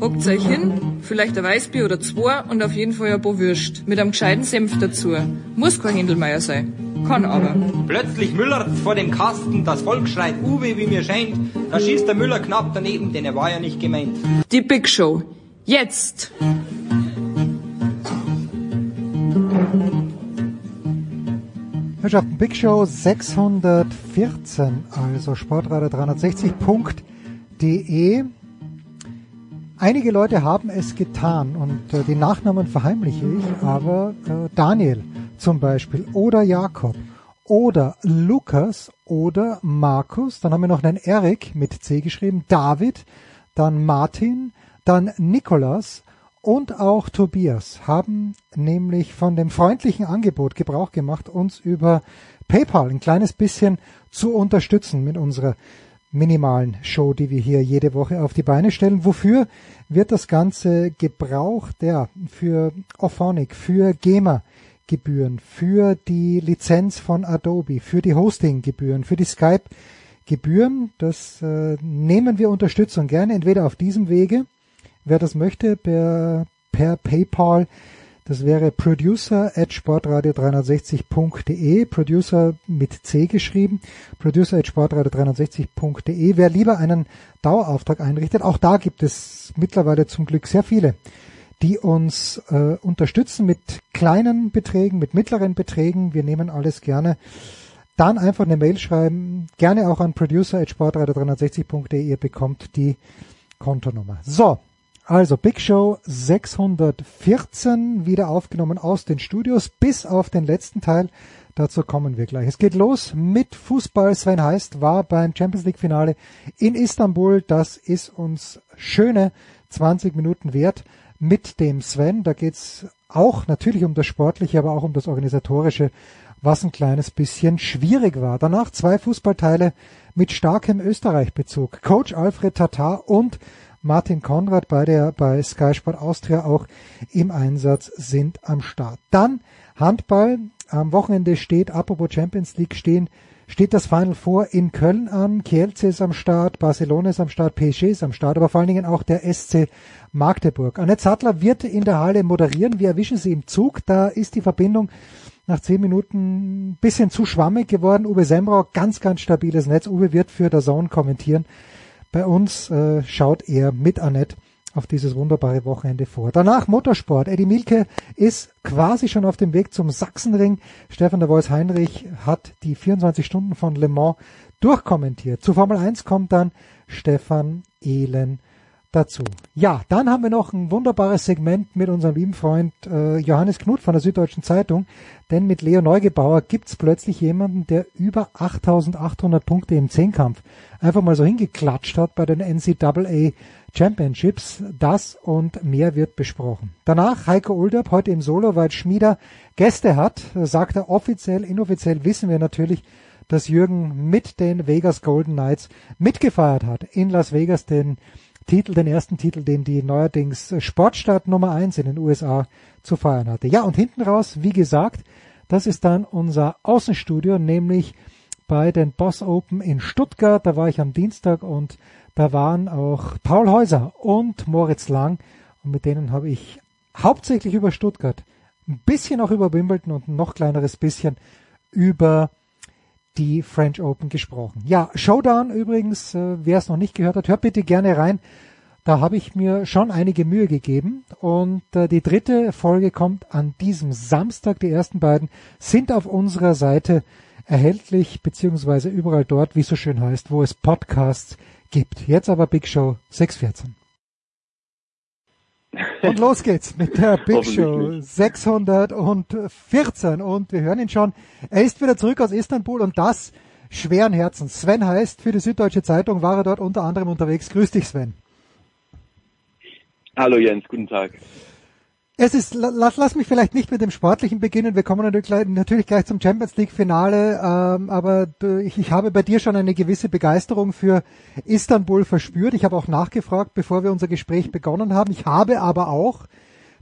Hockt euch hin, vielleicht ein Weißbier oder zwei und auf jeden Fall ein paar Würst. Mit einem gescheiten Senf dazu. Muss kein Händelmeier sein. Kann aber. Plötzlich müllert's vor dem Kasten, das Volk schreit Uwe, wie mir scheint. Da schießt der Müller knapp daneben, denn er war ja nicht gemeint. Die Big Show. Jetzt! Herrschaften, Big Show 614, also sportradar360.de. Einige Leute haben es getan und äh, die Nachnamen verheimliche ich, aber äh, Daniel zum Beispiel oder Jakob oder Lukas oder Markus, dann haben wir noch einen Erik mit C geschrieben, David, dann Martin, dann Nikolas und auch Tobias haben nämlich von dem freundlichen Angebot Gebrauch gemacht, uns über PayPal ein kleines bisschen zu unterstützen mit unserer minimalen Show, die wir hier jede Woche auf die Beine stellen. Wofür wird das Ganze gebraucht? Ja, für Auphonic, für GEMA. Gebühren, für die Lizenz von Adobe, für die Hosting-Gebühren, für die Skype-Gebühren. Das äh, nehmen wir Unterstützung gerne, entweder auf diesem Wege, wer das möchte, per, per PayPal. Das wäre producer at sportradio360.de, producer mit C geschrieben, producer at sportradio360.de. Wer lieber einen Dauerauftrag einrichtet, auch da gibt es mittlerweile zum Glück sehr viele die uns äh, unterstützen mit kleinen Beträgen, mit mittleren Beträgen. Wir nehmen alles gerne. Dann einfach eine Mail schreiben, gerne auch an producer.sportradio360.de. Ihr bekommt die Kontonummer. So, also Big Show 614 wieder aufgenommen aus den Studios bis auf den letzten Teil. Dazu kommen wir gleich. Es geht los mit Fußball. Sven Heist war beim Champions League Finale in Istanbul. Das ist uns schöne 20 Minuten wert mit dem Sven. Da geht's auch natürlich um das Sportliche, aber auch um das Organisatorische, was ein kleines bisschen schwierig war. Danach zwei Fußballteile mit starkem Österreich-Bezug. Coach Alfred Tatar und Martin Konrad, beide bei Sky Sport Austria auch im Einsatz sind am Start. Dann Handball. Am Wochenende steht, apropos Champions League, stehen steht das Final Four in Köln an. Kielce ist am Start, Barcelona ist am Start, PSG ist am Start, aber vor allen Dingen auch der SC Magdeburg. Annette Sattler wird in der Halle moderieren. Wir erwischen sie im Zug. Da ist die Verbindung nach zehn Minuten ein bisschen zu schwammig geworden. Uwe Sembrau, ganz, ganz stabiles Netz. Uwe wird für der Zone kommentieren. Bei uns äh, schaut er mit Annette auf dieses wunderbare Wochenende vor. Danach Motorsport. Eddie Milke ist quasi schon auf dem Weg zum Sachsenring. Stefan der Voice Heinrich hat die 24 Stunden von Le Mans durchkommentiert. Zu Formel 1 kommt dann Stefan Ehlen dazu. Ja, dann haben wir noch ein wunderbares Segment mit unserem lieben Freund äh, Johannes Knut von der Süddeutschen Zeitung, denn mit Leo Neugebauer gibt's plötzlich jemanden, der über 8800 Punkte im Zehnkampf einfach mal so hingeklatscht hat bei den NCAA Championships. Das und mehr wird besprochen. Danach Heiko Ulderb, heute im Solo, weil Schmieder Gäste hat, sagt er offiziell, inoffiziell wissen wir natürlich, dass Jürgen mit den Vegas Golden Knights mitgefeiert hat in Las Vegas, den Titel, den ersten Titel, den die neuerdings Sportstadt Nummer eins in den USA zu feiern hatte. Ja, und hinten raus, wie gesagt, das ist dann unser Außenstudio, nämlich bei den Boss Open in Stuttgart. Da war ich am Dienstag und da waren auch Paul Häuser und Moritz Lang und mit denen habe ich hauptsächlich über Stuttgart, ein bisschen auch über Wimbledon und ein noch kleineres bisschen über die French Open gesprochen. Ja, Showdown übrigens, äh, wer es noch nicht gehört hat, hört bitte gerne rein. Da habe ich mir schon einige Mühe gegeben und äh, die dritte Folge kommt an diesem Samstag. Die ersten beiden sind auf unserer Seite erhältlich, beziehungsweise überall dort, wie es so schön heißt, wo es Podcasts gibt. Jetzt aber Big Show 614. Und los geht's mit der Big Show 614 und wir hören ihn schon. Er ist wieder zurück aus Istanbul und das schweren Herzens. Sven heißt, für die Süddeutsche Zeitung war er dort unter anderem unterwegs. Grüß dich, Sven. Hallo Jens, guten Tag. Es ist, lass, lass mich vielleicht nicht mit dem Sportlichen beginnen. Wir kommen natürlich gleich, natürlich gleich zum Champions League Finale, ähm, aber ich, ich habe bei dir schon eine gewisse Begeisterung für Istanbul verspürt. Ich habe auch nachgefragt, bevor wir unser Gespräch begonnen haben. Ich habe aber auch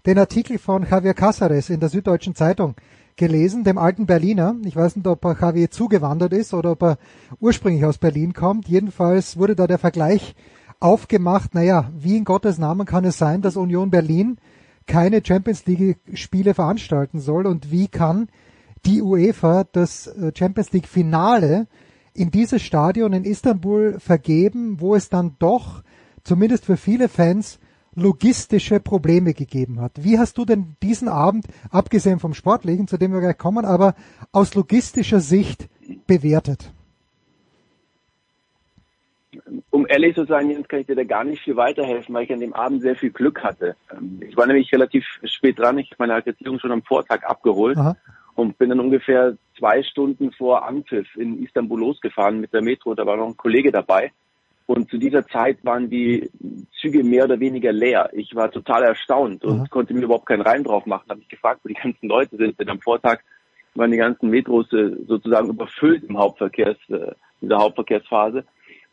den Artikel von Javier Casares in der Süddeutschen Zeitung gelesen, dem alten Berliner. Ich weiß nicht, ob er Javier zugewandert ist oder ob er ursprünglich aus Berlin kommt. Jedenfalls wurde da der Vergleich aufgemacht. Naja, wie in Gottes Namen kann es sein, dass Union Berlin keine Champions League Spiele veranstalten soll und wie kann die UEFA das äh, Champions League Finale in dieses Stadion in Istanbul vergeben, wo es dann doch zumindest für viele Fans logistische Probleme gegeben hat. Wie hast du denn diesen Abend, abgesehen vom Sportlichen, zu dem wir gleich kommen, aber aus logistischer Sicht bewertet? Um ehrlich zu sein, Jens, kann ich dir da gar nicht viel weiterhelfen, weil ich an dem Abend sehr viel Glück hatte. Ähm, ich war nämlich relativ spät dran. Ich habe meine Akkreditierung schon am Vortag abgeholt Aha. und bin dann ungefähr zwei Stunden vor Anpfiff in Istanbul losgefahren mit der Metro. Da war noch ein Kollege dabei. Und zu dieser Zeit waren die Züge mehr oder weniger leer. Ich war total erstaunt und Aha. konnte mir überhaupt keinen Reim drauf machen. Habe mich gefragt, wo die ganzen Leute sind. Denn am Vortag waren die ganzen Metros äh, sozusagen überfüllt im Hauptverkehrs, äh, in der Hauptverkehrsphase.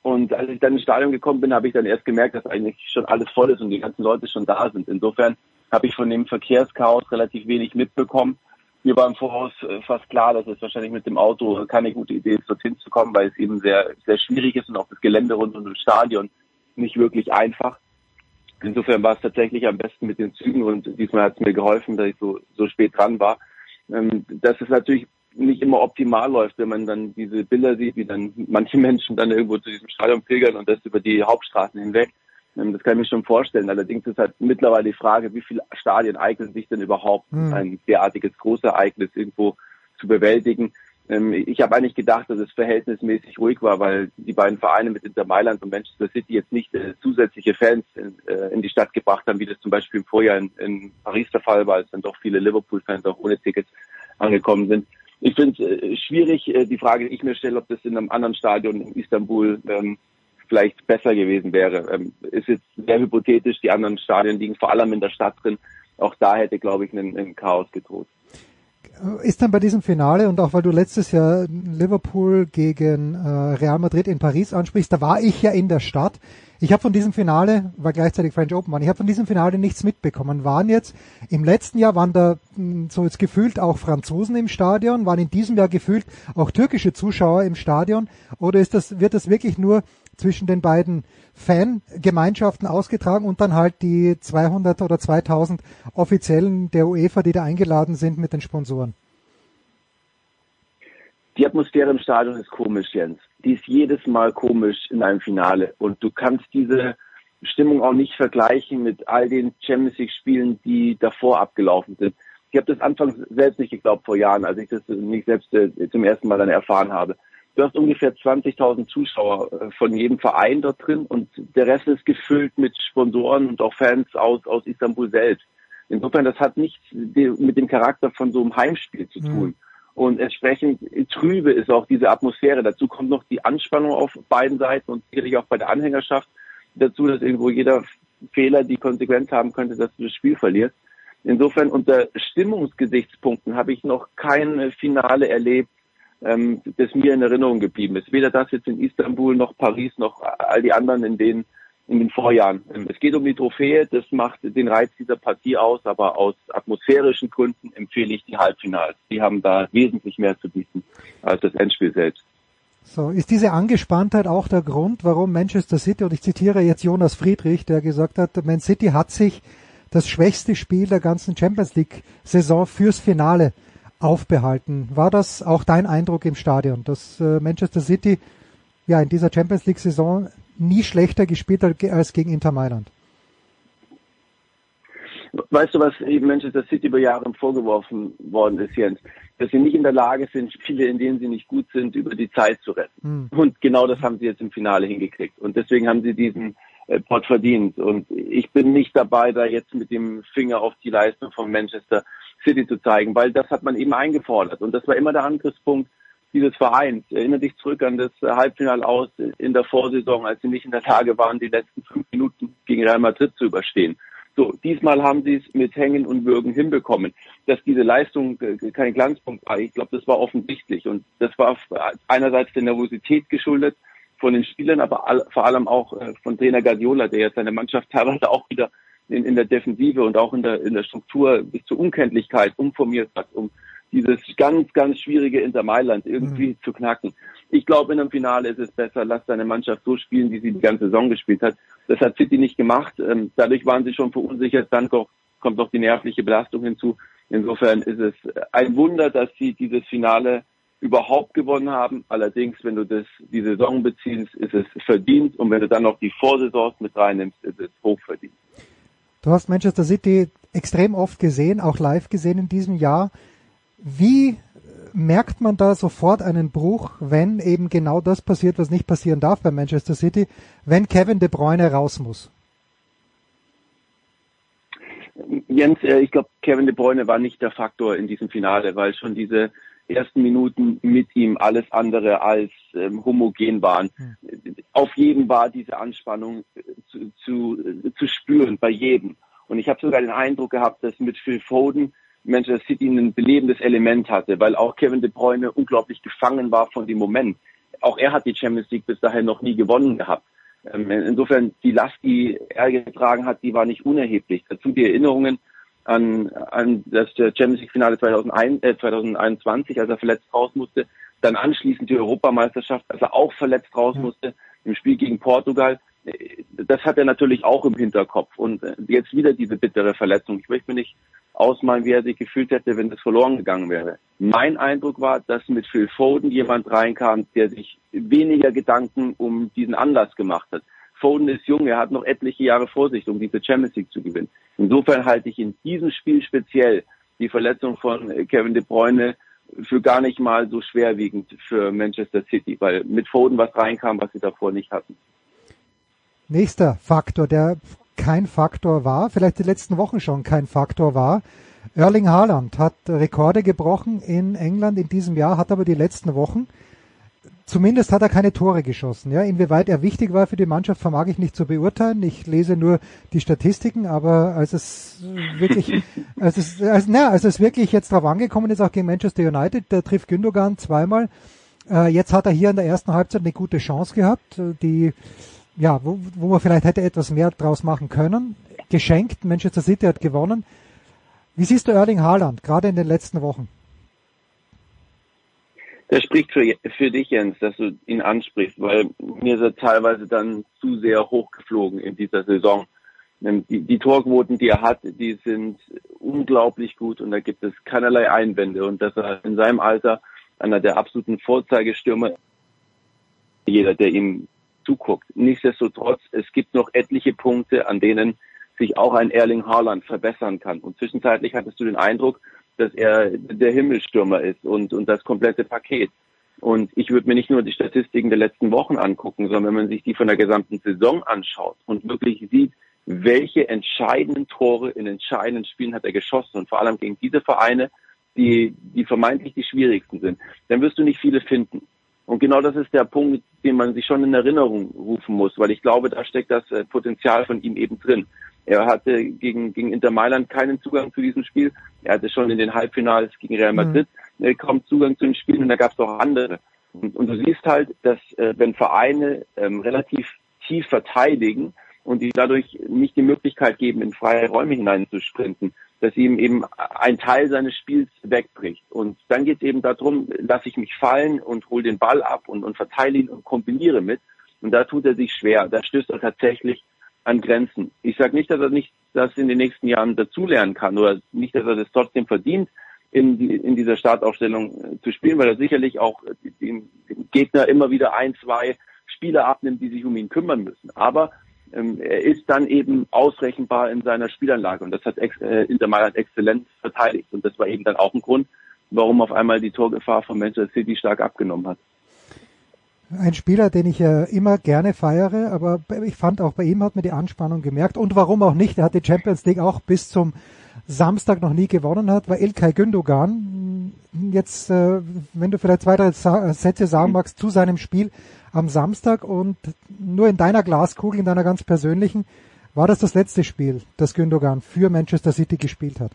Und als ich dann ins Stadion gekommen bin, habe ich dann erst gemerkt, dass eigentlich schon alles voll ist und die ganzen Leute schon da sind. Insofern habe ich von dem Verkehrschaos relativ wenig mitbekommen. Mir war im Voraus äh, fast klar, dass es wahrscheinlich mit dem Auto keine gute Idee ist, dorthin zu kommen, weil es eben sehr, sehr schwierig ist und auch das Gelände rund um das Stadion nicht wirklich einfach. Insofern war es tatsächlich am besten mit den Zügen und diesmal hat es mir geholfen, dass ich so, so spät dran war. Ähm, das ist natürlich nicht immer optimal läuft, wenn man dann diese Bilder sieht, wie dann manche Menschen dann irgendwo zu diesem Stadion pilgern und das über die Hauptstraßen hinweg. Ähm, das kann ich mir schon vorstellen. Allerdings ist halt mittlerweile die Frage, wie viele Stadien eignen sich denn überhaupt, mhm. ein derartiges Großereignis irgendwo zu bewältigen. Ähm, ich habe eigentlich gedacht, dass es verhältnismäßig ruhig war, weil die beiden Vereine mit Inter Mailand und Manchester City jetzt nicht äh, zusätzliche Fans in, äh, in, die Stadt gebracht haben, wie das zum Beispiel im Vorjahr in, in Paris der Fall war, als dann doch viele Liverpool-Fans auch ohne Tickets angekommen sind ich finde es äh, schwierig, äh, die Frage, die ich mir stelle, ob das in einem anderen Stadion in Istanbul ähm, vielleicht besser gewesen wäre. Ähm, ist jetzt sehr hypothetisch, die anderen Stadien liegen vor allem in der Stadt drin. Auch da hätte, glaube ich, ein, ein Chaos gedroht. Ist dann bei diesem Finale und auch weil du letztes Jahr Liverpool gegen äh, Real Madrid in Paris ansprichst, da war ich ja in der Stadt. Ich habe von diesem Finale, weil gleichzeitig French Open waren, ich habe von diesem Finale nichts mitbekommen. Waren jetzt im letzten Jahr waren da hm, so jetzt gefühlt auch Franzosen im Stadion, waren in diesem Jahr gefühlt auch türkische Zuschauer im Stadion oder ist das wird das wirklich nur zwischen den beiden Fangemeinschaften ausgetragen und dann halt die 200 oder 2000 Offiziellen der UEFA, die da eingeladen sind mit den Sponsoren? Die Atmosphäre im Stadion ist komisch, Jens. Die ist jedes Mal komisch in einem Finale. Und du kannst diese Stimmung auch nicht vergleichen mit all den Champions League Spielen, die davor abgelaufen sind. Ich habe das anfangs selbst nicht geglaubt vor Jahren, als ich das nicht selbst äh, zum ersten Mal dann erfahren habe. Du hast ungefähr 20.000 Zuschauer äh, von jedem Verein dort drin und der Rest ist gefüllt mit Sponsoren und auch Fans aus, aus Istanbul selbst. Insofern, das hat nichts mit dem Charakter von so einem Heimspiel zu tun. Mhm. Und entsprechend trübe ist auch diese Atmosphäre. Dazu kommt noch die Anspannung auf beiden Seiten und sicherlich auch bei der Anhängerschaft dazu, dass irgendwo jeder Fehler die Konsequenz haben könnte, dass du das Spiel verlierst. Insofern unter Stimmungsgesichtspunkten habe ich noch kein Finale erlebt, ähm, das mir in Erinnerung geblieben ist. Weder das jetzt in Istanbul noch Paris noch all die anderen in den in den Vorjahren. Ähm, es geht um die Trophäe, das macht den Reiz dieser Partie aus, aber aus atmosphärischen Gründen empfehle ich die Halbfinals. Die haben da wesentlich mehr zu bieten als das Endspiel selbst. So, ist diese Angespanntheit auch der Grund, warum Manchester City, und ich zitiere jetzt Jonas Friedrich, der gesagt hat, Man City hat sich das schwächste Spiel der ganzen Champions League Saison fürs Finale aufbehalten. War das auch dein Eindruck im Stadion, dass äh, Manchester City ja in dieser Champions League Saison nie schlechter gespielt hat als gegen Inter Mailand. Weißt du, was eben Manchester City über Jahre vorgeworfen worden ist, Jens? Dass sie nicht in der Lage sind, Spiele, in denen sie nicht gut sind, über die Zeit zu retten. Hm. Und genau das haben sie jetzt im Finale hingekriegt. Und deswegen haben sie diesen äh, Pott verdient. Und ich bin nicht dabei, da jetzt mit dem Finger auf die Leistung von Manchester City zu zeigen, weil das hat man eben eingefordert. Und das war immer der Angriffspunkt dieses Vereins. Erinnere dich zurück an das Halbfinale aus in der Vorsaison, als sie nicht in der Lage waren, die letzten fünf Minuten gegen Real Madrid zu überstehen. So, diesmal haben sie es mit Hängen und Würgen hinbekommen. Dass diese Leistung kein Glanzpunkt war, ich glaube, das war offensichtlich. Und das war einerseits der Nervosität geschuldet von den Spielern, aber vor allem auch äh, von Trainer Guardiola, der jetzt seine Mannschaft teilweise auch wieder in, in der Defensive und auch in der, in der Struktur bis zur Unkenntlichkeit umformiert hat, um dieses ganz, ganz schwierige Inter Mailand irgendwie mhm. zu knacken. Ich glaube, in einem Finale ist es besser, lass deine Mannschaft so spielen, wie sie die ganze Saison gespielt hat. Das hat City nicht gemacht. Ähm, dadurch waren sie schon verunsichert. Dann kommt noch die nervliche Belastung hinzu. Insofern ist es ein Wunder, dass sie dieses Finale überhaupt gewonnen haben. Allerdings, wenn du das, die Saison beziehst, ist es verdient. Und wenn du dann noch die Vorsaisons mit reinnimmst, ist es hochverdient. Du hast Manchester City extrem oft gesehen, auch live gesehen in diesem Jahr. Wie merkt man da sofort einen Bruch, wenn eben genau das passiert, was nicht passieren darf bei Manchester City, wenn Kevin De Bruyne raus muss? Jens, äh, ich glaube, Kevin De Bruyne war nicht der Faktor in diesem Finale, weil schon diese ersten Minuten mit ihm alles andere als ähm, homogen waren. Hm. Auf jedem war diese Anspannung zu, zu, zu spüren, bei jedem. Und ich habe sogar den Eindruck gehabt, dass mit Phil Foden Manchester City ein belebendes Element hatte, weil auch Kevin De Bruyne unglaublich gefangen war von dem Moment. Auch er hat die Champions League bis dahin noch nie gewonnen gehabt. Ähm, insofern die Last, die er getragen hat, die war nicht unerheblich. Dazu die Erinnerungen an, an das Champions League Finale 2001, äh, 2021, als er verletzt raus musste. Dann anschließend die Europameisterschaft, als er auch verletzt raus musste im Spiel gegen Portugal. Das hat er natürlich auch im Hinterkopf. Und äh, jetzt wieder diese bittere Verletzung. Ich möchte mir nicht ausmalen, wie er sich gefühlt hätte, wenn das verloren gegangen wäre. Mein Eindruck war, dass mit Phil Foden jemand reinkam, der sich weniger Gedanken um diesen Anlass gemacht hat. Foden ist jung, er hat noch etliche Jahre vor sich, um diese Champions League zu gewinnen. Insofern halte ich in diesem Spiel speziell die Verletzung von Kevin De Bruyne für gar nicht mal so schwerwiegend für Manchester City, weil mit Foden was reinkam, was sie davor nicht hatten. Nächster Faktor, der kein Faktor war, vielleicht die letzten Wochen schon kein Faktor war. Erling Haaland hat Rekorde gebrochen in England in diesem Jahr, hat aber die letzten Wochen zumindest hat er keine Tore geschossen. Ja, inwieweit er wichtig war für die Mannschaft, vermag ich nicht zu beurteilen. Ich lese nur die Statistiken, aber als es wirklich, als es, als, na, als es wirklich jetzt drauf angekommen ist, auch gegen Manchester United, da trifft Gündogan zweimal. Äh, jetzt hat er hier in der ersten Halbzeit eine gute Chance gehabt, die ja, wo, wo man vielleicht hätte etwas mehr draus machen können. Geschenkt, Manchester City hat gewonnen. Wie siehst du Erling Haaland, gerade in den letzten Wochen? Das spricht für, für dich, Jens, dass du ihn ansprichst, weil mir ist er teilweise dann zu sehr hochgeflogen in dieser Saison. Die, die Torquoten, die er hat, die sind unglaublich gut und da gibt es keinerlei Einwände und dass er in seinem Alter einer der absoluten Vorzeigestürmer, jeder, der ihm zuguckt. Nichtsdestotrotz, es gibt noch etliche Punkte, an denen sich auch ein Erling Haaland verbessern kann. Und zwischenzeitlich hattest du den Eindruck, dass er der Himmelstürmer ist und, und das komplette Paket. Und ich würde mir nicht nur die Statistiken der letzten Wochen angucken, sondern wenn man sich die von der gesamten Saison anschaut und wirklich sieht, welche entscheidenden Tore in entscheidenden Spielen hat er geschossen und vor allem gegen diese Vereine, die, die vermeintlich die schwierigsten sind, dann wirst du nicht viele finden. Und genau das ist der Punkt, den man sich schon in Erinnerung rufen muss, weil ich glaube, da steckt das äh, Potenzial von ihm eben drin. Er hatte gegen, gegen Inter Mailand keinen Zugang zu diesem Spiel. Er hatte schon in den Halbfinals gegen Real Madrid mhm. kaum Zugang zu den Spielen und da gab es auch andere. Und, und, du siehst halt, dass äh, wenn Vereine ähm, relativ tief verteidigen und die dadurch nicht die Möglichkeit geben, in freie Räume hineinzusprinten, dass ihm eben ein Teil seines Spiels wegbricht. Und dann geht es eben darum, lasse ich mich fallen und hole den Ball ab und, und verteile ihn und kombiniere mit. Und da tut er sich schwer. Da stößt er tatsächlich an Grenzen. Ich sage nicht, dass er nicht das in den nächsten Jahren dazulernen kann oder nicht, dass er das trotzdem verdient, in, in dieser Startaufstellung äh, zu spielen, weil er sicherlich auch dem, dem Gegner immer wieder ein, zwei Spieler abnimmt, die sich um ihn kümmern müssen. Aber ähm, er ist dann eben ausrechenbar in seiner Spielanlage und das hat Ex äh, Inter Mailand exzellent verteidigt und das war eben dann auch ein Grund, warum auf einmal die Torgefahr von Manchester City stark abgenommen hat. Ein Spieler, den ich äh, immer gerne feiere, aber ich fand auch bei ihm hat man die Anspannung gemerkt und warum auch nicht. Er hat die Champions League auch bis zum Samstag noch nie gewonnen hat, war Ilkay Gündogan. Jetzt, äh, wenn du vielleicht zwei, drei Sätze sagen magst zu seinem Spiel am Samstag und nur in deiner Glaskugel, in deiner ganz persönlichen, war das das letzte Spiel, das Gündogan für Manchester City gespielt hat?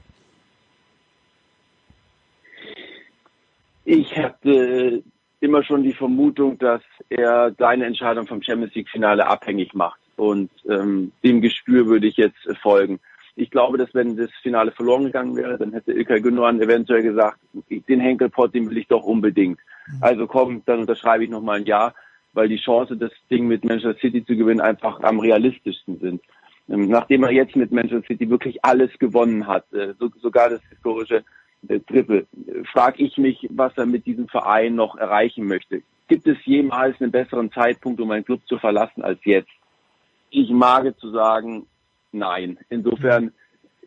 Ich hatte immer schon die Vermutung, dass er seine Entscheidung vom Champions League Finale abhängig macht. Und ähm, dem Gespür würde ich jetzt folgen. Ich glaube, dass wenn das Finale verloren gegangen wäre, dann hätte Ilkay Gündogan eventuell gesagt, den Henkelpott, den will ich doch unbedingt. Mhm. Also komm, dann unterschreibe ich nochmal ein Ja, weil die Chance, das Ding mit Manchester City zu gewinnen, einfach am realistischsten sind. Ähm, nachdem er jetzt mit Manchester City wirklich alles gewonnen hat, äh, sogar das historische äh, Triple, frage ich mich, was er mit diesem Verein noch erreichen möchte. Gibt es jemals einen besseren Zeitpunkt, um einen Club zu verlassen als jetzt? Ich mag zu sagen, nein. Insofern,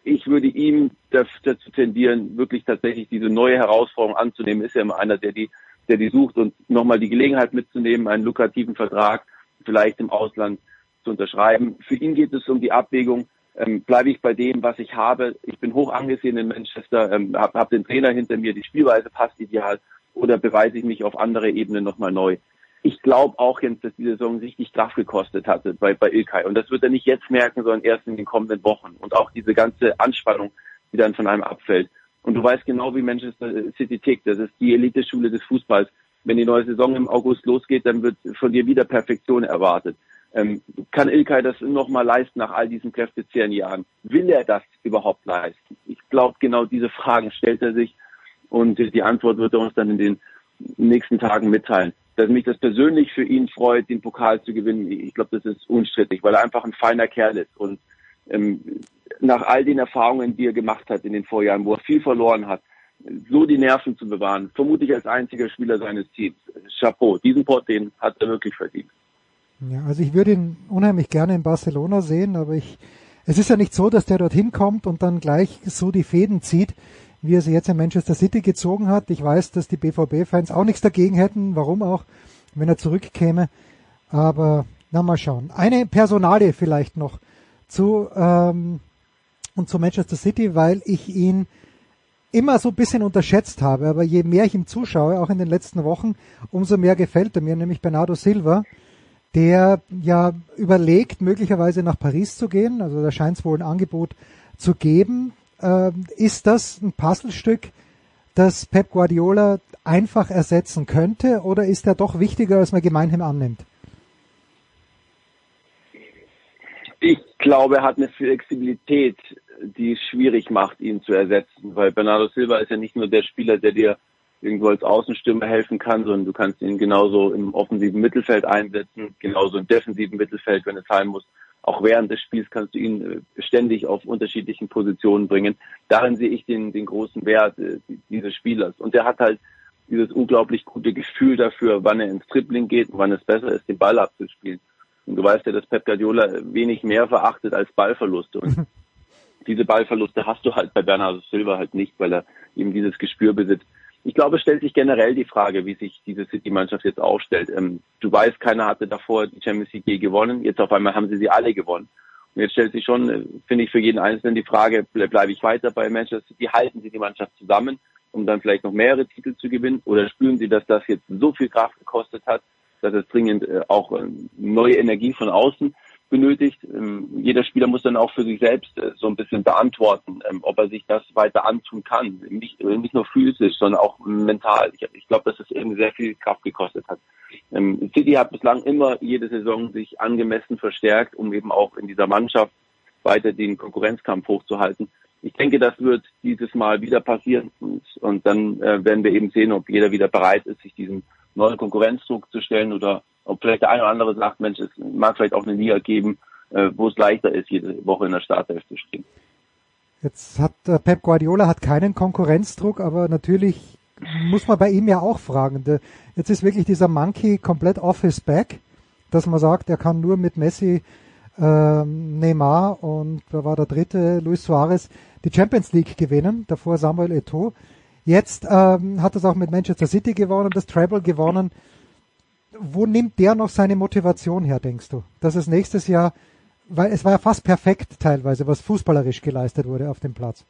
ich würde ihm dazu tendieren, wirklich tatsächlich diese neue Herausforderung anzunehmen. Ist ja immer einer, der die, der die sucht und nochmal die Gelegenheit mitzunehmen, einen lukrativen Vertrag vielleicht im Ausland zu unterschreiben. Für ihn geht es um die Abwägung, ähm, bleibe ich bei dem, was ich habe. Ich bin hoch angesehen in Manchester, ähm, habe hab den Trainer hinter mir, die Spielweise passt ideal oder beweise ich mich auf andere Ebenen nochmal neu. Ich glaube auch, Jens, dass die Saison richtig Kraft gekostet hatte bei, bei Ilkay. Und das wird er nicht jetzt merken, sondern erst in den kommenden Wochen. Und auch diese ganze Anspannung, die dann von einem abfällt. Und du weißt genau, wie Manchester City tickt. Das ist die Eliteschule des Fußballs. Wenn die neue Saison im August losgeht, dann wird von dir wieder Perfektion erwartet. Ähm, kann Ilkay das nochmal leisten nach all diesen kräftezehren Jahren? Will er das überhaupt leisten? Ich glaube, genau diese Fragen stellt er sich und die Antwort wird er uns dann in den nächsten Tagen mitteilen. Dass mich das persönlich für ihn freut, den Pokal zu gewinnen, ich glaube, das ist unstrittig, weil er einfach ein feiner Kerl ist und ähm, nach all den Erfahrungen, die er gemacht hat in den Vorjahren, wo er viel verloren hat, so die Nerven zu bewahren, vermutlich als einziger Spieler seines Teams. Chapeau, diesen Port, den hat er wirklich verdient. Ja, also ich würde ihn unheimlich gerne in Barcelona sehen, aber ich, es ist ja nicht so, dass der dorthin kommt und dann gleich so die Fäden zieht, wie er sie jetzt in Manchester City gezogen hat. Ich weiß, dass die BVB-Fans auch nichts dagegen hätten, warum auch, wenn er zurückkäme. Aber na mal schauen. Eine Personalie vielleicht noch zu ähm, und zu Manchester City, weil ich ihn immer so ein bisschen unterschätzt habe. Aber je mehr ich ihm zuschaue, auch in den letzten Wochen, umso mehr gefällt er mir, nämlich Bernardo Silva der ja überlegt, möglicherweise nach Paris zu gehen. Also da scheint es wohl ein Angebot zu geben. Ähm, ist das ein Puzzlestück, das Pep Guardiola einfach ersetzen könnte oder ist er doch wichtiger, als man gemeinhin annimmt? Ich glaube, er hat eine Flexibilität, die es schwierig macht, ihn zu ersetzen, weil Bernardo Silva ist ja nicht nur der Spieler, der dir irgendwo als Außenstürmer helfen kann, sondern du kannst ihn genauso im offensiven Mittelfeld einsetzen, genauso im defensiven Mittelfeld, wenn es sein muss. Auch während des Spiels kannst du ihn äh, ständig auf unterschiedlichen Positionen bringen. Darin sehe ich den, den großen Wert äh, dieses Spielers. Und der hat halt dieses unglaublich gute Gefühl dafür, wann er ins Tripling geht und wann es besser ist, den Ball abzuspielen. Und du weißt ja, dass Pep Guardiola wenig mehr verachtet als Ballverluste. Und diese Ballverluste hast du halt bei Bernardo Silva halt nicht, weil er eben dieses Gespür besitzt. Ich glaube, es stellt sich generell die Frage, wie sich diese City-Mannschaft jetzt aufstellt. Ähm, du weißt, keiner hatte davor die Champions League gewonnen. Jetzt auf einmal haben sie sie alle gewonnen. Und jetzt stellt sich schon, äh, finde ich, für jeden Einzelnen die Frage, bleibe ich weiter bei Manchester City? Halten sie die Mannschaft zusammen, um dann vielleicht noch mehrere Titel zu gewinnen? Oder spüren sie, dass das jetzt so viel Kraft gekostet hat, dass es dringend äh, auch äh, neue Energie von außen benötigt. Ähm, jeder Spieler muss dann auch für sich selbst äh, so ein bisschen beantworten, ähm, ob er sich das weiter antun kann. Nicht, äh, nicht nur physisch, sondern auch mental. Ich, ich glaube, dass es eben sehr viel Kraft gekostet hat. Ähm, City hat bislang immer jede Saison sich angemessen verstärkt, um eben auch in dieser Mannschaft weiter den Konkurrenzkampf hochzuhalten. Ich denke, das wird dieses Mal wieder passieren und, und dann äh, werden wir eben sehen, ob jeder wieder bereit ist, sich diesem neuen Konkurrenzdruck zu stellen oder ob vielleicht der eine oder andere sagt, Mensch, es mag vielleicht auch eine Liga geben, äh, wo es leichter ist, jede Woche in der Startelf zu stehen. Jetzt hat äh, Pep Guardiola hat keinen Konkurrenzdruck, aber natürlich muss man bei ihm ja auch fragen. De, jetzt ist wirklich dieser Monkey komplett off his back, dass man sagt, er kann nur mit Messi, ähm, Neymar und wer war der dritte, Luis Suarez, die Champions League gewinnen, davor Samuel Eto'o. Jetzt ähm, hat er es auch mit Manchester City gewonnen, das Treble gewonnen wo nimmt der noch seine Motivation her, denkst du? Dass es nächstes Jahr, weil es war ja fast perfekt teilweise, was fußballerisch geleistet wurde auf dem Platz.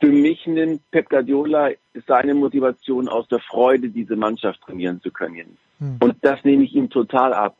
Für mich nimmt Pep Guardiola seine Motivation aus der Freude, diese Mannschaft trainieren zu können. Hm. Und das nehme ich ihm total ab.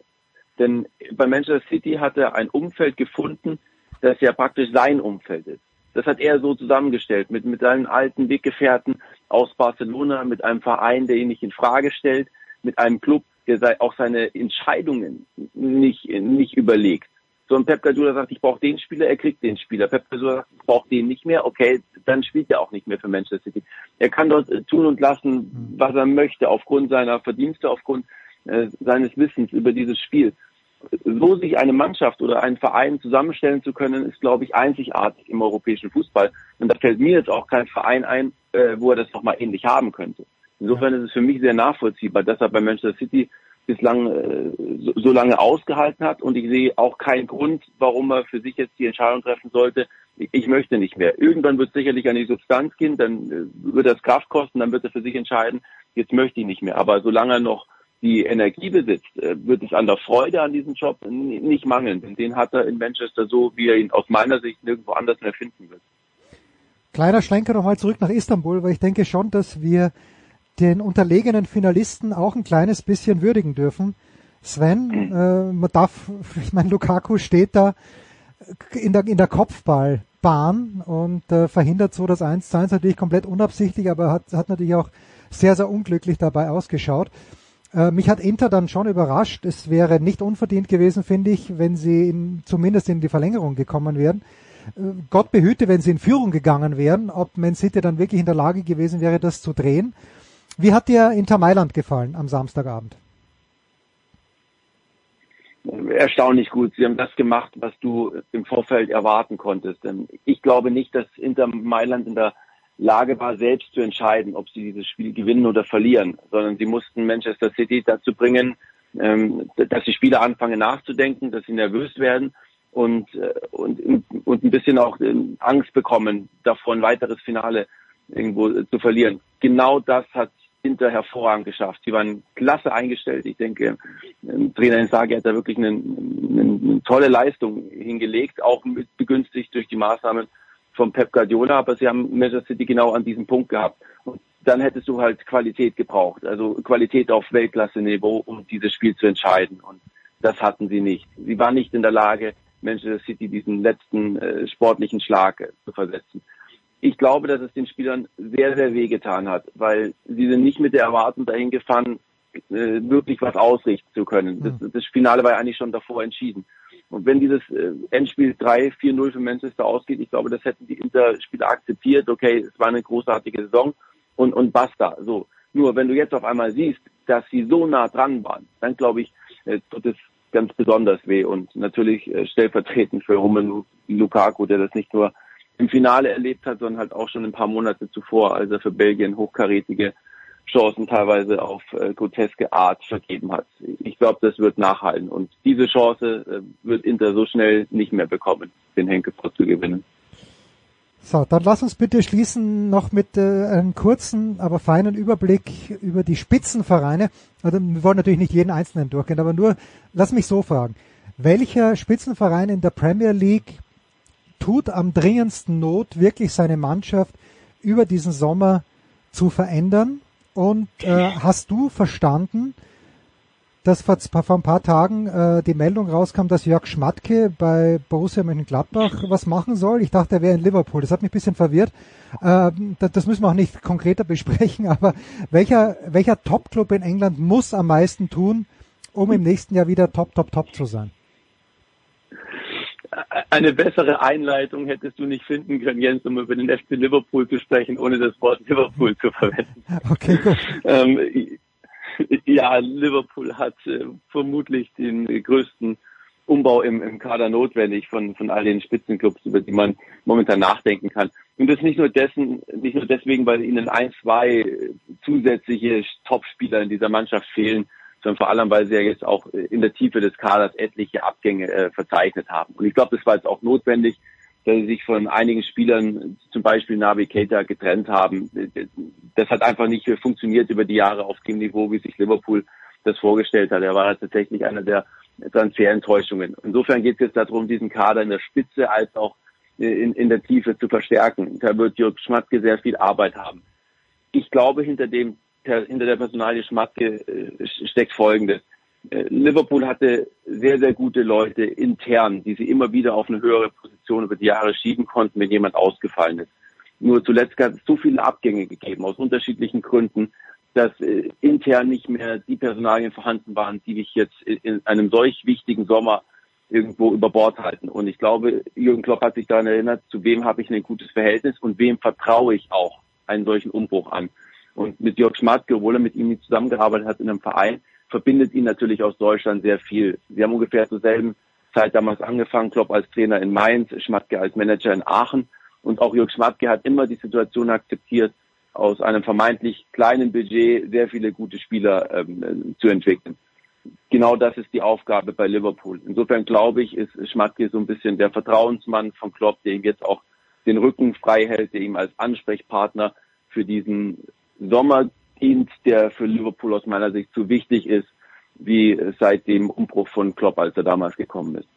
Denn bei Manchester City hat er ein Umfeld gefunden, das ja praktisch sein Umfeld ist. Das hat er so zusammengestellt mit, mit seinen alten Weggefährten aus Barcelona, mit einem Verein, der ihn nicht in Frage stellt, mit einem Club, der auch seine Entscheidungen nicht, nicht überlegt. So ein Pep Guardiola sagt, ich brauche den Spieler, er kriegt den Spieler. Pep Guardiola sagt, ich brauche den nicht mehr, okay, dann spielt er auch nicht mehr für Manchester City. Er kann dort tun und lassen, was er möchte, aufgrund seiner Verdienste, aufgrund äh, seines Wissens über dieses Spiel so sich eine Mannschaft oder einen Verein zusammenstellen zu können, ist, glaube ich, einzigartig im europäischen Fußball. Und da fällt mir jetzt auch kein Verein ein, äh, wo er das nochmal ähnlich haben könnte. Insofern ist es für mich sehr nachvollziehbar, dass er bei Manchester City bislang äh, so, so lange ausgehalten hat. Und ich sehe auch keinen Grund, warum er für sich jetzt die Entscheidung treffen sollte, ich möchte nicht mehr. Irgendwann wird es sicherlich an die Substanz gehen, dann äh, wird das Kraft kosten, dann wird er für sich entscheiden, jetzt möchte ich nicht mehr. Aber solange er noch die Energie besitzt, äh, wird es an der Freude an diesem Job nicht mangeln. Denn den hat er in Manchester so, wie er ihn aus meiner Sicht nirgendwo anders mehr finden wird. Kleiner Schlenker nochmal zurück nach Istanbul, weil ich denke schon, dass wir den unterlegenen Finalisten auch ein kleines bisschen würdigen dürfen. Sven, äh, man darf, ich meine, Lukaku steht da in der, in der Kopfballbahn und äh, verhindert so das 1 zu 1 natürlich komplett unabsichtlich, aber hat, hat natürlich auch sehr, sehr unglücklich dabei ausgeschaut. Äh, mich hat Inter dann schon überrascht. Es wäre nicht unverdient gewesen, finde ich, wenn sie in, zumindest in die Verlängerung gekommen wären. Äh, Gott behüte, wenn sie in Führung gegangen wären, ob Man City dann wirklich in der Lage gewesen wäre, das zu drehen. Wie hat dir Inter Mailand gefallen am Samstagabend? Erstaunlich gut. Sie haben das gemacht, was du im Vorfeld erwarten konntest. Denn ich glaube nicht, dass Inter Mailand in der Lage war, selbst zu entscheiden, ob sie dieses Spiel gewinnen oder verlieren, sondern sie mussten Manchester City dazu bringen, ähm, dass die Spieler anfangen nachzudenken, dass sie nervös werden und, äh, und, und ein bisschen auch äh, Angst bekommen, davor ein weiteres Finale irgendwo äh, zu verlieren. Genau das hat Inter hervorragend geschafft. Sie waren klasse eingestellt. Ich denke, ähm, Trainer Insagi hat da wirklich eine, eine, eine tolle Leistung hingelegt, auch mit begünstigt durch die Maßnahmen von Pep Guardiola, aber sie haben Manchester City genau an diesem Punkt gehabt. Und dann hättest du halt Qualität gebraucht, also Qualität auf Weltklasse-Niveau, um dieses Spiel zu entscheiden. Und das hatten sie nicht. Sie waren nicht in der Lage, Manchester City diesen letzten äh, sportlichen Schlag äh, zu versetzen. Ich glaube, dass es den Spielern sehr, sehr wehgetan hat, weil sie sind nicht mit der Erwartung dahin gefahren, äh, wirklich was ausrichten zu können. Das, das Finale war ja eigentlich schon davor entschieden. Und wenn dieses äh, Endspiel 3-4-0 für Manchester ausgeht, ich glaube, das hätten die Interspieler akzeptiert. Okay, es war eine großartige Saison und, und basta. So. Nur wenn du jetzt auf einmal siehst, dass sie so nah dran waren, dann glaube ich, äh, tut es ganz besonders weh. Und natürlich äh, stellvertretend für Romelu Lukaku, der das nicht nur im Finale erlebt hat, sondern halt auch schon ein paar Monate zuvor, als er für Belgien hochkarätige Chancen teilweise auf äh, groteske Art vergeben hat. Ich glaube, das wird nachhalten und diese Chance äh, wird Inter so schnell nicht mehr bekommen, den Henkelpott zu gewinnen. So, dann lass uns bitte schließen noch mit äh, einem kurzen, aber feinen Überblick über die Spitzenvereine. Also wir wollen natürlich nicht jeden einzelnen durchgehen, aber nur, lass mich so fragen. Welcher Spitzenverein in der Premier League tut am dringendsten Not, wirklich seine Mannschaft über diesen Sommer zu verändern? Und äh, hast du verstanden, dass vor, vor ein paar Tagen äh, die Meldung rauskam, dass Jörg Schmatke bei Borussia Mönchengladbach was machen soll? Ich dachte, er wäre in Liverpool. Das hat mich ein bisschen verwirrt. Äh, das müssen wir auch nicht konkreter besprechen, aber welcher, welcher Top-Club in England muss am meisten tun, um im nächsten Jahr wieder top, top, top zu sein? Eine bessere Einleitung hättest du nicht finden können, Jens, um über den FC Liverpool zu sprechen, ohne das Wort Liverpool zu verwenden. Okay, gut. Ähm, ja, Liverpool hat äh, vermutlich den größten Umbau im, im Kader notwendig von, von all den Spitzenclubs, über die man momentan nachdenken kann. Und das nicht nur dessen, nicht nur deswegen, weil ihnen ein, zwei zusätzliche Topspieler in dieser Mannschaft fehlen, sondern vor allem, weil sie ja jetzt auch äh, in der Tiefe des Kaders etliche Abgänge äh, verzeichnet haben. Und ich glaube, das war jetzt auch notwendig, dass sie sich von einigen Spielern, zum Beispiel Navi Keita, getrennt haben. das hat einfach nicht funktioniert über die Jahre auf dem Niveau, wie sich Liverpool das vorgestellt hat. Er war tatsächlich einer der Transferenttäuschungen. Insofern geht es jetzt darum, diesen Kader in der Spitze als auch in, in der Tiefe zu verstärken. Da wird Jörg Schmatke sehr viel Arbeit haben. Ich glaube, hinter dem hinter der Personalie Schmatke äh, steckt Folgendes. Äh, Liverpool hatte sehr, sehr gute Leute intern, die sie immer wieder auf eine höhere Position über die Jahre schieben konnten, wenn jemand ausgefallen ist. Nur zuletzt hat es so viele Abgänge gegeben aus unterschiedlichen Gründen, dass äh, intern nicht mehr die Personalien vorhanden waren, die mich jetzt in einem solch wichtigen Sommer irgendwo über Bord halten. Und ich glaube, Jürgen Klopp hat sich daran erinnert, zu wem habe ich ein gutes Verhältnis und wem vertraue ich auch einen solchen Umbruch an. Und mit Jörg Schmatke, obwohl er mit ihm zusammengearbeitet hat in einem Verein, verbindet ihn natürlich aus Deutschland sehr viel. Sie haben ungefähr zur selben Zeit damals angefangen, Klopp als Trainer in Mainz, Schmatke als Manager in Aachen. Und auch Jörg Schmatke hat immer die Situation akzeptiert, aus einem vermeintlich kleinen Budget sehr viele gute Spieler ähm, zu entwickeln. Genau das ist die Aufgabe bei Liverpool. Insofern glaube ich, ist Schmatke so ein bisschen der Vertrauensmann von Klopp, der ihm jetzt auch den Rücken frei hält, der ihm als Ansprechpartner für diesen Sommerdienst, der für Liverpool aus meiner Sicht so wichtig ist, wie seit dem Umbruch von Klopp, als er damals gekommen ist.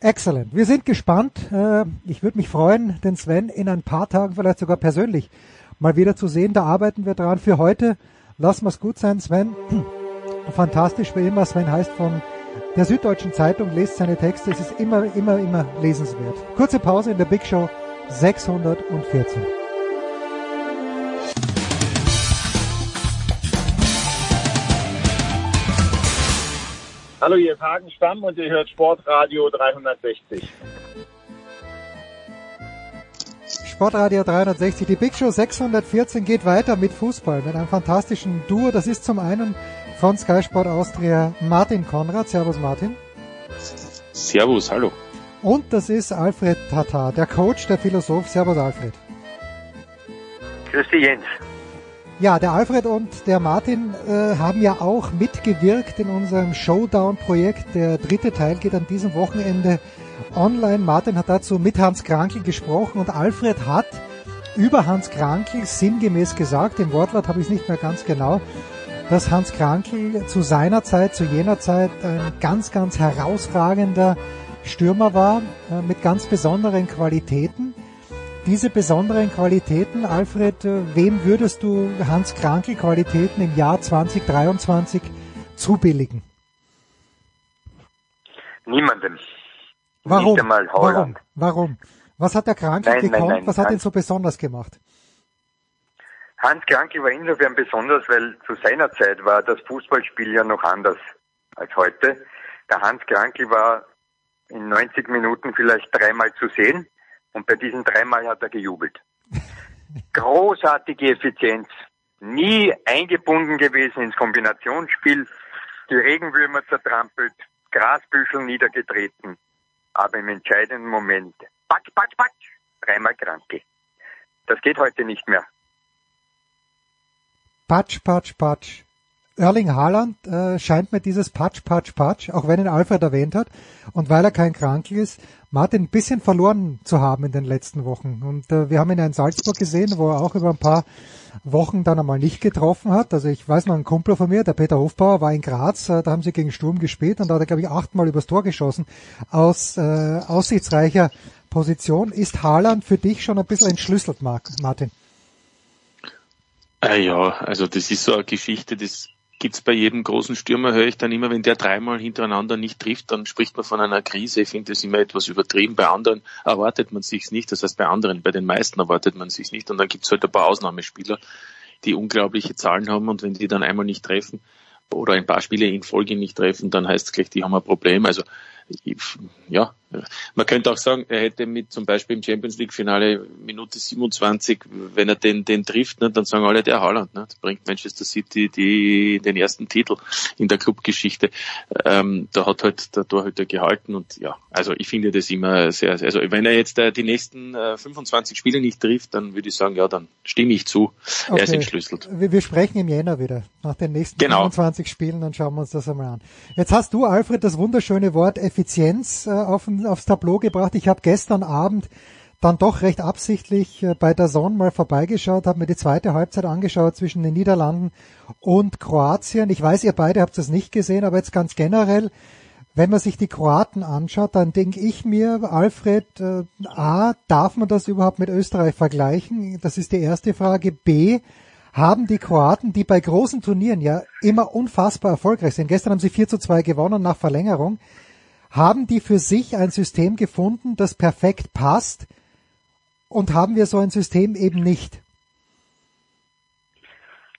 Excellent. Wir sind gespannt. Äh, ich würde mich freuen, den Sven in ein paar Tagen vielleicht sogar persönlich mal wieder zu sehen. Da arbeiten wir dran. Für heute lassen wir es gut sein, Sven. Fantastisch wie immer. Sven heißt von der Süddeutschen Zeitung, lest seine Texte. Es ist immer, immer, immer lesenswert. Kurze Pause in der Big Show 614. Hallo, hier ist Hagen Stamm und ihr hört Sportradio 360. Sportradio 360, die Big Show 614 geht weiter mit Fußball, mit einem fantastischen Duo. Das ist zum einen von Sky Sport Austria Martin Konrad. Servus Martin. Servus, hallo. Und das ist Alfred Tata, der Coach, der Philosoph. Servus Alfred. Grüß dich Jens. Ja, der Alfred und der Martin äh, haben ja auch mitgewirkt in unserem Showdown-Projekt. Der dritte Teil geht an diesem Wochenende online. Martin hat dazu mit Hans Krankel gesprochen und Alfred hat über Hans Krankel sinngemäß gesagt, im Wortlaut habe ich es nicht mehr ganz genau, dass Hans Krankel zu seiner Zeit, zu jener Zeit ein ganz, ganz herausragender Stürmer war, äh, mit ganz besonderen Qualitäten diese besonderen Qualitäten, Alfred, äh, wem würdest du Hans Krankel Qualitäten im Jahr 2023 zubilligen? Niemandem. Warum? Nicht einmal Warum? Warum? Was hat der Krankel nein, gekonnt? Nein, nein, Was hat ihn so besonders gemacht? Hans Krankel war insofern besonders, weil zu seiner Zeit war das Fußballspiel ja noch anders als heute. Der Hans Krankel war in 90 Minuten vielleicht dreimal zu sehen und bei diesen dreimal hat er gejubelt. Großartige Effizienz. Nie eingebunden gewesen ins Kombinationsspiel. Die Regenwürmer zertrampelt, Grasbüschel niedergetreten. Aber im entscheidenden Moment, patsch, patsch, patsch, dreimal Kranke. Das geht heute nicht mehr. Patsch, patsch, patsch. Erling Haaland äh, scheint mir dieses Patsch, Patsch, Patsch, auch wenn ihn Alfred erwähnt hat und weil er kein Krankel ist, Martin ein bisschen verloren zu haben in den letzten Wochen. Und äh, wir haben ihn in Salzburg gesehen, wo er auch über ein paar Wochen dann einmal nicht getroffen hat. Also ich weiß noch, ein Kumpel von mir, der Peter Hofbauer, war in Graz, äh, da haben sie gegen Sturm gespielt und da hat er, glaube ich, achtmal übers Tor geschossen. Aus äh, aussichtsreicher Position. Ist Haaland für dich schon ein bisschen entschlüsselt, Martin? Äh, ja, also das ist so eine Geschichte, das gibt's bei jedem großen Stürmer, höre ich dann immer, wenn der dreimal hintereinander nicht trifft, dann spricht man von einer Krise. Ich finde das immer etwas übertrieben. Bei anderen erwartet man sich's nicht. Das heißt, bei anderen, bei den meisten erwartet man sich's nicht. Und dann gibt's halt ein paar Ausnahmespieler, die unglaubliche Zahlen haben und wenn die dann einmal nicht treffen oder ein paar Spiele in Folge nicht treffen, dann heißt es gleich, die haben ein Problem. Also ja, man könnte auch sagen, er hätte mit zum Beispiel im Champions League Finale Minute 27, wenn er den, den trifft, ne, dann sagen alle, der Haaland, ne, bringt Manchester City die, den ersten Titel in der Clubgeschichte. Ähm, da hat halt der Torhüter gehalten und ja, also ich finde das immer sehr, sehr also wenn er jetzt äh, die nächsten äh, 25 Spiele nicht trifft, dann würde ich sagen, ja, dann stimme ich zu. Okay. Er ist entschlüsselt. Wir, wir sprechen im Jänner wieder, nach den nächsten genau. 25 Spielen, dann schauen wir uns das einmal an. Jetzt hast du, Alfred, das wunderschöne Wort Effizienz äh, auf, aufs Tableau gebracht. Ich habe gestern Abend dann doch recht absichtlich äh, bei der Zone mal vorbeigeschaut, habe mir die zweite Halbzeit angeschaut zwischen den Niederlanden und Kroatien. Ich weiß, ihr beide habt das nicht gesehen, aber jetzt ganz generell, wenn man sich die Kroaten anschaut, dann denke ich mir, Alfred, äh, A, darf man das überhaupt mit Österreich vergleichen? Das ist die erste Frage. B, haben die Kroaten, die bei großen Turnieren ja immer unfassbar erfolgreich sind, gestern haben sie 4 zu 2 gewonnen nach Verlängerung, haben die für sich ein System gefunden, das perfekt passt und haben wir so ein System eben nicht?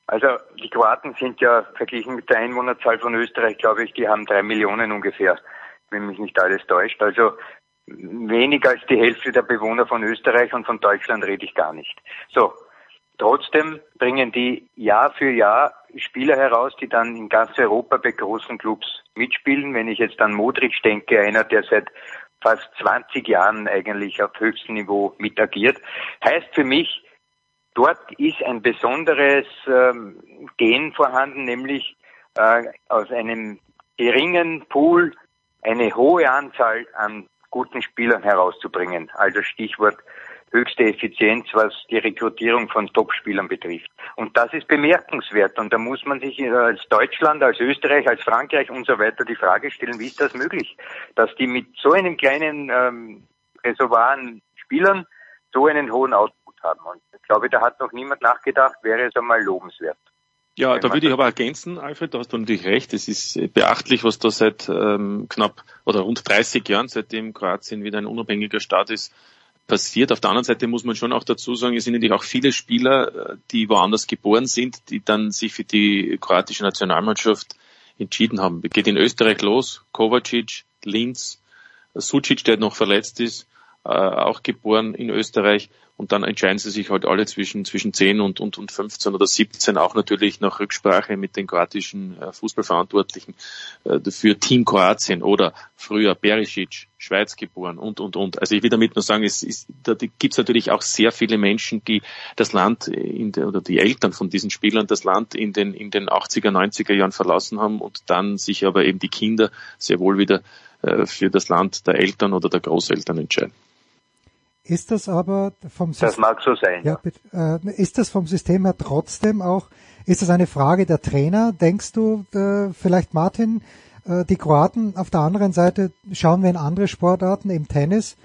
Also die Kroaten sind ja verglichen mit der Einwohnerzahl von Österreich, glaube ich, die haben drei Millionen ungefähr, wenn mich nicht alles täuscht. Also weniger als die Hälfte der Bewohner von Österreich und von Deutschland rede ich gar nicht. So, trotzdem bringen die Jahr für Jahr Spieler heraus, die dann in ganz Europa bei großen Clubs mitspielen. Wenn ich jetzt an Modric denke, einer, der seit fast 20 Jahren eigentlich auf höchstem Niveau mit agiert, heißt für mich, dort ist ein besonderes ähm, Gen vorhanden, nämlich äh, aus einem geringen Pool eine hohe Anzahl an guten Spielern herauszubringen. Also Stichwort höchste Effizienz, was die Rekrutierung von Topspielern betrifft. Und das ist bemerkenswert. Und da muss man sich äh, als Deutschland, als Österreich, als Frankreich und so weiter die Frage stellen, wie ist das möglich, dass die mit so einem kleinen ähm, Reservoir an Spielern so einen hohen Output haben. Und ich glaube, da hat noch niemand nachgedacht, wäre es einmal lobenswert. Ja, da würde ich aber ergänzen, Alfred, da hast du natürlich recht. Es ist beachtlich, was da seit ähm, knapp oder rund 30 Jahren, seitdem Kroatien wieder ein unabhängiger Staat ist, passiert. Auf der anderen Seite muss man schon auch dazu sagen, es sind natürlich auch viele Spieler, äh, die woanders geboren sind, die dann sich für die kroatische Nationalmannschaft entschieden haben. Geht in Österreich los, Kovacic, Linz, Sucic, der noch verletzt ist, äh, auch geboren in Österreich und dann entscheiden sie sich halt alle zwischen, zwischen 10 und, und, und 15 oder 17, auch natürlich nach Rücksprache mit den kroatischen äh, Fußballverantwortlichen äh, für Team Kroatien oder früher Berisic, Schweiz geboren und, und, und. Also ich will damit nur sagen, es ist, da gibt es natürlich auch sehr viele Menschen, die das Land in der, oder die Eltern von diesen Spielern das Land in den, in den 80er, 90er Jahren verlassen haben und dann sich aber eben die Kinder sehr wohl wieder äh, für das Land der Eltern oder der Großeltern entscheiden. Ist das aber vom System, das mag so sein. Ja, äh, ist das vom System her trotzdem auch, ist das eine Frage der Trainer? Denkst du, äh, vielleicht Martin, äh, die Kroaten auf der anderen Seite schauen wir in andere Sportarten, im Tennis,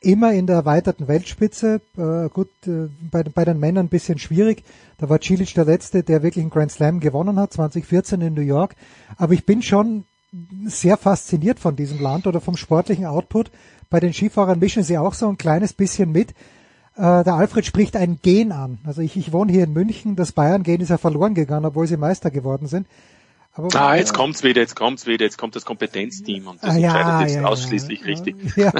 immer in der erweiterten Weltspitze. Äh, gut, äh, bei, bei den Männern ein bisschen schwierig. Da war Cilic der Letzte, der wirklich einen Grand Slam gewonnen hat, 2014 in New York. Aber ich bin schon sehr fasziniert von diesem Land oder vom sportlichen Output. Bei den Skifahrern mischen sie auch so ein kleines bisschen mit. Äh, der Alfred spricht ein Gen an. Also ich, ich wohne hier in München, das Bayern-Gen ist ja verloren gegangen, obwohl sie Meister geworden sind. Aber, ah, jetzt kommt's wieder, jetzt kommt's wieder, jetzt kommt das Kompetenzteam und das ah, ja, entscheidet jetzt ja, ausschließlich ja, richtig. Ja,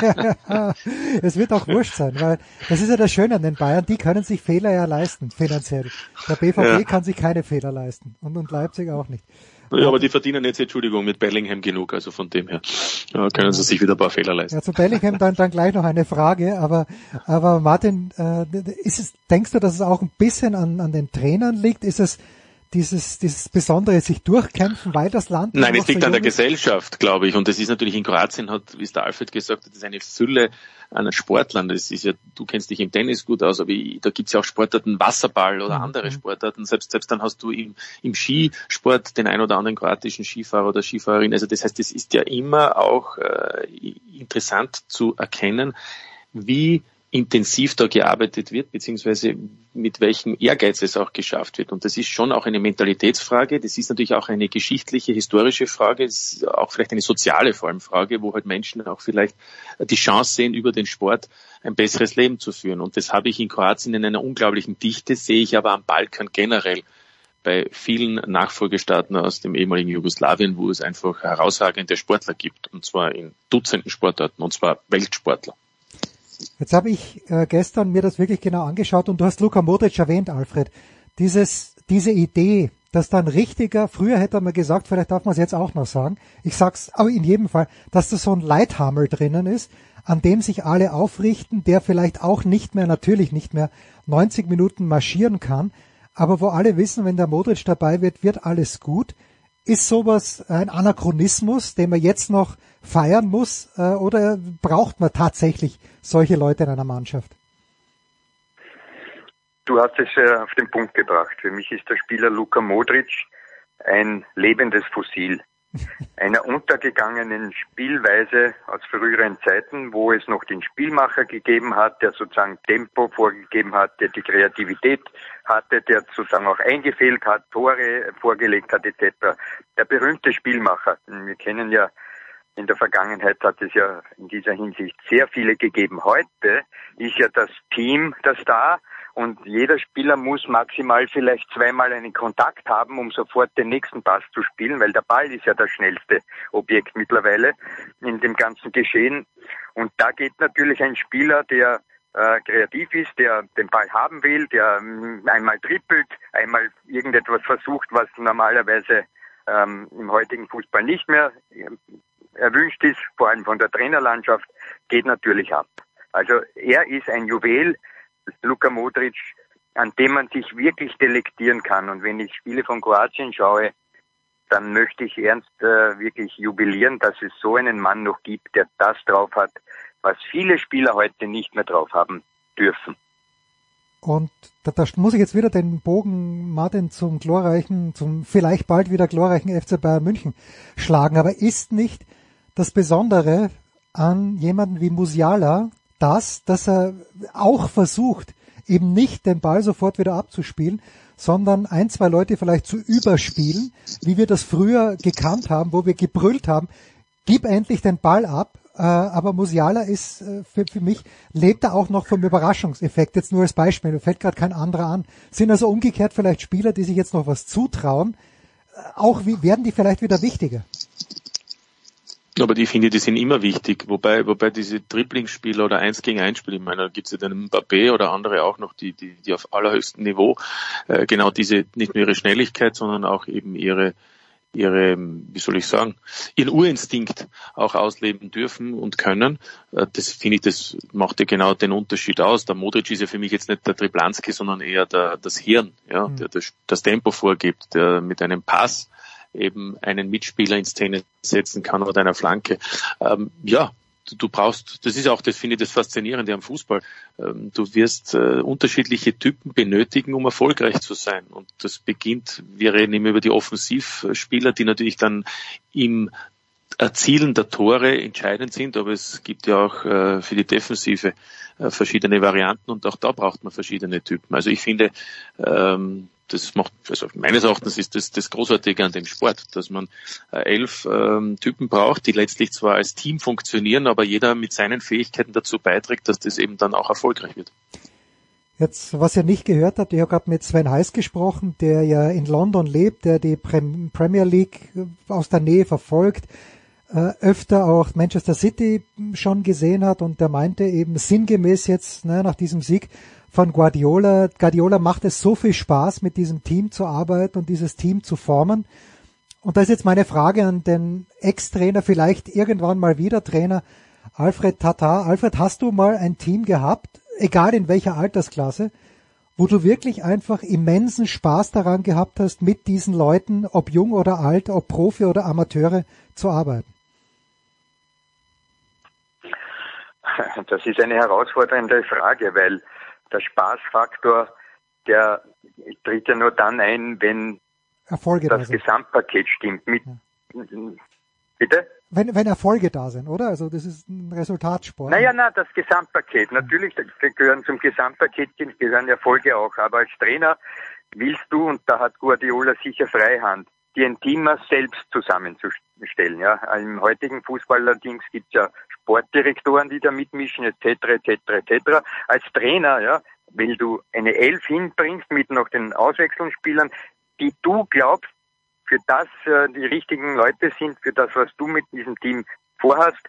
ja, es wird auch wurscht sein, weil das ist ja das Schöne an den Bayern, die können sich Fehler ja leisten, finanziell. Der BVB kann sich keine Fehler leisten und, und Leipzig auch nicht. Ja, aber die verdienen jetzt, Entschuldigung, mit Bellingham genug, also von dem her ja, können sie sich wieder ein paar Fehler leisten. Ja, zu Bellingham dann, dann gleich noch eine Frage, aber, aber Martin, äh, ist es, denkst du, dass es auch ein bisschen an, an den Trainern liegt? Ist es, dieses, dieses Besondere sich durchkämpfen, weil das Land. Nein, es liegt so an der Gesellschaft, glaube ich. Und das ist natürlich in Kroatien hat, wie es der Alfred gesagt hat, das ist eine Fülle an Sportlern. Das ist ja, du kennst dich im Tennis gut aus, aber da gibt's ja auch Sportarten, Wasserball oder mhm. andere Sportarten. Selbst, selbst dann hast du im, im Skisport den ein oder anderen kroatischen Skifahrer oder Skifahrerin. Also das heißt, es ist ja immer auch äh, interessant zu erkennen, wie intensiv da gearbeitet wird, beziehungsweise mit welchem Ehrgeiz es auch geschafft wird. Und das ist schon auch eine Mentalitätsfrage, das ist natürlich auch eine geschichtliche, historische Frage, das ist auch vielleicht eine soziale vor allem Frage, wo halt Menschen auch vielleicht die Chance sehen, über den Sport ein besseres Leben zu führen. Und das habe ich in Kroatien in einer unglaublichen Dichte, sehe ich aber am Balkan generell bei vielen Nachfolgestaaten aus dem ehemaligen Jugoslawien, wo es einfach herausragende Sportler gibt, und zwar in Dutzenden Sportarten, und zwar Weltsportler. Jetzt habe ich äh, gestern mir das wirklich genau angeschaut und du hast Luka Modric erwähnt, Alfred. Dieses, diese Idee, dass dann richtiger, früher hätte man gesagt, vielleicht darf man es jetzt auch noch sagen, ich sag's aber in jedem Fall, dass da so ein Leithammel drinnen ist, an dem sich alle aufrichten, der vielleicht auch nicht mehr, natürlich nicht mehr 90 Minuten marschieren kann, aber wo alle wissen, wenn der Modric dabei wird, wird alles gut. Ist sowas ein Anachronismus, den man jetzt noch feiern muss, äh, oder braucht man tatsächlich solche Leute in einer Mannschaft? Du hast es äh, auf den Punkt gebracht. Für mich ist der Spieler Luka Modric ein lebendes Fossil einer untergegangenen Spielweise aus früheren Zeiten, wo es noch den Spielmacher gegeben hat, der sozusagen Tempo vorgegeben hat, der die Kreativität hatte, der sozusagen auch eingefehlt hat, Tore vorgelegt hat etc. Der berühmte Spielmacher. Wir kennen ja in der Vergangenheit hat es ja in dieser Hinsicht sehr viele gegeben. Heute ist ja das Team das da und jeder Spieler muss maximal vielleicht zweimal einen Kontakt haben, um sofort den nächsten Pass zu spielen, weil der Ball ist ja das schnellste Objekt mittlerweile in dem ganzen Geschehen. Und da geht natürlich ein Spieler, der äh, kreativ ist, der den Ball haben will, der ähm, einmal trippelt, einmal irgendetwas versucht, was normalerweise ähm, im heutigen Fußball nicht mehr äh, erwünscht ist, vor allem von der Trainerlandschaft, geht natürlich ab. Also er ist ein Juwel, Luka Modric, an dem man sich wirklich delektieren kann. Und wenn ich Spiele von Kroatien schaue, dann möchte ich ernst äh, wirklich jubilieren, dass es so einen Mann noch gibt, der das drauf hat, was viele Spieler heute nicht mehr drauf haben dürfen. Und da, da muss ich jetzt wieder den Bogen Martin zum glorreichen, zum vielleicht bald wieder glorreichen FC Bayern München schlagen. Aber ist nicht das Besondere an jemanden wie Musiala, das, dass er auch versucht, eben nicht den Ball sofort wieder abzuspielen, sondern ein, zwei Leute vielleicht zu überspielen, wie wir das früher gekannt haben, wo wir gebrüllt haben, gib endlich den Ball ab. Äh, aber Musiala ist äh, für, für mich, lebt er auch noch vom Überraschungseffekt, jetzt nur als Beispiel, mir fällt gerade kein anderer an. Sind also umgekehrt vielleicht Spieler, die sich jetzt noch was zutrauen, äh, auch wie, werden die vielleicht wieder wichtiger? Aber die finde, die sind immer wichtig. Wobei, wobei diese Dribblingsspieler oder Eins gegen Eins Spiele, ich meine, da gibt es ja den Mbappé oder andere auch noch, die, die, die auf allerhöchstem Niveau äh, genau diese, nicht nur ihre Schnelligkeit, sondern auch eben ihre, ihre, wie soll ich sagen, ihren Urinstinkt auch ausleben dürfen und können. Äh, das finde ich, das macht ja genau den Unterschied aus. Der Modric ist ja für mich jetzt nicht der Triplanski, sondern eher der, das Hirn, ja, mhm. der das, das Tempo vorgibt, der mit einem Pass eben einen Mitspieler in Szene setzen kann oder einer Flanke. Ähm, ja, du, brauchst, das ist auch, das finde ich das Faszinierende am Fußball. Ähm, du wirst äh, unterschiedliche Typen benötigen, um erfolgreich zu sein. Und das beginnt, wir reden immer über die Offensivspieler, die natürlich dann im Erzielen der Tore entscheidend sind, aber es gibt ja auch äh, für die Defensive äh, verschiedene Varianten und auch da braucht man verschiedene Typen. Also ich finde, ähm, das macht, also meines Erachtens ist das das Großartige an dem Sport, dass man äh, elf ähm, Typen braucht, die letztlich zwar als Team funktionieren, aber jeder mit seinen Fähigkeiten dazu beiträgt, dass das eben dann auch erfolgreich wird. Jetzt, was ihr nicht gehört habt, ich habe gerade mit Sven Heiß gesprochen, der ja in London lebt, der die Premier League aus der Nähe verfolgt, öfter auch Manchester City schon gesehen hat und der meinte eben sinngemäß jetzt ne, nach diesem Sieg, von Guardiola. Guardiola macht es so viel Spaß, mit diesem Team zu arbeiten und dieses Team zu formen. Und da ist jetzt meine Frage an den Ex-Trainer, vielleicht irgendwann mal wieder Trainer Alfred Tata. Alfred, hast du mal ein Team gehabt, egal in welcher Altersklasse, wo du wirklich einfach immensen Spaß daran gehabt hast, mit diesen Leuten, ob jung oder alt, ob Profi oder Amateure, zu arbeiten? Das ist eine herausfordernde Frage, weil der Spaßfaktor, der tritt ja nur dann ein, wenn Erfolge das da Gesamtpaket stimmt. Mit, ja. Bitte? Wenn, wenn Erfolge da sind, oder? Also das ist ein Resultatsport. Naja, na, das Gesamtpaket. Natürlich gehören zum Gesamtpaket gehören Erfolge auch. Aber als Trainer willst du, und da hat Guardiola sicher Freihand, die ein Team selbst zusammenzustellen. Ja. Im heutigen Fußball allerdings gibt es ja Sportdirektoren, die da mitmischen, etc., etc., etc. Als Trainer, ja, wenn du eine Elf hinbringst mit noch den Auswechslungsspielern, die du glaubst, für das äh, die richtigen Leute sind, für das, was du mit diesem Team vorhast,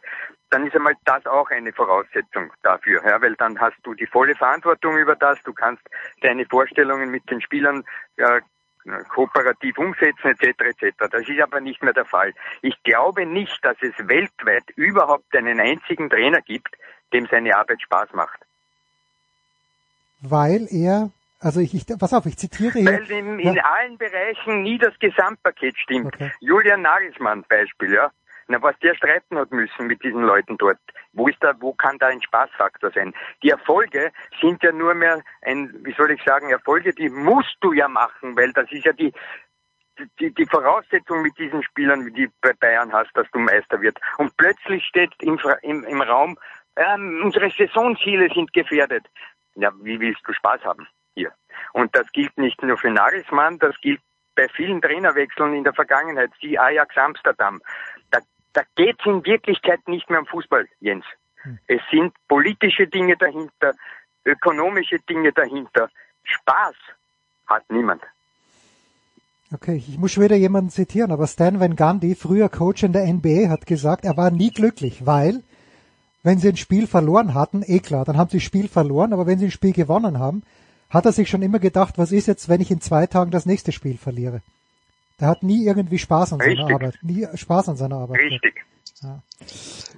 dann ist einmal das auch eine Voraussetzung dafür, ja, weil dann hast du die volle Verantwortung über das, du kannst deine Vorstellungen mit den Spielern äh, kooperativ umsetzen etc. etc. Das ist aber nicht mehr der Fall. Ich glaube nicht, dass es weltweit überhaupt einen einzigen Trainer gibt, dem seine Arbeit Spaß macht. Weil er Also ich, ich pass auf, ich zitiere hier. Weil in, in ja. allen Bereichen nie das Gesamtpaket stimmt. Okay. Julian Nagelsmann Beispiel, ja. Na, was der streiten hat müssen mit diesen Leuten dort. Wo ist da, wo kann da ein Spaßfaktor sein? Die Erfolge sind ja nur mehr ein, wie soll ich sagen, Erfolge, die musst du ja machen, weil das ist ja die, die, die Voraussetzung mit diesen Spielern, wie die bei Bayern hast, dass du Meister wird. Und plötzlich steht im, im, im Raum, ähm, unsere Saisonziele sind gefährdet. Ja, wie willst du Spaß haben hier? Und das gilt nicht nur für Nagelsmann, das gilt bei vielen Trainerwechseln in der Vergangenheit, wie Ajax Amsterdam. Da, da geht es in Wirklichkeit nicht mehr um Fußball, Jens. Hm. Es sind politische Dinge dahinter, ökonomische Dinge dahinter. Spaß hat niemand. Okay, ich muss schon wieder jemanden zitieren, aber Stan Van Gundy, früher Coach in der NBA, hat gesagt, er war nie glücklich, weil wenn sie ein Spiel verloren hatten, eh klar, dann haben sie das Spiel verloren, aber wenn sie ein Spiel gewonnen haben, hat er sich schon immer gedacht, was ist jetzt, wenn ich in zwei Tagen das nächste Spiel verliere? Der hat nie irgendwie Spaß an Richtig. seiner Arbeit, nie Spaß an seiner Arbeit. Richtig. Ja.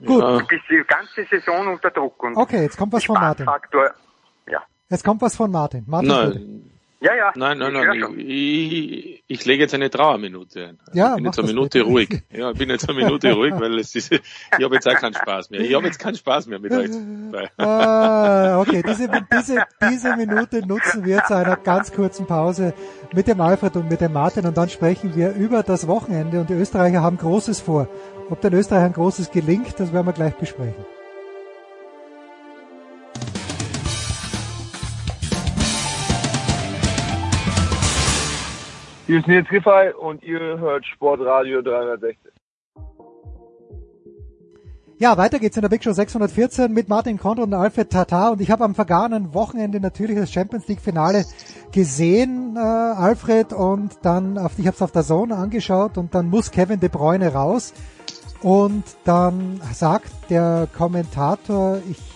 Gut. Ja. Du bist die ganze Saison unter Druck. Und okay, jetzt kommt was von Martin. Ja. Jetzt kommt was von Martin. Martin Nein, ja, ja. Nein, nein, nein. Ich, ich, ich, lege jetzt eine Trauerminute ein. Ja, ich bin jetzt eine Minute bitte. ruhig. Ja, ich bin jetzt eine Minute ruhig, weil es ist, ich habe jetzt auch keinen Spaß mehr. Ich habe jetzt keinen Spaß mehr mit euch. Ah, okay, diese, diese, diese Minute nutzen wir zu einer ganz kurzen Pause mit dem Alfred und mit dem Martin und dann sprechen wir über das Wochenende und die Österreicher haben Großes vor. Ob den Österreichern Großes gelingt, das werden wir gleich besprechen. Hier ist Nils Giffey und ihr hört Sportradio 360. Ja, weiter geht's in der Big Show 614 mit Martin Konrad und Alfred Tatar. Und ich habe am vergangenen Wochenende natürlich das Champions League Finale gesehen, äh, Alfred, und dann auf, ich habe es auf der Zone angeschaut und dann muss Kevin De Bruyne raus. Und dann sagt der Kommentator, ich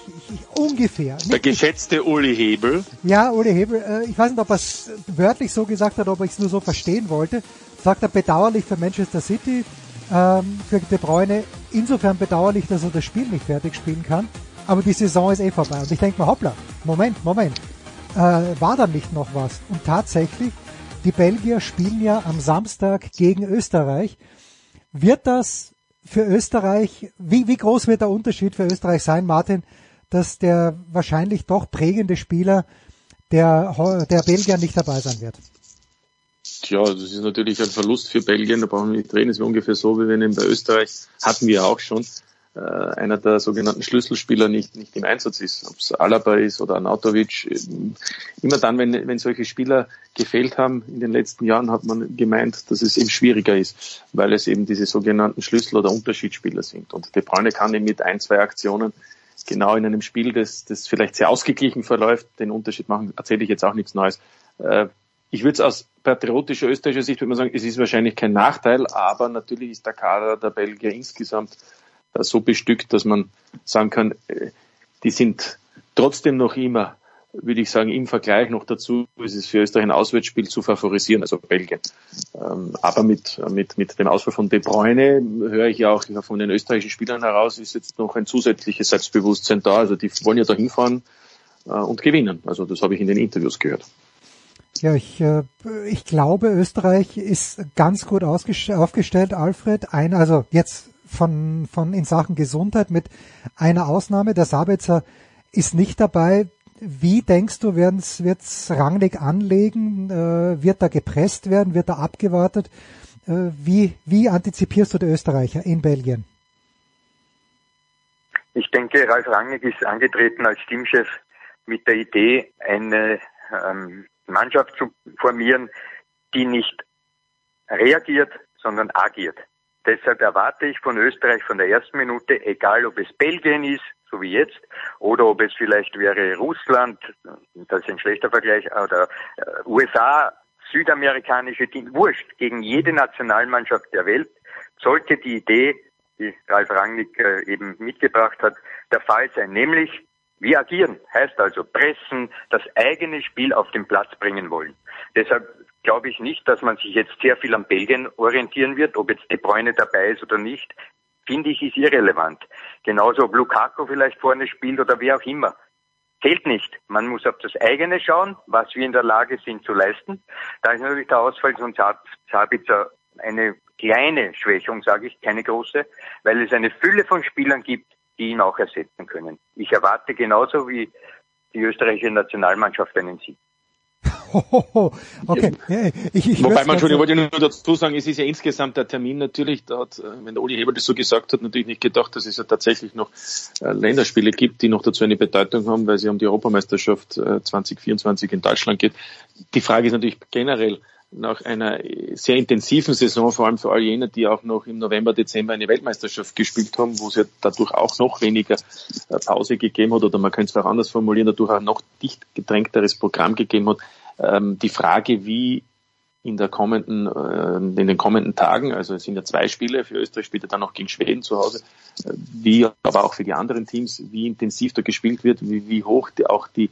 ungefähr. Der geschätzte Uli Hebel. Ja, Uli Hebel. Äh, ich weiß nicht, ob er es wörtlich so gesagt hat, ob ich es nur so verstehen wollte. Sagt er bedauerlich für Manchester City, ähm, für De Bruyne. Insofern bedauerlich, dass er das Spiel nicht fertig spielen kann. Aber die Saison ist eh vorbei. Und ich denke mir, hoppla, Moment, Moment. Äh, war da nicht noch was? Und tatsächlich, die Belgier spielen ja am Samstag gegen Österreich. Wird das für Österreich, wie, wie groß wird der Unterschied für Österreich sein, Martin, dass der wahrscheinlich doch prägende Spieler der, der Belgier nicht dabei sein wird. Tja, das ist natürlich ein Verlust für Belgien, da brauchen wir nicht reden. Es ist ungefähr so, wie wenn bei Österreich hatten wir auch schon äh, einer der sogenannten Schlüsselspieler nicht, nicht im Einsatz ist, ob es Alaba ist oder Anatovic. Immer dann, wenn, wenn solche Spieler gefehlt haben in den letzten Jahren, hat man gemeint, dass es eben schwieriger ist, weil es eben diese sogenannten Schlüssel- oder Unterschiedsspieler sind. Und De Bruyne kann eben mit ein, zwei Aktionen genau in einem Spiel, das, das vielleicht sehr ausgeglichen verläuft, den Unterschied machen, erzähle ich jetzt auch nichts Neues. Äh, ich würde es aus patriotischer österreichischer Sicht würde man sagen, es ist wahrscheinlich kein Nachteil, aber natürlich ist der Kader der Belgier insgesamt so bestückt, dass man sagen kann, äh, die sind trotzdem noch immer würde ich sagen, im Vergleich noch dazu ist es für Österreich ein Auswärtsspiel zu favorisieren, also Belgien. Ähm, aber mit, mit, mit dem Ausfall von De Bruyne höre ich ja auch von den österreichischen Spielern heraus, ist jetzt noch ein zusätzliches Selbstbewusstsein da. Also die wollen ja da hinfahren äh, und gewinnen. Also das habe ich in den Interviews gehört. Ja, ich, äh, ich glaube, Österreich ist ganz gut aufgestellt, Alfred. Ein, also jetzt von, von in Sachen Gesundheit mit einer Ausnahme. Der Sabitzer ist nicht dabei. Wie denkst du, wird es Rangnick anlegen? Äh, wird da gepresst werden? Wird da abgewartet? Äh, wie, wie antizipierst du die Österreicher in Belgien? Ich denke, Ralf Rangnick ist angetreten als Teamchef mit der Idee, eine ähm, Mannschaft zu formieren, die nicht reagiert, sondern agiert. Deshalb erwarte ich von Österreich von der ersten Minute, egal ob es Belgien ist, so wie jetzt, oder ob es vielleicht wäre Russland, das ist ein schlechter Vergleich, oder äh, USA, südamerikanische Team, wurscht, gegen jede Nationalmannschaft der Welt, sollte die Idee, die Ralf Rangnick äh, eben mitgebracht hat, der Fall sein, nämlich wir agieren, heißt also pressen, das eigene Spiel auf den Platz bringen wollen. Deshalb glaube ich nicht, dass man sich jetzt sehr viel an Belgien orientieren wird, ob jetzt De Bruyne dabei ist oder nicht finde ich, ist irrelevant. Genauso ob Lukaku vielleicht vorne spielt oder wer auch immer. zählt nicht. Man muss auf das eigene schauen, was wir in der Lage sind zu leisten. Da ist natürlich der Ausfall von Sabitzer eine kleine Schwächung, sage ich, keine große, weil es eine Fülle von Spielern gibt, die ihn auch ersetzen können. Ich erwarte genauso wie die österreichische Nationalmannschaft einen Sieg. Okay. Ich, ich Wobei man schon, ich wollte nur dazu sagen, es ist ja insgesamt der Termin natürlich, da hat, äh, wenn der Uli Heber das so gesagt hat, natürlich nicht gedacht, dass es ja tatsächlich noch äh, Länderspiele gibt, die noch dazu eine Bedeutung haben, weil es ja um die Europameisterschaft 2024 äh, in Deutschland geht. Die Frage ist natürlich generell, nach einer sehr intensiven Saison, vor allem für all jene, die auch noch im November, Dezember eine Weltmeisterschaft gespielt haben, wo es ja dadurch auch noch weniger Pause gegeben hat, oder man könnte es auch anders formulieren, dadurch auch noch dicht gedrängteres Programm gegeben hat ähm, die Frage, wie in der kommenden, äh, in den kommenden Tagen, also es sind ja zwei Spiele, für Österreich spielt er dann noch gegen Schweden zu Hause, äh, wie aber auch für die anderen Teams, wie intensiv da gespielt wird, wie, wie hoch die, auch die,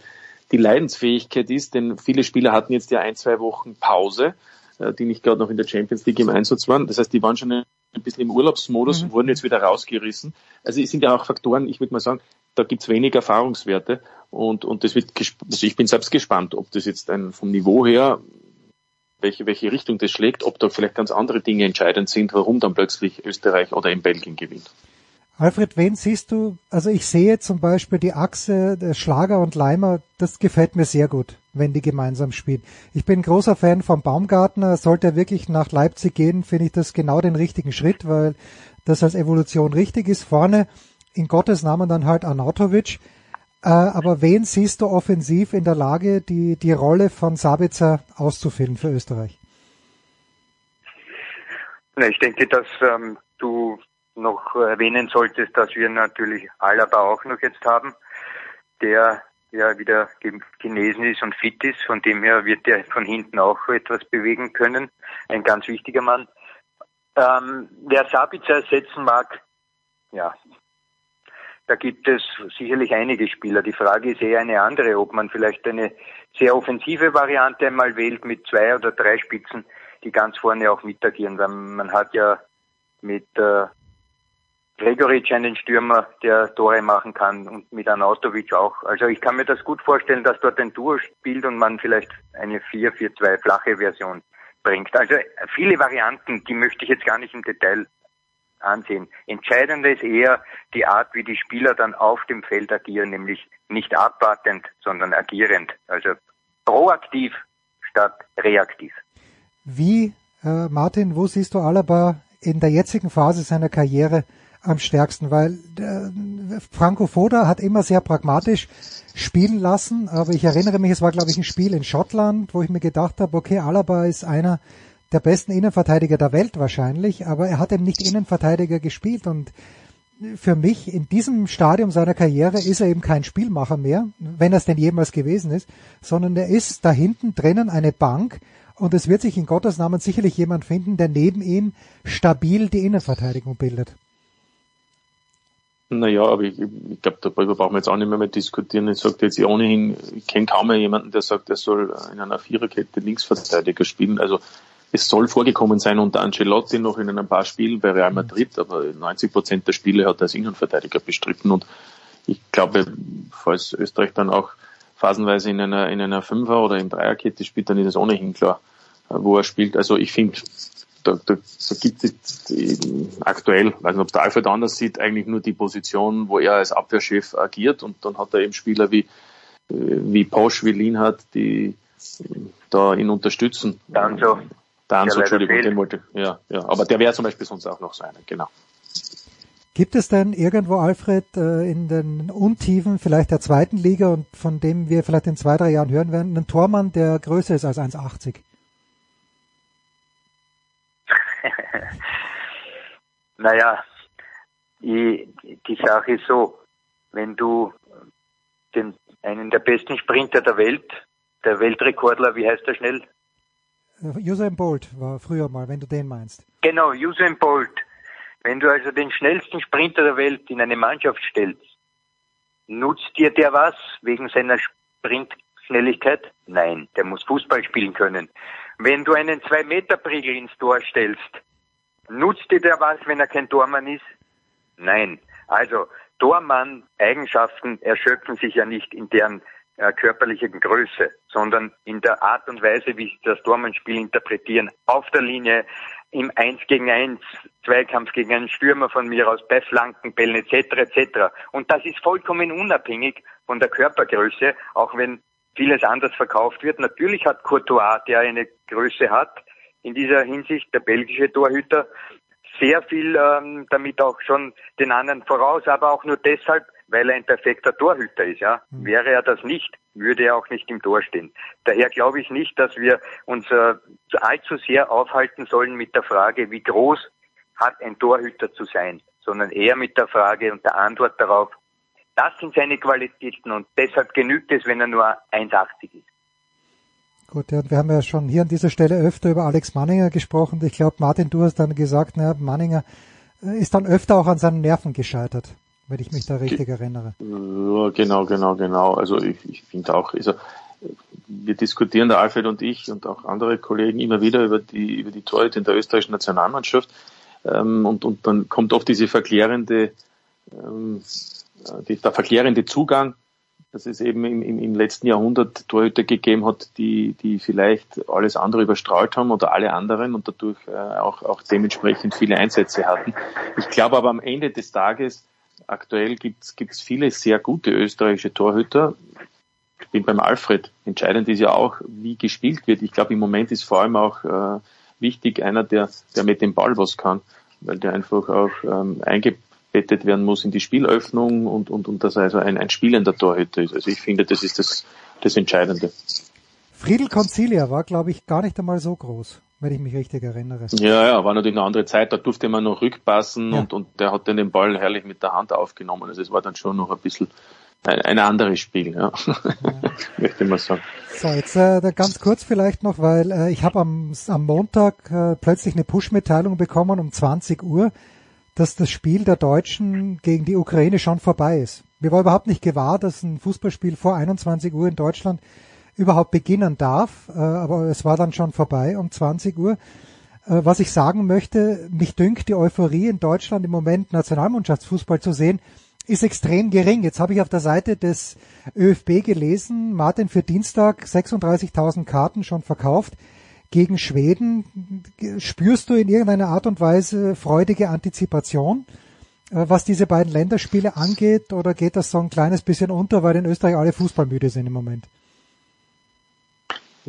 die Leidensfähigkeit ist, denn viele Spieler hatten jetzt ja ein, zwei Wochen Pause, äh, die nicht gerade noch in der Champions League im Einsatz waren. Das heißt, die waren schon ein bisschen im Urlaubsmodus mhm. und wurden jetzt wieder rausgerissen. Also es sind ja auch Faktoren, ich würde mal sagen, da gibt's wenig Erfahrungswerte und, und das wird, also ich bin selbst gespannt, ob das jetzt ein, vom Niveau her, welche, welche Richtung das schlägt, ob da vielleicht ganz andere Dinge entscheidend sind, warum dann plötzlich Österreich oder in Belgien gewinnt. Alfred, wen siehst du? Also ich sehe zum Beispiel die Achse der Schlager und Leimer, das gefällt mir sehr gut, wenn die gemeinsam spielen. Ich bin großer Fan von Baumgartner. Sollte er wirklich nach Leipzig gehen, finde ich das genau den richtigen Schritt, weil das als Evolution richtig ist. Vorne in Gottes Namen dann halt Arnautovic. Äh, aber wen siehst du offensiv in der Lage, die, die Rolle von Sabitzer auszufüllen für Österreich? Ich denke, dass ähm, du noch erwähnen solltest, dass wir natürlich Alaba auch noch jetzt haben, der ja wieder genesen ist und fit ist. Von dem her wird er von hinten auch etwas bewegen können. Ein ganz wichtiger Mann. Ähm, wer Sabitzer ersetzen mag, ja, da gibt es sicherlich einige Spieler. Die Frage ist eher eine andere, ob man vielleicht eine sehr offensive Variante einmal wählt mit zwei oder drei Spitzen, die ganz vorne auch mitagieren. Weil man hat ja mit äh, Gregoric einen Stürmer, der Tore machen kann und mit Anautovic auch. Also ich kann mir das gut vorstellen, dass dort ein Duo spielt und man vielleicht eine 4-4-2 flache Version bringt. Also viele Varianten, die möchte ich jetzt gar nicht im Detail ansehen. Entscheidend ist eher die Art, wie die Spieler dann auf dem Feld agieren, nämlich nicht abwartend, sondern agierend. Also proaktiv statt reaktiv. Wie, äh, Martin, wo siehst du Alaba in der jetzigen Phase seiner Karriere am stärksten? Weil äh, Franco Foda hat immer sehr pragmatisch spielen lassen, aber ich erinnere mich, es war glaube ich ein Spiel in Schottland, wo ich mir gedacht habe, okay, Alaba ist einer, der besten Innenverteidiger der Welt wahrscheinlich, aber er hat eben nicht Innenverteidiger gespielt und für mich in diesem Stadium seiner Karriere ist er eben kein Spielmacher mehr, wenn er es denn jemals gewesen ist, sondern er ist da hinten drinnen eine Bank und es wird sich in Gottes Namen sicherlich jemand finden, der neben ihm stabil die Innenverteidigung bildet. Naja, aber ich, ich glaube, darüber brauchen wir jetzt auch nicht mehr, mehr diskutieren. Ich sage jetzt ohnehin, ich kenne kaum mehr jemanden, der sagt, er soll in einer Viererkette Linksverteidiger spielen. Also es soll vorgekommen sein unter Ancelotti noch in ein paar Spielen bei Real Madrid, aber 90 Prozent der Spiele hat er als Innenverteidiger bestritten und ich glaube, falls Österreich dann auch phasenweise in einer, in einer Fünfer- oder in Dreierkette spielt, dann ist es ohnehin klar, wo er spielt. Also ich finde, da, da, da gibt es aktuell, weiß nicht, ob der Alfred anders sieht, eigentlich nur die Position, wo er als Abwehrchef agiert und dann hat er eben Spieler wie, wie Posch, wie Lienhardt, die da ihn unterstützen. Dann Dann so, Entschuldigung, den wollte, ja, ja, aber der wäre zum Beispiel sonst auch noch so einer, genau. Gibt es denn irgendwo, Alfred, äh, in den Untiefen vielleicht der zweiten Liga und von dem wir vielleicht in zwei, drei Jahren hören werden, einen Tormann, der größer ist als 1,80? naja, die, die Sache ist so, wenn du den, einen der besten Sprinter der Welt, der Weltrekordler, wie heißt er schnell? Usain Bolt war früher mal, wenn du den meinst. Genau, Usain Bolt. Wenn du also den schnellsten Sprinter der Welt in eine Mannschaft stellst, nutzt dir der was wegen seiner Sprintschnelligkeit? Nein, der muss Fußball spielen können. Wenn du einen 2-Meter-Prigel ins Tor stellst, nutzt dir der was, wenn er kein Tormann ist? Nein. Also, Tormann-Eigenschaften erschöpfen sich ja nicht in deren äh, körperlichen Größe, sondern in der Art und Weise, wie sie das Tormannspiel interpretieren. Auf der Linie, im Eins gegen Eins, Zweikampf gegen einen Stürmer von mir aus, bei Flankenbällen etc. etc. Und das ist vollkommen unabhängig von der Körpergröße, auch wenn vieles anders verkauft wird. Natürlich hat Courtois, der eine Größe hat, in dieser Hinsicht, der belgische Torhüter, sehr viel ähm, damit auch schon den anderen voraus, aber auch nur deshalb, weil er ein perfekter Torhüter ist. Ja, mhm. wäre er das nicht, würde er auch nicht im Tor stehen. Daher glaube ich nicht, dass wir uns äh, allzu sehr aufhalten sollen mit der Frage, wie groß hat ein Torhüter zu sein, sondern eher mit der Frage und der Antwort darauf, das sind seine Qualitäten und deshalb genügt es, wenn er nur 1,80 ist. Gut, ja, wir haben ja schon hier an dieser Stelle öfter über Alex Manninger gesprochen. Ich glaube, Martin, du hast dann gesagt, na, Manninger äh, ist dann öfter auch an seinen Nerven gescheitert, wenn ich mich da richtig Ge erinnere. Ja, genau, genau, genau. Also ich, ich finde auch, also wir diskutieren, der Alfred und ich und auch andere Kollegen immer wieder über die, über die Torhüter in der österreichischen Nationalmannschaft. Ähm, und, und dann kommt oft diese verklärende, ähm, die, der verklärende Zugang, dass es eben im, im, im letzten Jahrhundert Torhüter gegeben hat, die, die vielleicht alles andere überstrahlt haben oder alle anderen und dadurch äh, auch, auch dementsprechend viele Einsätze hatten. Ich glaube aber am Ende des Tages, aktuell gibt es viele sehr gute österreichische Torhüter. Ich bin beim Alfred. Entscheidend ist ja auch, wie gespielt wird. Ich glaube, im Moment ist vor allem auch äh, wichtig einer, der, der mit dem Ball was kann, weil der einfach auch ähm, einge eingebettet werden muss in die Spielöffnung und, und, und dass er also ein, ein spielender Torhüter ist. Also ich finde, das ist das, das Entscheidende. Friedel Concilia war, glaube ich, gar nicht einmal so groß, wenn ich mich richtig erinnere. Ja, ja, war natürlich eine andere Zeit, da durfte man noch rückpassen ja. und, und der hat dann den Ball herrlich mit der Hand aufgenommen. Also es war dann schon noch ein bisschen ein, ein anderes Spiel, ja. ja. möchte man sagen. So, jetzt äh, ganz kurz vielleicht noch, weil äh, ich habe am, am Montag äh, plötzlich eine Push-Mitteilung bekommen um 20 Uhr dass das Spiel der Deutschen gegen die Ukraine schon vorbei ist. Mir war überhaupt nicht gewahr, dass ein Fußballspiel vor 21 Uhr in Deutschland überhaupt beginnen darf, äh, aber es war dann schon vorbei um 20 Uhr. Äh, was ich sagen möchte, mich dünkt die Euphorie in Deutschland im Moment Nationalmannschaftsfußball zu sehen, ist extrem gering. Jetzt habe ich auf der Seite des ÖFB gelesen, Martin für Dienstag 36.000 Karten schon verkauft gegen Schweden. Spürst du in irgendeiner Art und Weise freudige Antizipation, äh, was diese beiden Länderspiele angeht, oder geht das so ein kleines bisschen unter, weil in Österreich alle fußballmüde sind im Moment?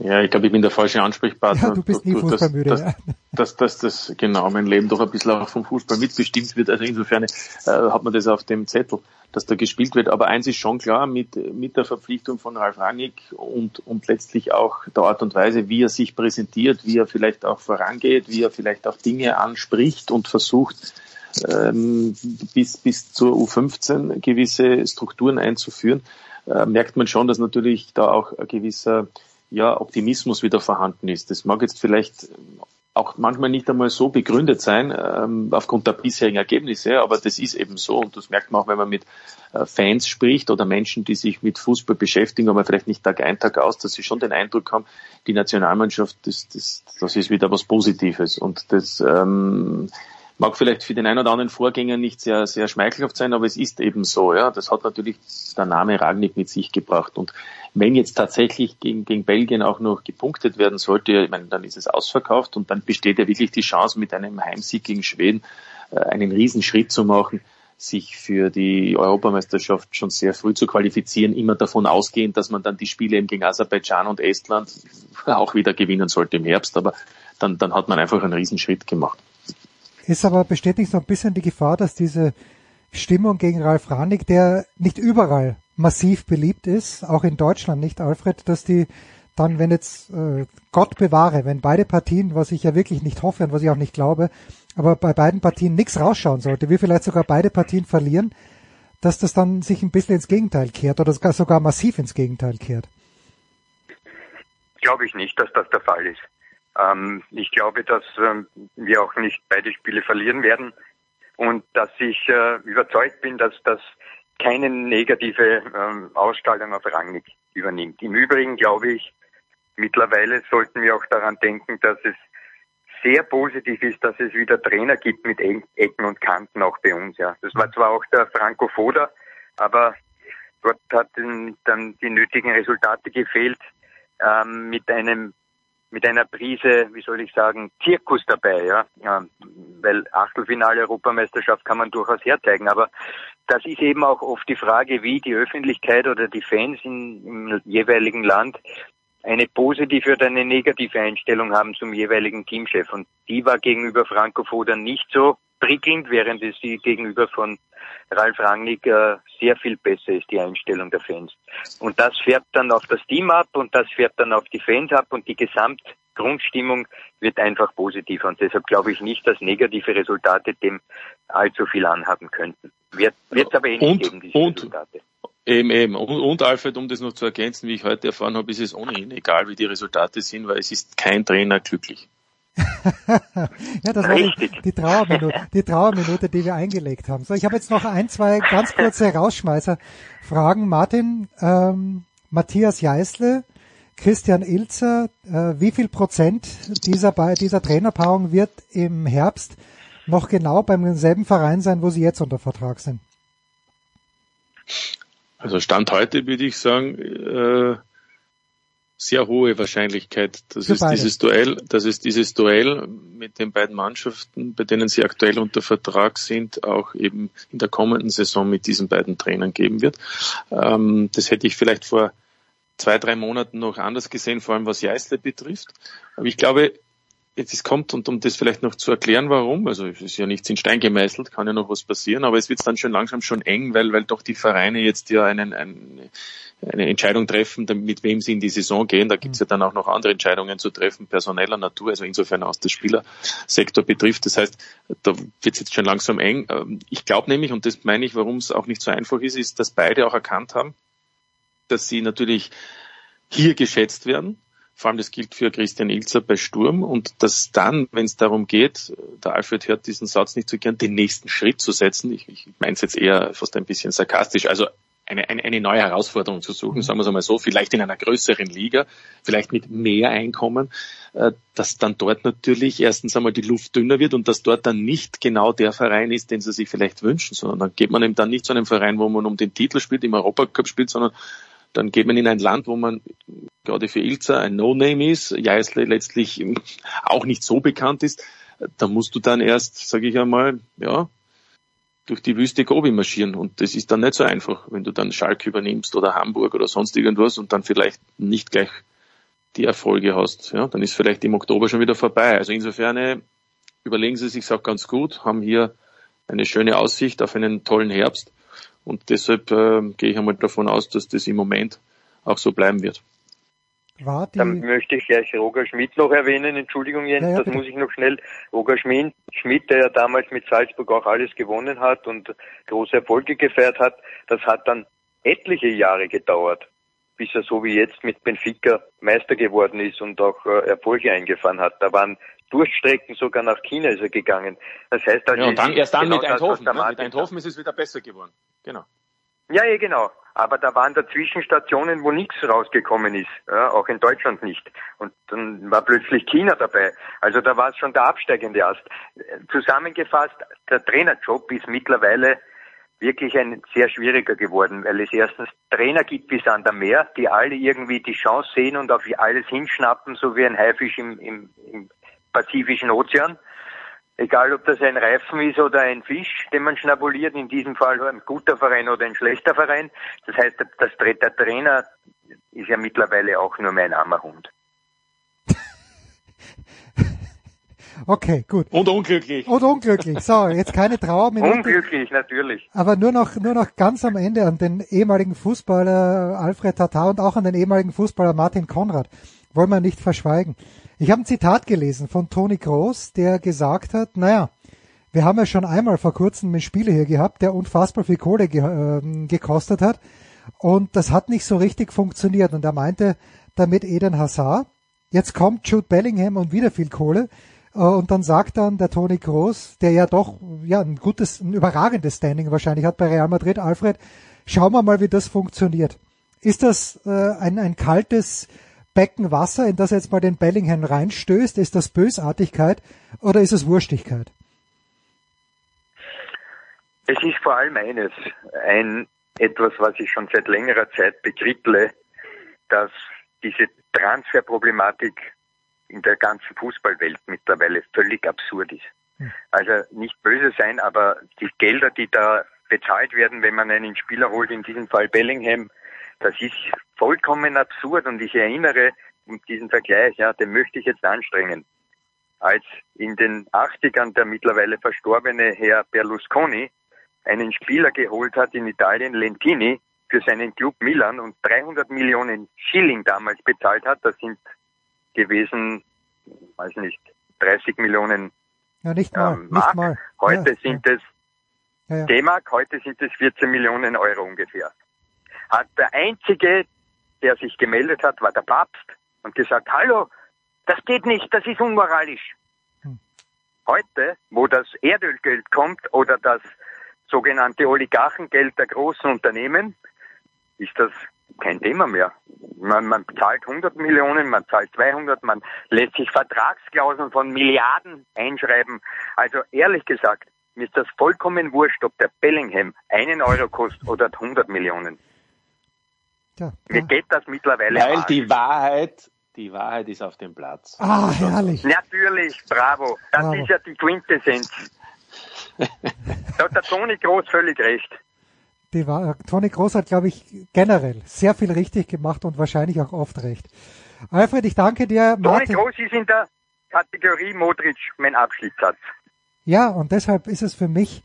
Ja, ich glaube, ich bin der falsche Ansprechpartner. Ja, du bist nie du, fußballmüde. Dass, ja. dass, dass, dass, dass genau mein Leben doch ein bisschen auch vom Fußball mitbestimmt wird. Also insofern äh, hat man das auf dem Zettel dass da gespielt wird. Aber eins ist schon klar, mit, mit der Verpflichtung von Ralf Rangnick und, und letztlich auch der Art und Weise, wie er sich präsentiert, wie er vielleicht auch vorangeht, wie er vielleicht auch Dinge anspricht und versucht, ähm, bis, bis zur U15 gewisse Strukturen einzuführen, äh, merkt man schon, dass natürlich da auch ein gewisser ja, Optimismus wieder vorhanden ist. Das mag jetzt vielleicht auch manchmal nicht einmal so begründet sein, ähm, aufgrund der bisherigen Ergebnisse, aber das ist eben so und das merkt man auch, wenn man mit äh, Fans spricht oder Menschen, die sich mit Fußball beschäftigen, aber vielleicht nicht Tag ein, Tag aus, dass sie schon den Eindruck haben, die Nationalmannschaft, das, das, das ist wieder was Positives und das ähm, mag vielleicht für den einen oder anderen Vorgänger nicht sehr, sehr schmeichelhaft sein, aber es ist eben so, ja. Das hat natürlich der Name Ragnick mit sich gebracht. Und wenn jetzt tatsächlich gegen, gegen Belgien auch noch gepunktet werden sollte, ich meine, dann ist es ausverkauft und dann besteht ja wirklich die Chance, mit einem Heimsieg gegen Schweden äh, einen Riesenschritt zu machen, sich für die Europameisterschaft schon sehr früh zu qualifizieren, immer davon ausgehend, dass man dann die Spiele eben gegen Aserbaidschan und Estland auch wieder gewinnen sollte im Herbst, aber dann, dann hat man einfach einen Riesenschritt gemacht. Ist aber besteht nicht so ein bisschen die Gefahr, dass diese Stimmung gegen Ralf Ranig, der nicht überall massiv beliebt ist, auch in Deutschland nicht, Alfred, dass die dann, wenn jetzt äh, Gott bewahre, wenn beide Partien, was ich ja wirklich nicht hoffe und was ich auch nicht glaube, aber bei beiden Partien nichts rausschauen sollte, wir vielleicht sogar beide Partien verlieren, dass das dann sich ein bisschen ins Gegenteil kehrt oder sogar massiv ins Gegenteil kehrt. Glaube ich nicht, dass das der Fall ist. Ähm, ich glaube, dass ähm, wir auch nicht beide Spiele verlieren werden und dass ich äh, überzeugt bin, dass das keine negative ähm, Ausstrahlung auf Rangnick übernimmt. Im Übrigen glaube ich, mittlerweile sollten wir auch daran denken, dass es sehr positiv ist, dass es wieder Trainer gibt mit Ecken und Kanten auch bei uns. Ja, das war zwar auch der Franco Foda, aber dort hat dann die nötigen Resultate gefehlt ähm, mit einem mit einer Prise, wie soll ich sagen, Zirkus dabei, ja, ja weil Achtelfinale Europameisterschaft kann man durchaus herzeigen, aber das ist eben auch oft die Frage, wie die Öffentlichkeit oder die Fans in, im jeweiligen Land eine positive oder eine negative Einstellung haben zum jeweiligen Teamchef. Und die war gegenüber Franco Foda nicht so prickelnd, während es die gegenüber von Ralf Rangnick äh, sehr viel besser ist, die Einstellung der Fans. Und das färbt dann auf das Team ab und das färbt dann auf die Fans ab und die Gesamtgrundstimmung wird einfach positiver. Und deshalb glaube ich nicht, dass negative Resultate dem allzu viel anhaben könnten. Wird es aber eh nicht und, geben, diese und, Resultate. Eben, eben. Und, und Alfred, um das noch zu ergänzen, wie ich heute erfahren habe, ist es ohnehin egal, wie die Resultate sind, weil es ist kein Trainer glücklich. ja, das war die, die, Trauerminute, die Trauerminute, die wir eingelegt haben. So, ich habe jetzt noch ein, zwei ganz kurze Rausschmeißer-Fragen. Martin, ähm, Matthias Jeißle, Christian Ilzer, äh, wie viel Prozent dieser, dieser Trainerpaarung wird im Herbst noch genau beim selben Verein sein, wo sie jetzt unter Vertrag sind? Also Stand heute würde ich sagen, äh, sehr hohe Wahrscheinlichkeit, dass es dieses Duell, dass es dieses Duell mit den beiden Mannschaften, bei denen sie aktuell unter Vertrag sind, auch eben in der kommenden Saison mit diesen beiden Trainern geben wird. Ähm, das hätte ich vielleicht vor zwei, drei Monaten noch anders gesehen, vor allem was Jeißle betrifft. Aber ich glaube, jetzt es kommt, und um das vielleicht noch zu erklären, warum, also es ist ja nichts in Stein gemeißelt, kann ja noch was passieren, aber es wird dann schon langsam schon eng, weil, weil doch die Vereine jetzt ja einen, einen, eine Entscheidung treffen, mit wem sie in die Saison gehen. Da gibt es ja dann auch noch andere Entscheidungen zu treffen, personeller Natur, also insofern aus der Spielersektor betrifft. Das heißt, da wird es jetzt schon langsam eng. Ähm, ich glaube nämlich, und das meine ich, warum es auch nicht so einfach ist, ist, dass beide auch erkannt haben, dass sie natürlich hier geschätzt werden vor allem das gilt für Christian Ilzer bei Sturm. Und dass dann, wenn es darum geht, der Alfred hört diesen Satz nicht so gern, den nächsten Schritt zu setzen, ich, ich meine es jetzt eher fast ein bisschen sarkastisch, also eine, eine, eine neue Herausforderung zu suchen, sagen wir es einmal so, vielleicht in einer größeren Liga, vielleicht mit mehr Einkommen, äh, dass dann dort natürlich erstens einmal die Luft dünner wird und dass dort dann nicht genau der Verein ist, den sie sich vielleicht wünschen, sondern dann geht man eben dann nicht zu einem Verein, wo man um den Titel spielt, im Europacup spielt, sondern dann geht man in ein Land, wo man gerade für Ilza ein No-Name ist, Jeißle letztlich auch nicht so bekannt ist. Da musst du dann erst, sage ich einmal, ja, durch die Wüste Gobi marschieren. Und das ist dann nicht so einfach, wenn du dann Schalk übernimmst oder Hamburg oder sonst irgendwas und dann vielleicht nicht gleich die Erfolge hast. Ja, dann ist vielleicht im Oktober schon wieder vorbei. Also insofern äh, überlegen Sie sich auch ganz gut, haben hier eine schöne Aussicht auf einen tollen Herbst. Und deshalb äh, gehe ich einmal davon aus, dass das im Moment auch so bleiben wird. Dann möchte ich gleich Roger Schmidt noch erwähnen. Entschuldigung, Jens, ja, ja, das muss ich noch schnell. Roger Schmidt, Schmidt, der ja damals mit Salzburg auch alles gewonnen hat und große Erfolge gefeiert hat, das hat dann etliche Jahre gedauert, bis er so wie jetzt mit Benfica Meister geworden ist und auch äh, Erfolge eingefahren hat. Da waren Durchstrecken sogar nach China ist er gegangen. Das heißt, also ja, und dann erst dann genau mit Eindhoven. Das, ne? Mit Eindhoven ist es wieder besser geworden. Genau. Ja, ja, genau. Aber da waren dazwischen Stationen, wo nichts rausgekommen ist, ja, auch in Deutschland nicht. Und dann war plötzlich China dabei. Also da war es schon der absteigende Ast. Zusammengefasst, der Trainerjob ist mittlerweile wirklich ein sehr schwieriger geworden, weil es erstens Trainer gibt wie Sander Meer, die alle irgendwie die Chance sehen und auf alles hinschnappen, so wie ein Haifisch im, im, im Pazifischen Ozean. Egal, ob das ein Reifen ist oder ein Fisch, den man schnabuliert, in diesem Fall ein guter Verein oder ein schlechter Verein. Das heißt, das, der Trainer ist ja mittlerweile auch nur mein armer Hund. Okay, gut. Und unglücklich. Und unglücklich. So, jetzt keine Trauerminute. Unglücklich, natürlich. Aber nur noch, nur noch ganz am Ende an den ehemaligen Fußballer Alfred Tatar und auch an den ehemaligen Fußballer Martin Konrad. Wollen wir nicht verschweigen. Ich habe ein Zitat gelesen von Toni Groß, der gesagt hat, naja, wir haben ja schon einmal vor kurzem einen Spieler hier gehabt, der unfassbar viel Kohle ge äh, gekostet hat. Und das hat nicht so richtig funktioniert. Und er meinte damit Eden Hazard, jetzt kommt Jude Bellingham und wieder viel Kohle. Äh, und dann sagt dann der Toni Groß, der ja doch ja ein gutes, ein überragendes Standing wahrscheinlich hat bei Real Madrid, Alfred, schauen wir mal, wie das funktioniert. Ist das äh, ein, ein kaltes Becken Wasser, in das er jetzt mal den Bellingham reinstößt? Ist das Bösartigkeit oder ist es Wurstigkeit? Es ist vor allem eines, ein etwas, was ich schon seit längerer Zeit bekrittle, dass diese Transferproblematik in der ganzen Fußballwelt mittlerweile völlig absurd ist. Hm. Also nicht böse sein, aber die Gelder, die da bezahlt werden, wenn man einen Spieler holt, in diesem Fall Bellingham, das ist vollkommen absurd und ich erinnere um diesen Vergleich, ja, den möchte ich jetzt anstrengen. Als in den 80ern der mittlerweile verstorbene Herr Berlusconi einen Spieler geholt hat in Italien, Lentini, für seinen Club Milan und 300 Millionen Schilling damals bezahlt hat, das sind gewesen, weiß nicht, 30 Millionen ja, nicht mal, ähm, Mark. Nicht mal. Heute ja, sind ja. es D-Mark, heute sind es 14 Millionen Euro ungefähr. Hat der einzige, der sich gemeldet hat, war der Papst und gesagt, hallo, das geht nicht, das ist unmoralisch. Hm. Heute, wo das Erdölgeld kommt oder das sogenannte Oligarchengeld der großen Unternehmen, ist das kein Thema mehr. Man, man zahlt 100 Millionen, man zahlt 200, man lässt sich Vertragsklauseln von Milliarden einschreiben. Also ehrlich gesagt, mir ist das vollkommen wurscht, ob der Bellingham einen Euro kostet oder 100 Millionen. Ja, Mir geht das mittlerweile Weil die Wahrheit, die Wahrheit ist auf dem Platz. Ah, herrlich. Natürlich, bravo. Das bravo. ist ja die Quintessenz. da hat der Toni Groß völlig recht. Die war, Toni Groß hat, glaube ich, generell sehr viel richtig gemacht und wahrscheinlich auch oft recht. Alfred, ich danke dir. Toni Groß ist in der Kategorie Modric mein Abschnittssatz. Ja, und deshalb ist es für mich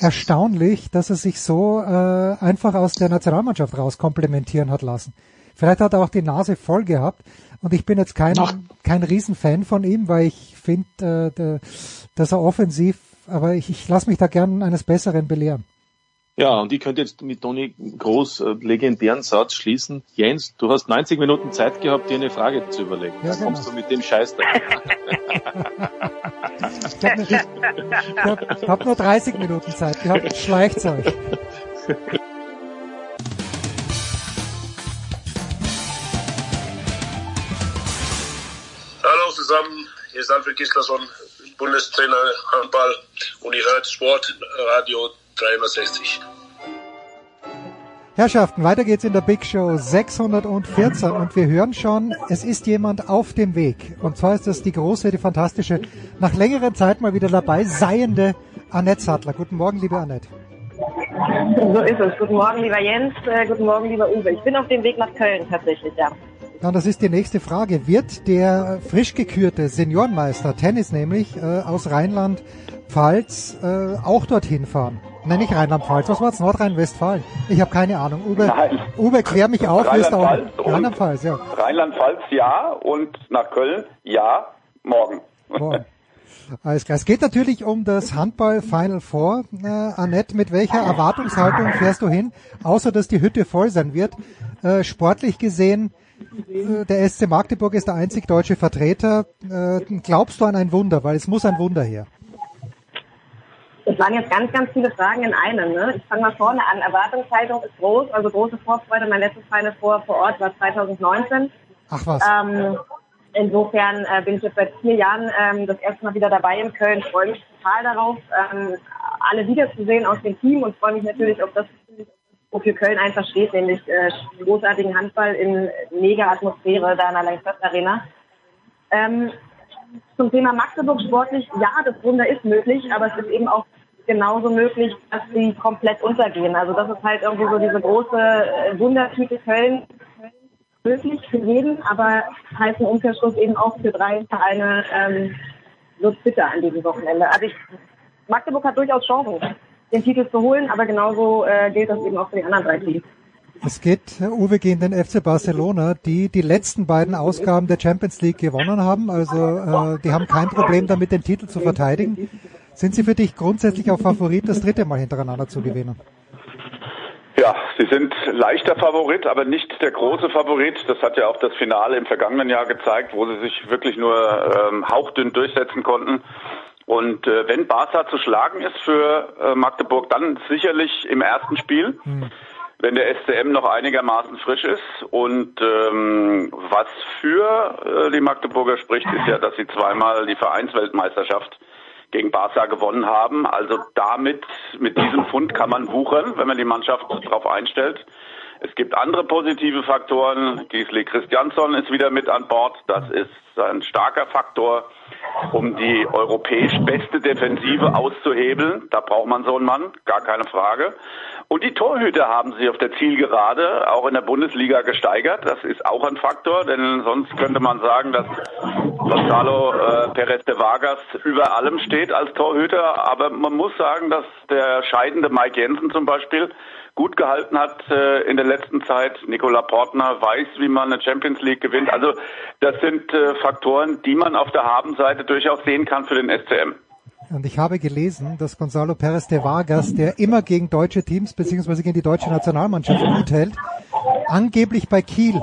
erstaunlich, dass er sich so äh, einfach aus der Nationalmannschaft raus komplementieren hat lassen. Vielleicht hat er auch die Nase voll gehabt und ich bin jetzt kein, kein Riesenfan von ihm, weil ich finde, äh, dass er offensiv, aber ich, ich lasse mich da gern eines Besseren belehren. Ja, und ich könnte jetzt mit Toni Groß äh, legendären Satz schließen. Jens, du hast 90 Minuten Zeit gehabt, dir eine Frage zu überlegen. Ja, genau. kommst du mit dem Scheiß da. ich habe hab, hab nur 30 Minuten Zeit gehabt. Schleicht's euch. Hallo zusammen, hier ist Alfred Gislason, Bundestrainer Handball und ihr hört Sportradio 360. Herrschaften, weiter geht's in der Big Show 614 und wir hören schon, es ist jemand auf dem Weg. Und zwar ist das die große, die fantastische, nach längerer Zeit mal wieder dabei seiende Annette Sattler. Guten Morgen, liebe Annette. So ist es. Guten Morgen, lieber Jens. Äh, guten Morgen, lieber Uwe. Ich bin auf dem Weg nach Köln tatsächlich, ja. Ja, das ist die nächste Frage. Wird der frisch gekürte Seniorenmeister Tennis nämlich äh, aus Rheinland-Pfalz äh, auch dorthin fahren? Nein, nicht Rheinland-Pfalz. Was war es? Nordrhein-Westfalen? Ich habe keine Ahnung. Uwe, Nein. Uwe, klär mich auf. Rheinland-Pfalz, Rheinland-Pfalz, ja. Rheinland-Pfalz ja und nach Köln ja morgen. morgen. Alles klar. Es geht natürlich um das Handball Final Four. Äh, Annette, mit welcher Erwartungshaltung fährst du hin? Außer, dass die Hütte voll sein wird. Äh, sportlich gesehen, äh, der SC Magdeburg ist der einzig deutsche Vertreter. Äh, glaubst du an ein Wunder? Weil es muss ein Wunder her. Das waren jetzt ganz, ganz viele Fragen in einem. Ne? Ich fange mal vorne an. Erwartungshaltung ist groß, also große Vorfreude. Mein letztes Final vor vor Ort war 2019. Ach was. Ähm, insofern äh, bin ich jetzt seit vier Jahren ähm, das erste Mal wieder dabei in Köln. Ich freue mich total darauf, ähm, alle wiederzusehen aus dem Team und freue mich natürlich auf das, wofür Köln einfach steht, nämlich äh, großartigen Handball in mega Atmosphäre da in der Langstadt Arena. Ähm, zum Thema Magdeburg sportlich, ja, das Wunder ist möglich, aber es ist eben auch genauso möglich, dass sie komplett untergehen. Also das ist halt irgendwie so diese große äh, Wundertüte Köln möglich für jeden, aber heißt im Umkehrschluss eben auch für drei Vereine ähm, wird bitter an diesem Wochenende. Also ich, Magdeburg hat durchaus Chancen, den Titel zu holen, aber genauso äh, gilt das eben auch für die anderen drei Teams. Es geht, Uwe, gegen den FC Barcelona, die die letzten beiden Ausgaben der Champions League gewonnen haben. Also äh, die haben kein Problem damit, den Titel zu verteidigen. Sind sie für dich grundsätzlich auch Favorit, das dritte Mal hintereinander zu gewinnen? Ja, sie sind leichter Favorit, aber nicht der große Favorit. Das hat ja auch das Finale im vergangenen Jahr gezeigt, wo sie sich wirklich nur ähm, hauchdünn durchsetzen konnten. Und äh, wenn Barca zu schlagen ist für äh, Magdeburg, dann sicherlich im ersten Spiel. Hm. Wenn der SCM noch einigermaßen frisch ist. Und ähm, was für äh, die Magdeburger spricht, ist ja, dass sie zweimal die Vereinsweltmeisterschaft gegen Barca gewonnen haben. Also damit, mit diesem Fund kann man wuchern, wenn man die Mannschaft darauf einstellt. Es gibt andere positive Faktoren. Gisli Christiansson ist wieder mit an Bord. Das ist ein starker Faktor, um die europäisch beste Defensive auszuhebeln. Da braucht man so einen Mann, gar keine Frage. Und die Torhüter haben sich auf der Zielgerade auch in der Bundesliga gesteigert. Das ist auch ein Faktor, denn sonst könnte man sagen, dass Gonzalo äh, Perez de Vargas über allem steht als Torhüter. Aber man muss sagen, dass der scheidende Mike Jensen zum Beispiel gut gehalten hat äh, in der letzten Zeit. Nicola Portner weiß, wie man eine Champions League gewinnt. Also das sind äh, Faktoren, die man auf der Habenseite durchaus sehen kann für den SCM. Und ich habe gelesen, dass Gonzalo Perez de Vargas, der immer gegen deutsche Teams bzw. gegen die deutsche Nationalmannschaft gut hält, angeblich bei Kiel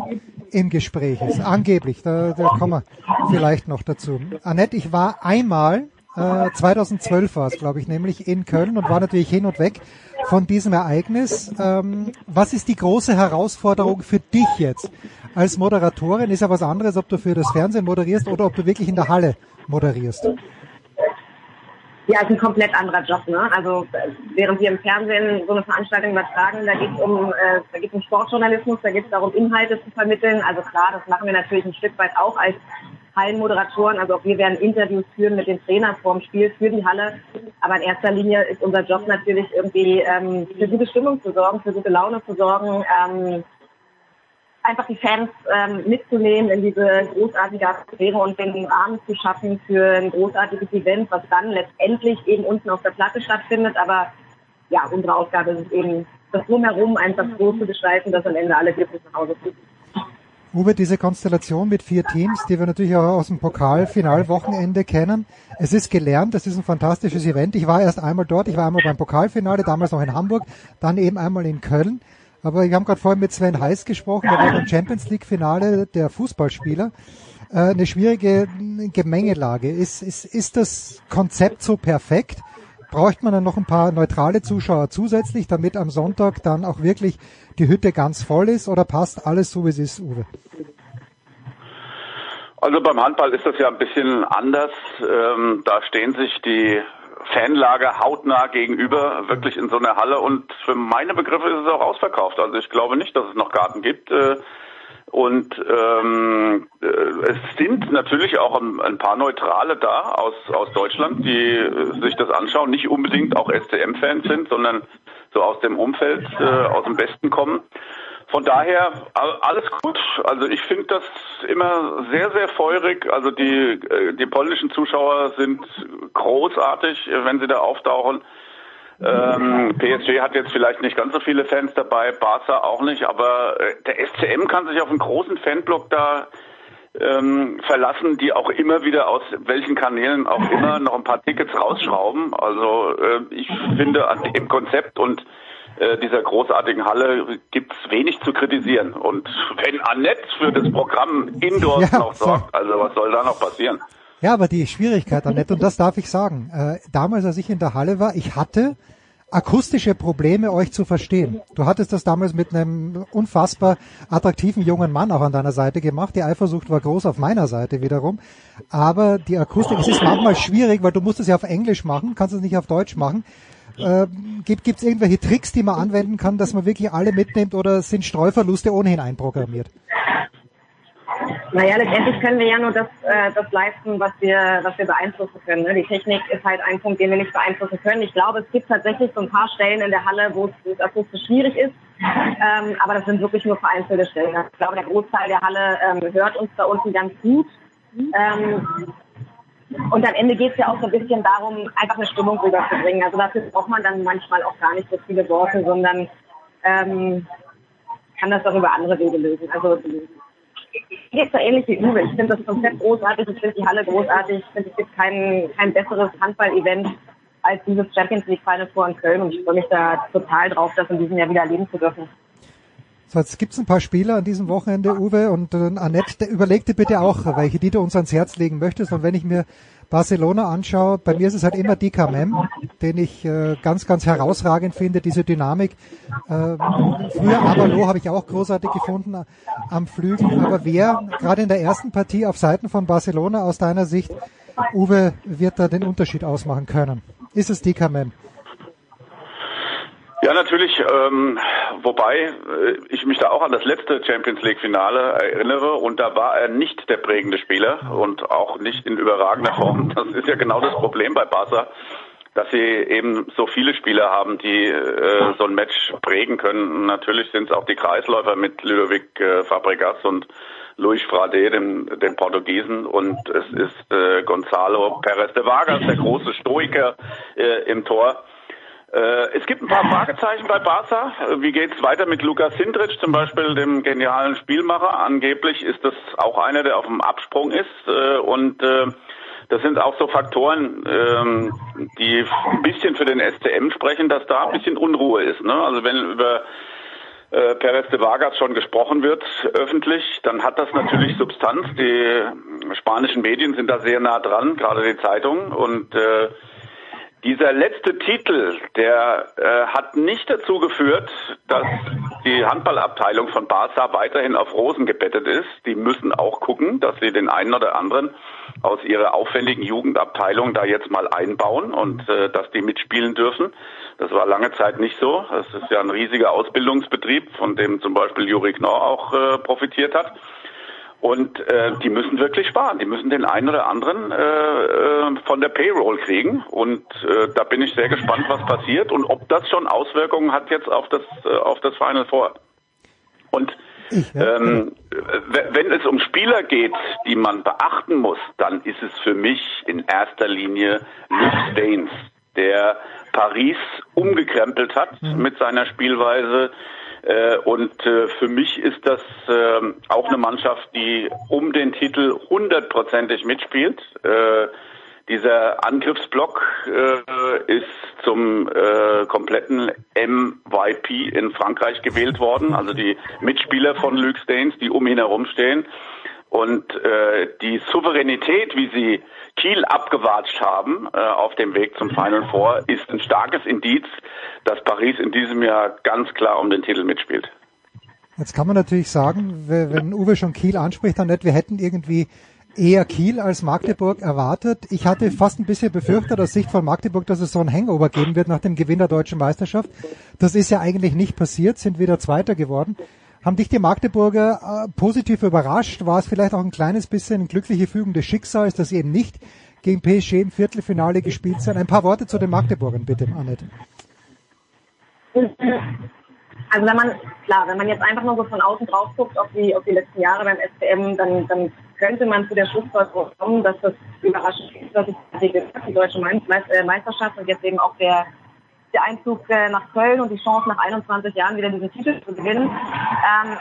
im Gespräch ist. Angeblich, da, da kommen wir vielleicht noch dazu. Annette, ich war einmal, äh, 2012 war es, glaube ich, nämlich in Köln und war natürlich hin und weg von diesem Ereignis. Ähm, was ist die große Herausforderung für dich jetzt als Moderatorin? Ist ja was anderes, ob du für das Fernsehen moderierst oder ob du wirklich in der Halle moderierst. Ja, ist ein komplett anderer Job. Ne? Also während wir im Fernsehen so eine Veranstaltung übertragen, da geht es um, äh, da geht um Sportjournalismus, da geht es darum, Inhalte zu vermitteln. Also klar, das machen wir natürlich ein Stück weit auch als Hallenmoderatoren. Also auch wir werden Interviews führen mit den Trainern vorm Spiel für die Halle. Aber in erster Linie ist unser Job natürlich irgendwie ähm, für gute Stimmung zu sorgen, für gute Laune zu sorgen. Ähm, einfach die Fans ähm, mitzunehmen in diese großartige Atmosphäre und den Rahmen zu schaffen für ein großartiges Event, was dann letztendlich eben unten auf der Platte stattfindet. Aber ja, unsere Aufgabe ist eben, das Drumherum einfach so zu gestalten, dass am Ende alle glücklich nach Hause kommen. Uwe, diese Konstellation mit vier Teams, die wir natürlich auch aus dem Pokalfinalwochenende kennen. Es ist gelernt, es ist ein fantastisches Event. Ich war erst einmal dort, ich war einmal beim Pokalfinale, damals noch in Hamburg, dann eben einmal in Köln. Aber wir haben gerade vorhin mit Sven Heiß gesprochen, der war beim Champions League Finale der Fußballspieler. Äh, eine schwierige Gemengelage. Ist, ist, ist das Konzept so perfekt? Braucht man dann noch ein paar neutrale Zuschauer zusätzlich, damit am Sonntag dann auch wirklich die Hütte ganz voll ist oder passt alles so, wie es ist, Uwe? Also beim Handball ist das ja ein bisschen anders. Ähm, da stehen sich die Fanlager hautnah gegenüber, wirklich in so einer Halle. Und für meine Begriffe ist es auch ausverkauft. Also ich glaube nicht, dass es noch Garten gibt. Äh, und ähm, äh, es sind natürlich auch ein, paar Neutrale da aus, aus Deutschland, die sich das anschauen, nicht unbedingt auch SCM-Fans sind, sondern so aus dem Umfeld, äh, aus dem Westen kommen. Von daher alles gut. Also ich finde das immer sehr, sehr feurig. Also die, äh, die polnischen Zuschauer sind großartig, wenn sie da auftauchen. Ähm, PSG hat jetzt vielleicht nicht ganz so viele Fans dabei, Barca auch nicht, aber äh, der SCM kann sich auf einen großen Fanblock da ähm, verlassen, die auch immer wieder aus welchen Kanälen auch immer noch ein paar Tickets rausschrauben. Also äh, ich finde an dem Konzept und äh, dieser großartigen Halle gibt's wenig zu kritisieren. Und wenn Annette für das Programm Indoors ja, noch sorgt, also was soll da noch passieren? Ja, aber die Schwierigkeit, Annette, und das darf ich sagen, äh, damals, als ich in der Halle war, ich hatte akustische Probleme, euch zu verstehen. Du hattest das damals mit einem unfassbar attraktiven jungen Mann auch an deiner Seite gemacht. Die Eifersucht war groß auf meiner Seite wiederum. Aber die Akustik, es ist manchmal schwierig, weil du musst es ja auf Englisch machen, kannst es nicht auf Deutsch machen. Äh, gibt es irgendwelche Tricks, die man anwenden kann, dass man wirklich alle mitnimmt oder sind Streuverluste ohnehin einprogrammiert? Naja, letztendlich können wir ja nur das, äh, das leisten, was wir, was wir beeinflussen können. Ne? Die Technik ist halt ein Punkt, den wir nicht beeinflussen können. Ich glaube, es gibt tatsächlich so ein paar Stellen in der Halle, wo es akustisch schwierig ist. Ähm, aber das sind wirklich nur vereinzelte Stellen. Ich glaube, der Großteil der Halle ähm, hört uns da unten ganz gut. Ähm, und am Ende geht es ja auch so ein bisschen darum, einfach eine Stimmung rüberzubringen. Also dafür braucht man dann manchmal auch gar nicht so viele Worte, sondern ähm, kann das auch über andere Wege lösen. Also geht so ähnlich wie Uwe. Ich finde das Konzept großartig, ich finde die Halle großartig, ich finde, es gibt kein, kein besseres Handball-Event als dieses Champions League Final Four in Köln und ich freue mich da total drauf, das in diesem Jahr wieder erleben zu dürfen. So, jetzt gibt's ein paar Spieler an diesem Wochenende, Uwe, und äh, Annette, überleg dir bitte auch, welche die du uns ans Herz legen möchtest. Und wenn ich mir Barcelona anschaue, bei mir ist es halt immer Dika Mem, den ich äh, ganz, ganz herausragend finde, diese Dynamik. Äh, früher Abalo habe ich auch großartig gefunden äh, am Flügel, aber wer gerade in der ersten Partie auf Seiten von Barcelona aus deiner Sicht, Uwe, wird da den Unterschied ausmachen können? Ist es Dika Mem? Ja, natürlich, ähm, wobei äh, ich mich da auch an das letzte Champions League Finale erinnere und da war er nicht der prägende Spieler und auch nicht in überragender Form. Das ist ja genau das Problem bei Barca, dass sie eben so viele Spieler haben, die äh, so ein Match prägen können. Natürlich sind es auch die Kreisläufer mit Ludovic äh, Fabregas und Luis Frade, dem, dem Portugiesen, und es ist äh, Gonzalo Perez de Vargas, der große Stoiker äh, im Tor. Äh, es gibt ein paar Fragezeichen bei Barca. Wie geht's weiter mit Lukas Sindrich, zum Beispiel dem genialen Spielmacher? Angeblich ist das auch einer, der auf dem Absprung ist. Äh, und äh, das sind auch so Faktoren, ähm, die ein bisschen für den SCM sprechen, dass da ein bisschen Unruhe ist. Ne? Also wenn über äh, Perez de Vargas schon gesprochen wird öffentlich, dann hat das natürlich Substanz. Die spanischen Medien sind da sehr nah dran, gerade die Zeitungen. Und äh, dieser letzte Titel, der äh, hat nicht dazu geführt, dass die Handballabteilung von Barca weiterhin auf Rosen gebettet ist. Die müssen auch gucken, dass sie den einen oder anderen aus ihrer aufwendigen Jugendabteilung da jetzt mal einbauen und äh, dass die mitspielen dürfen. Das war lange Zeit nicht so. Das ist ja ein riesiger Ausbildungsbetrieb, von dem zum Beispiel Juri Knorr auch äh, profitiert hat. Und äh, die müssen wirklich sparen. Die müssen den einen oder anderen äh, äh, von der Payroll kriegen. Und äh, da bin ich sehr gespannt, was passiert und ob das schon Auswirkungen hat jetzt auf das äh, auf das Final Four. Und ähm, wenn es um Spieler geht, die man beachten muss, dann ist es für mich in erster Linie Luke Staines, der Paris umgekrempelt hat mhm. mit seiner Spielweise, und äh, für mich ist das ähm, auch eine Mannschaft, die um den Titel hundertprozentig mitspielt. Äh, dieser Angriffsblock ist zum kompletten MYP in Frankreich gewählt worden, also die Mitspieler von Luke Staines, die um ihn herum stehen. Und äh, die Souveränität, wie sie Kiel abgewatscht haben äh, auf dem Weg zum Final Four, ist ein starkes Indiz, dass Paris in diesem Jahr ganz klar um den Titel mitspielt. Jetzt kann man natürlich sagen, wenn Uwe schon Kiel anspricht, dann nicht, wir hätten irgendwie eher Kiel als Magdeburg erwartet. Ich hatte fast ein bisschen befürchtet aus Sicht von Magdeburg, dass es so ein Hangover geben wird nach dem Gewinn der deutschen Meisterschaft. Das ist ja eigentlich nicht passiert, sind wieder Zweiter geworden. Haben dich die Magdeburger äh, positiv überrascht? War es vielleicht auch ein kleines bisschen ein glückliche Fügung des Schicksals, dass sie eben nicht gegen PSG im Viertelfinale gespielt sind? Ein paar Worte zu den Magdeburgern, bitte, Annette. Also wenn man, klar, wenn man jetzt einfach nur so von außen drauf guckt auf die, auf die letzten Jahre beim SCM, dann, dann könnte man zu der Schlussfolgerung kommen, dass das überraschend ist, dass die deutsche äh, Meisterschaft und jetzt eben auch der der Einzug äh, nach Köln und die Chance nach 21 Jahren wieder diesen Titel zu gewinnen. Ähm,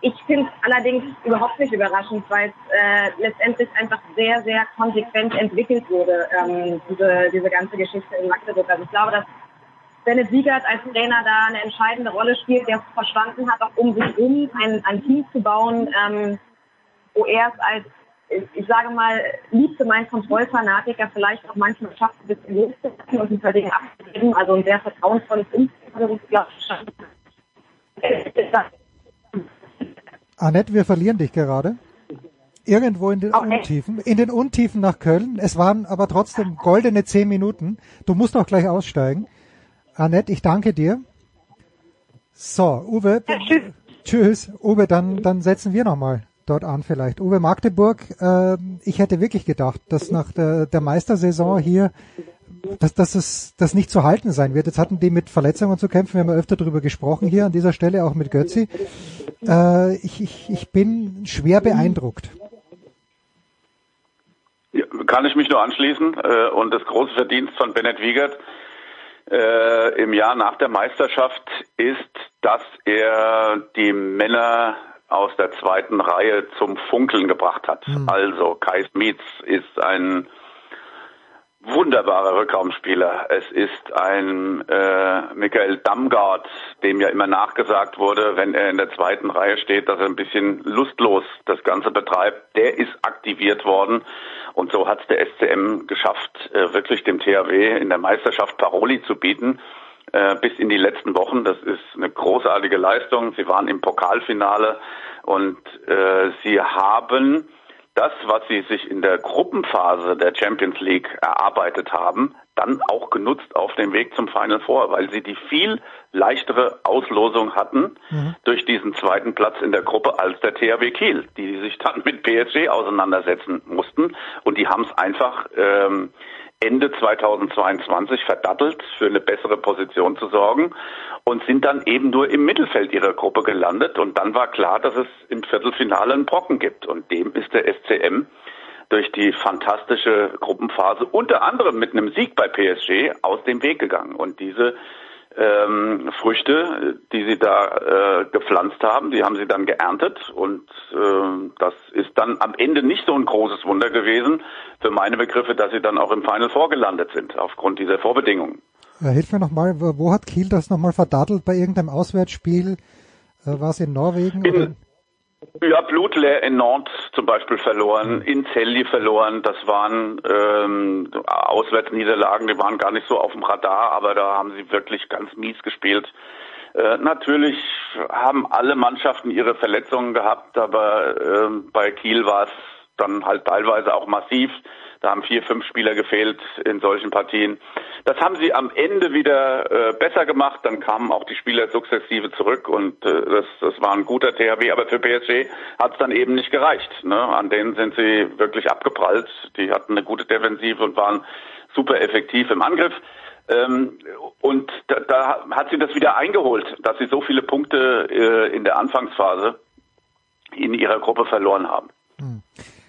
ich finde es allerdings überhaupt nicht überraschend, weil es äh, letztendlich einfach sehr, sehr konsequent entwickelt wurde, ähm, diese, diese ganze Geschichte in Magdeburg. Also ich glaube, dass Bennett Wiegert als Trainer da eine entscheidende Rolle spielt, der verstanden hat, auch um sich herum ein, ein Team zu bauen, ähm, wo er es als ich sage mal, liebste mein Kontrollfanatiker vielleicht auch manchmal schafft, ein bisschen loszulassen und ein paar Dinge abzugeben. Also ein sehr vertrauensvolles Umfeld, glaube Annette, wir verlieren dich gerade. Irgendwo in den okay. Untiefen. In den Untiefen nach Köln. Es waren aber trotzdem goldene zehn Minuten. Du musst auch gleich aussteigen. Annette, ich danke dir. So, Uwe. Ja, tschüss. Tschüss. Uwe, dann, dann setzen wir nochmal dort an vielleicht. Uwe Magdeburg, äh, ich hätte wirklich gedacht, dass nach der, der Meistersaison hier, dass, dass es das nicht zu halten sein wird. Jetzt hatten die mit Verletzungen zu kämpfen, wir haben ja öfter darüber gesprochen hier an dieser Stelle, auch mit Götzi. Äh, ich, ich, ich bin schwer beeindruckt. Ja, kann ich mich nur anschließen. Äh, und das große Verdienst von Bennett Wiegert äh, im Jahr nach der Meisterschaft ist, dass er die Männer aus der zweiten Reihe zum Funkeln gebracht hat. Mhm. Also Kai Smits ist ein wunderbarer Rückraumspieler. Es ist ein äh, Michael Damgard, dem ja immer nachgesagt wurde, wenn er in der zweiten Reihe steht, dass er ein bisschen lustlos das Ganze betreibt. Der ist aktiviert worden und so hat es der SCM geschafft, äh, wirklich dem THW in der Meisterschaft Paroli zu bieten äh, bis in die letzten Wochen. Das ist eine großartige Leistung. Sie waren im Pokalfinale und äh, sie haben das, was sie sich in der Gruppenphase der Champions League erarbeitet haben, dann auch genutzt auf dem Weg zum Final Four, weil sie die viel leichtere Auslosung hatten mhm. durch diesen zweiten Platz in der Gruppe als der THW Kiel, die sich dann mit PSG auseinandersetzen mussten und die haben es einfach ähm, Ende 2022 verdattelt, für eine bessere Position zu sorgen und sind dann eben nur im Mittelfeld ihrer Gruppe gelandet. Und dann war klar, dass es im Viertelfinale einen Brocken gibt. Und dem ist der SCM durch die fantastische Gruppenphase unter anderem mit einem Sieg bei PSG aus dem Weg gegangen. Und diese ähm, Früchte, die sie da äh, gepflanzt haben, die haben sie dann geerntet und äh, das ist dann am Ende nicht so ein großes Wunder gewesen für meine Begriffe, dass sie dann auch im Final vorgelandet sind aufgrund dieser Vorbedingungen. Ja, hilf mir nochmal, wo hat Kiel das nochmal verdattelt bei irgendeinem Auswärtsspiel? Äh, war es in Norwegen? In? Ja, Blutleer in Nantes zum Beispiel verloren, in Celli verloren. Das waren ähm, Auswärtsniederlagen, die waren gar nicht so auf dem Radar, aber da haben sie wirklich ganz mies gespielt. Äh, natürlich haben alle Mannschaften ihre Verletzungen gehabt, aber äh, bei Kiel war es dann halt teilweise auch massiv. Da haben vier, fünf Spieler gefehlt in solchen Partien. Das haben sie am Ende wieder äh, besser gemacht. Dann kamen auch die Spieler sukzessive zurück und äh, das, das war ein guter THW. Aber für PSG hat es dann eben nicht gereicht. Ne? An denen sind sie wirklich abgeprallt. Die hatten eine gute Defensive und waren super effektiv im Angriff. Ähm, und da, da hat sie das wieder eingeholt, dass sie so viele Punkte äh, in der Anfangsphase in ihrer Gruppe verloren haben. Hm.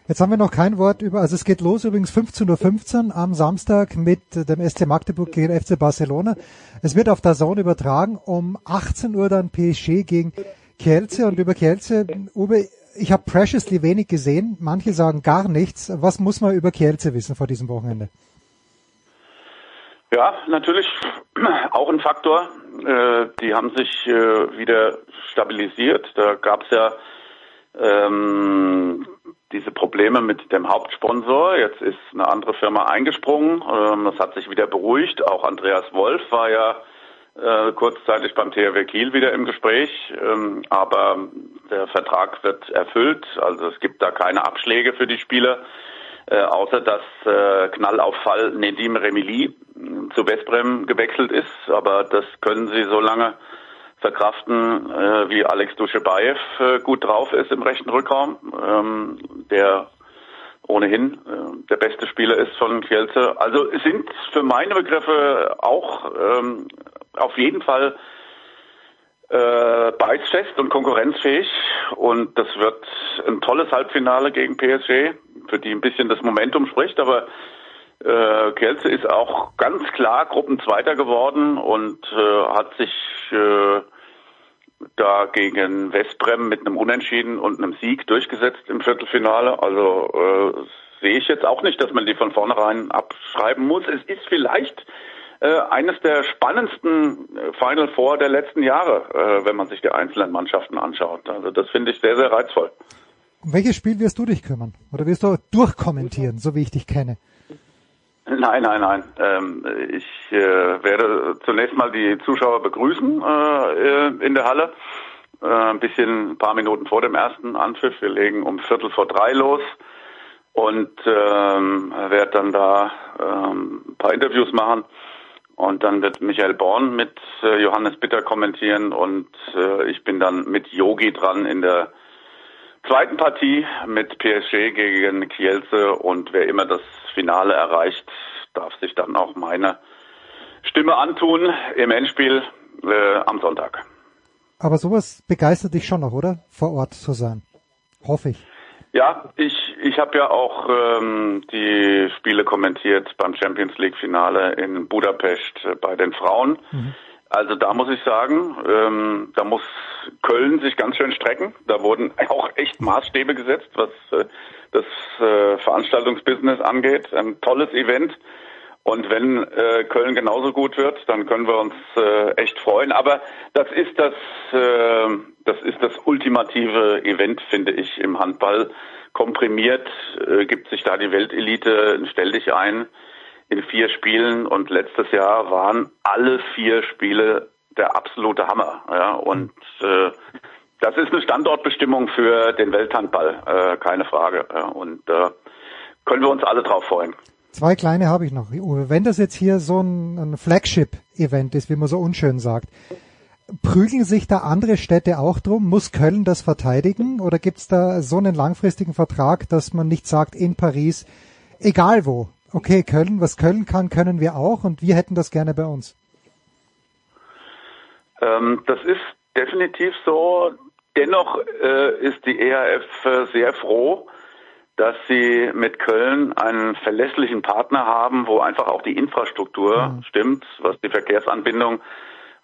Jetzt haben wir noch kein Wort über, also es geht los übrigens 15.15 Uhr am Samstag mit dem SC Magdeburg gegen FC Barcelona. Es wird auf der Zone übertragen, um 18 Uhr dann PSG gegen Kielce und über Kielce, Uwe, ich habe preciously wenig gesehen, manche sagen gar nichts. Was muss man über Kielce wissen vor diesem Wochenende? Ja, natürlich auch ein Faktor. Äh, die haben sich äh, wieder stabilisiert. Da gab es ja ähm, diese Probleme mit dem Hauptsponsor. Jetzt ist eine andere Firma eingesprungen. Ähm, das hat sich wieder beruhigt. Auch Andreas Wolf war ja äh, kurzzeitig beim THW Kiel wieder im Gespräch. Ähm, aber der Vertrag wird erfüllt. Also es gibt da keine Abschläge für die Spieler. Äh, außer dass äh, Knallauffall Nedim Remili zu Westbrem gewechselt ist. Aber das können sie so lange verkraften, äh, wie Alex Duschebaev äh, gut drauf ist im rechten Rückraum, ähm, der ohnehin äh, der beste Spieler ist von Kielce. Also sind für meine Begriffe auch ähm, auf jeden Fall äh, beißfest und konkurrenzfähig und das wird ein tolles Halbfinale gegen PSG, für die ein bisschen das Momentum spricht, aber äh, Kielce ist auch ganz klar Gruppenzweiter geworden und äh, hat sich äh, da gegen Westbrem mit einem Unentschieden und einem Sieg durchgesetzt im Viertelfinale. Also äh, sehe ich jetzt auch nicht, dass man die von vornherein abschreiben muss. Es ist vielleicht äh, eines der spannendsten äh, Final Four der letzten Jahre, äh, wenn man sich die einzelnen Mannschaften anschaut. Also das finde ich sehr, sehr reizvoll. Um welches Spiel wirst du dich kümmern? Oder wirst du durchkommentieren, so wie ich dich kenne? Nein, nein, nein. Ähm, ich äh, werde zunächst mal die Zuschauer begrüßen äh, in der Halle. Äh, ein bisschen, ein paar Minuten vor dem ersten Anpfiff. Wir legen um Viertel vor drei los und ähm, werde dann da ähm, ein paar Interviews machen. Und dann wird Michael Born mit äh, Johannes Bitter kommentieren und äh, ich bin dann mit Yogi dran in der zweiten Partie mit PSG gegen Kielce und wer immer das Finale erreicht, darf sich dann auch meine Stimme antun im Endspiel äh, am Sonntag. Aber sowas begeistert dich schon noch, oder? Vor Ort zu sein. Hoffe ich. Ja, ich, ich habe ja auch ähm, die Spiele kommentiert beim Champions League Finale in Budapest äh, bei den Frauen. Mhm. Also da muss ich sagen, ähm, da muss Köln sich ganz schön strecken. Da wurden auch echt Maßstäbe gesetzt, was äh, das äh, Veranstaltungsbusiness angeht. Ein tolles Event. Und wenn äh, Köln genauso gut wird, dann können wir uns äh, echt freuen. Aber das ist das, äh, das ist das ultimative Event, finde ich, im Handball. Komprimiert äh, gibt sich da die Weltelite, stell dich ein in vier Spielen und letztes Jahr waren alle vier Spiele der absolute Hammer. Ja, und äh, das ist eine Standortbestimmung für den Welthandball, äh, keine Frage. Ja, und äh, können wir uns alle drauf freuen. Zwei kleine habe ich noch. Wenn das jetzt hier so ein, ein Flagship-Event ist, wie man so unschön sagt, prügeln sich da andere Städte auch drum? Muss Köln das verteidigen? Oder gibt es da so einen langfristigen Vertrag, dass man nicht sagt, in Paris, egal wo, okay, Köln, was Köln kann, können wir auch und wir hätten das gerne bei uns? Ähm, das ist definitiv so. Dennoch äh, ist die ERF äh, sehr froh, dass sie mit Köln einen verlässlichen Partner haben, wo einfach auch die Infrastruktur mhm. stimmt, was die Verkehrsanbindung,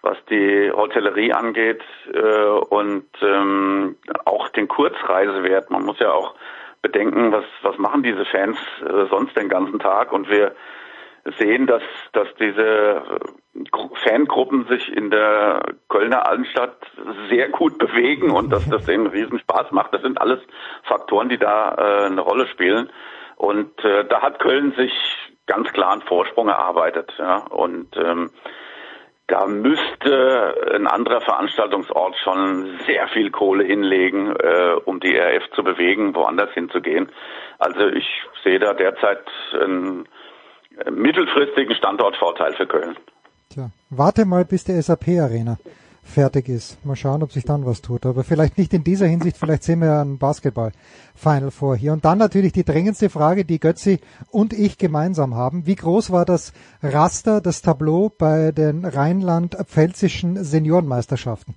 was die Hotellerie angeht äh, und ähm, auch den Kurzreisewert. Man muss ja auch bedenken, was was machen diese Fans äh, sonst den ganzen Tag und wir sehen, dass dass diese Fangruppen sich in der Kölner Altstadt sehr gut bewegen und dass das denen riesen Spaß macht. Das sind alles Faktoren, die da äh, eine Rolle spielen. Und äh, da hat Köln sich ganz klar einen Vorsprung erarbeitet. Ja? Und ähm, da müsste ein anderer Veranstaltungsort schon sehr viel Kohle hinlegen, äh, um die RF zu bewegen, woanders hinzugehen. Also ich sehe da derzeit einen mittelfristigen Standortvorteil für Köln. Tja, warte mal, bis die SAP Arena fertig ist. Mal schauen, ob sich dann was tut. Aber vielleicht nicht in dieser Hinsicht, vielleicht sehen wir ja ein Basketball-Final vor hier. Und dann natürlich die dringendste Frage, die Götzi und ich gemeinsam haben. Wie groß war das Raster, das Tableau bei den rheinland-pfälzischen Seniorenmeisterschaften?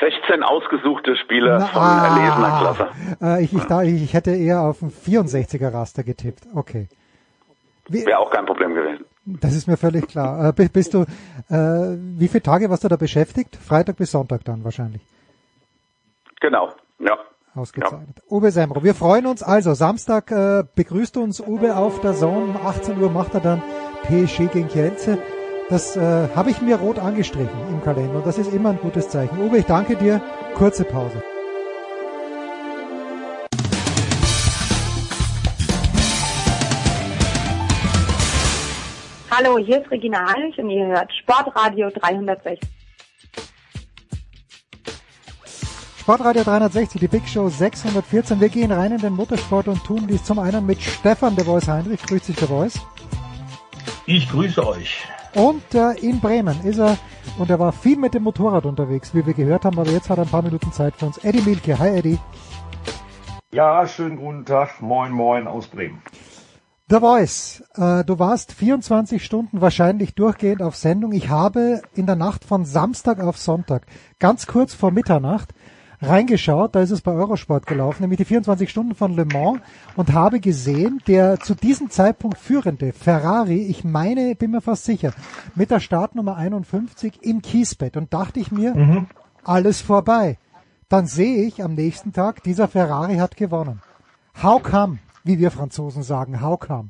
16 ausgesuchte Spieler Na, von erlesener Klasse. Äh, ich, ich, ich hätte eher auf ein 64er Raster getippt. Okay. Wäre auch kein Problem gewesen. Das ist mir völlig klar. Äh, bist du, äh, wie viele Tage warst du da beschäftigt? Freitag bis Sonntag dann wahrscheinlich. Genau, ja. Ausgezeichnet. Ja. Uwe Semro, wir freuen uns. Also, Samstag äh, begrüßt uns Uwe auf der Zone. Um 18 Uhr macht er dann PSG gegen Kielce. Das äh, habe ich mir rot angestrichen im Kalender das ist immer ein gutes Zeichen. Uwe, ich danke dir. Kurze Pause. Hallo, hier ist Regina Heinrich und ihr hört Sportradio 360. Sportradio 360, die Big Show 614. Wir gehen rein in den Motorsport und tun dies zum einen mit Stefan de Voice Heinrich. Grüß dich, de Voice. Ich grüße euch. Und äh, in Bremen ist er und er war viel mit dem Motorrad unterwegs, wie wir gehört haben, aber jetzt hat er ein paar Minuten Zeit für uns. Eddie Milke. Hi Eddie. Ja, schönen guten Tag. Moin, moin aus Bremen. The Voice, äh, du warst 24 Stunden wahrscheinlich durchgehend auf Sendung. Ich habe in der Nacht von Samstag auf Sonntag, ganz kurz vor Mitternacht, reingeschaut, da ist es bei Eurosport gelaufen, nämlich die 24 Stunden von Le Mans und habe gesehen, der zu diesem Zeitpunkt führende Ferrari, ich meine, bin mir fast sicher, mit der Startnummer 51 im Kiesbett und dachte ich mir, mhm. alles vorbei. Dann sehe ich am nächsten Tag, dieser Ferrari hat gewonnen. How come? Wie wir Franzosen sagen. Come?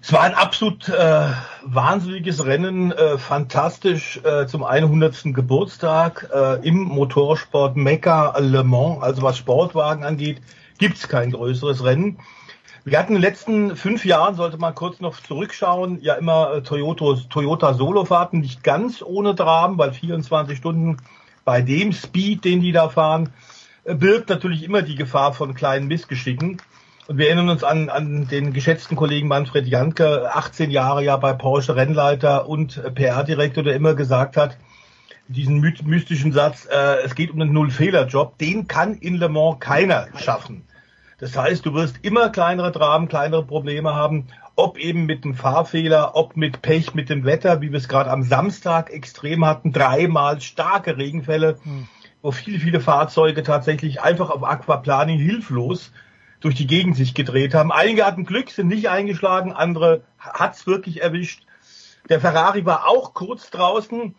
Es war ein absolut äh, wahnsinniges Rennen, äh, fantastisch äh, zum 100. Geburtstag äh, im Motorsport Mecca Le Mans. Also was Sportwagen angeht, gibt's kein größeres Rennen. Wir hatten in den letzten fünf Jahren, sollte man kurz noch zurückschauen, ja immer äh, Toyota, Toyota Solofahrten, nicht ganz ohne Dramen, weil 24 Stunden bei dem Speed, den die da fahren, birgt natürlich immer die Gefahr von kleinen Missgeschicken. Und wir erinnern uns an, an den geschätzten Kollegen Manfred Janke, 18 Jahre ja bei Porsche Rennleiter und PR-Direktor, der immer gesagt hat, diesen mystischen Satz, äh, es geht um einen Null-Fehler-Job, den kann in Le Mans keiner schaffen. Das heißt, du wirst immer kleinere Dramen, kleinere Probleme haben, ob eben mit dem Fahrfehler, ob mit Pech, mit dem Wetter, wie wir es gerade am Samstag extrem hatten, dreimal starke Regenfälle. Hm wo viele, viele Fahrzeuge tatsächlich einfach auf Aquaplaning hilflos durch die Gegend sich gedreht haben. Einige hatten Glück, sind nicht eingeschlagen, andere hat's wirklich erwischt. Der Ferrari war auch kurz draußen,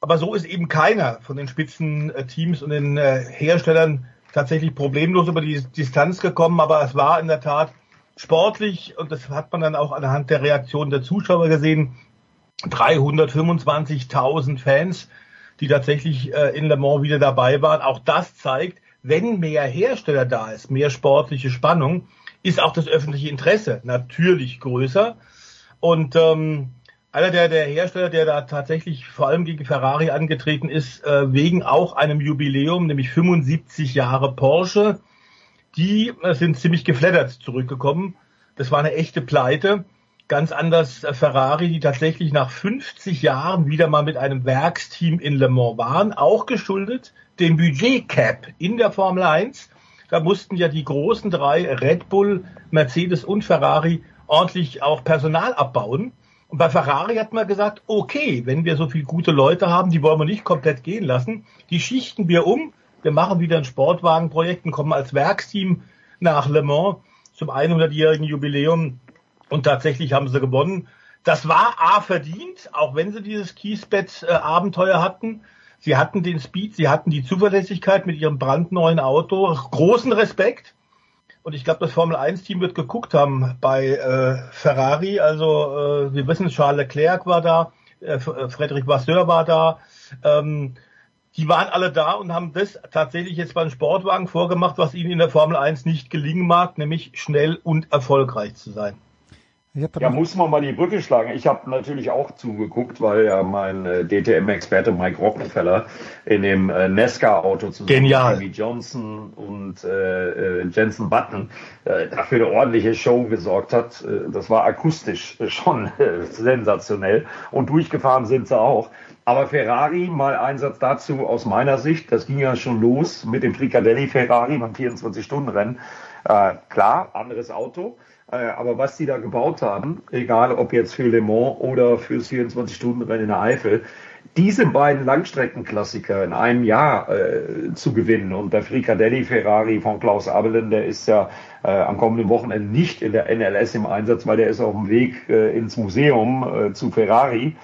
aber so ist eben keiner von den Spitzenteams und den äh, Herstellern tatsächlich problemlos über die Distanz gekommen. Aber es war in der Tat sportlich, und das hat man dann auch anhand der Reaktion der Zuschauer gesehen, 325.000 Fans, die tatsächlich äh, in Le Mans wieder dabei waren. Auch das zeigt, wenn mehr Hersteller da ist, mehr sportliche Spannung, ist auch das öffentliche Interesse natürlich größer. Und ähm, einer der, der Hersteller, der da tatsächlich vor allem gegen Ferrari angetreten ist, äh, wegen auch einem Jubiläum, nämlich 75 Jahre Porsche, die äh, sind ziemlich geflattert zurückgekommen. Das war eine echte Pleite. Ganz anders äh, Ferrari, die tatsächlich nach 50 Jahren wieder mal mit einem Werksteam in Le Mans waren, auch geschuldet dem Budgetcap in der Formel 1. Da mussten ja die großen drei, Red Bull, Mercedes und Ferrari, ordentlich auch Personal abbauen. Und bei Ferrari hat man gesagt, okay, wenn wir so viele gute Leute haben, die wollen wir nicht komplett gehen lassen, die schichten wir um, wir machen wieder ein Sportwagenprojekt und kommen als Werksteam nach Le Mans zum 100-jährigen Jubiläum und tatsächlich haben sie gewonnen. Das war A verdient, auch wenn sie dieses Kiesbett-Abenteuer hatten. Sie hatten den Speed, sie hatten die Zuverlässigkeit mit ihrem brandneuen Auto. Großen Respekt. Und ich glaube, das Formel 1-Team wird geguckt haben bei äh, Ferrari. Also äh, wir wissen, Charles Leclerc war da, äh, Frederic Vasseur war da. Ähm, die waren alle da und haben das tatsächlich jetzt beim Sportwagen vorgemacht, was ihnen in der Formel 1 nicht gelingen mag, nämlich schnell und erfolgreich zu sein. Ja, muss man mal die Brücke schlagen. Ich habe natürlich auch zugeguckt, weil ja mein äh, DTM-Experte Mike Rockefeller in dem äh, Nesca-Auto zusammen Genial. mit Jimmy Johnson und äh, äh, Jensen Button äh, dafür eine ordentliche Show gesorgt hat. Äh, das war akustisch schon äh, sensationell und durchgefahren sind sie auch. Aber Ferrari, mal Einsatz dazu aus meiner Sicht, das ging ja schon los mit dem Fricadelli Ferrari beim 24-Stunden-Rennen. Äh, klar, anderes Auto. Äh, aber was die da gebaut haben, egal ob jetzt für Le Mans oder fürs 24-Stunden-Rennen in der Eifel, diese beiden Langstreckenklassiker in einem Jahr äh, zu gewinnen und der Fricadelli Ferrari von Klaus Abelen, der ist ja äh, am kommenden Wochenende nicht in der NLS im Einsatz, weil der ist auf dem Weg äh, ins Museum äh, zu Ferrari.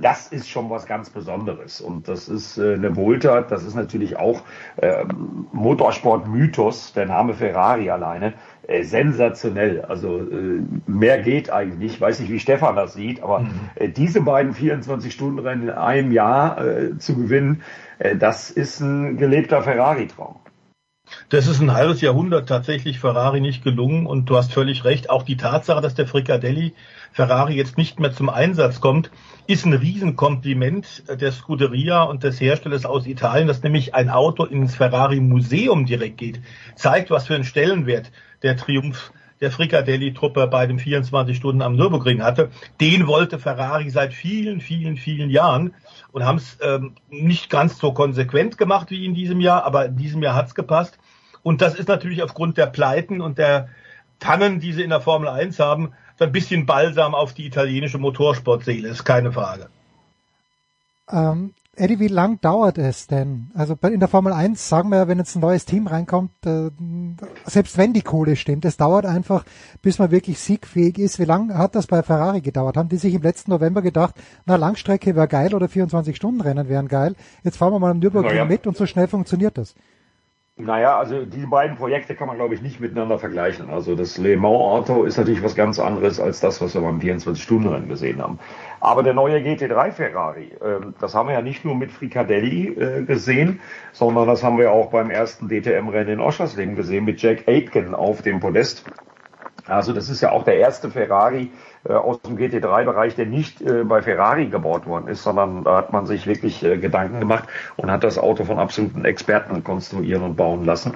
Das ist schon was ganz Besonderes und das ist äh, eine Wohltat. Das ist natürlich auch äh, Motorsport-Mythos, der Name Ferrari alleine äh, sensationell. Also äh, mehr geht eigentlich nicht. Weiß nicht, wie Stefan das sieht, aber mhm. äh, diese beiden 24-Stunden-Rennen in einem Jahr äh, zu gewinnen, äh, das ist ein gelebter Ferrari-Traum. Das ist ein halbes Jahrhundert tatsächlich Ferrari nicht gelungen und du hast völlig recht. Auch die Tatsache, dass der Fricadelli Ferrari jetzt nicht mehr zum Einsatz kommt, ist ein Riesenkompliment der Scuderia und des Herstellers aus Italien, dass nämlich ein Auto ins Ferrari Museum direkt geht. Zeigt, was für einen Stellenwert der Triumph der Fricadelli-Truppe bei dem 24 Stunden am Nürburgring hatte. Den wollte Ferrari seit vielen, vielen, vielen Jahren und haben es ähm, nicht ganz so konsequent gemacht wie in diesem Jahr, aber in diesem Jahr hat's gepasst. Und das ist natürlich aufgrund der Pleiten und der Tannen, die sie in der Formel 1 haben, so ein bisschen Balsam auf die italienische Motorsportseele, ist keine Frage. Ähm, Eddie, wie lang dauert es denn? Also in der Formel 1 sagen wir ja, wenn jetzt ein neues Team reinkommt, äh, selbst wenn die Kohle stimmt, es dauert einfach, bis man wirklich siegfähig ist. Wie lange hat das bei Ferrari gedauert? Haben die sich im letzten November gedacht, na Langstrecke wäre geil oder 24-Stunden-Rennen wären geil. Jetzt fahren wir mal am Nürburgring ja. mit und so schnell funktioniert das. Naja, also die beiden Projekte kann man, glaube ich, nicht miteinander vergleichen. Also das Le Mans Auto ist natürlich was ganz anderes als das, was wir beim 24-Stunden-Rennen gesehen haben. Aber der neue GT3 Ferrari, äh, das haben wir ja nicht nur mit Fricadelli äh, gesehen, sondern das haben wir auch beim ersten DTM-Rennen in Oschersleben gesehen mit Jack Aitken auf dem Podest. Also das ist ja auch der erste Ferrari aus dem GT3-Bereich, der nicht äh, bei Ferrari gebaut worden ist, sondern da hat man sich wirklich äh, Gedanken gemacht und hat das Auto von absoluten Experten konstruieren und bauen lassen.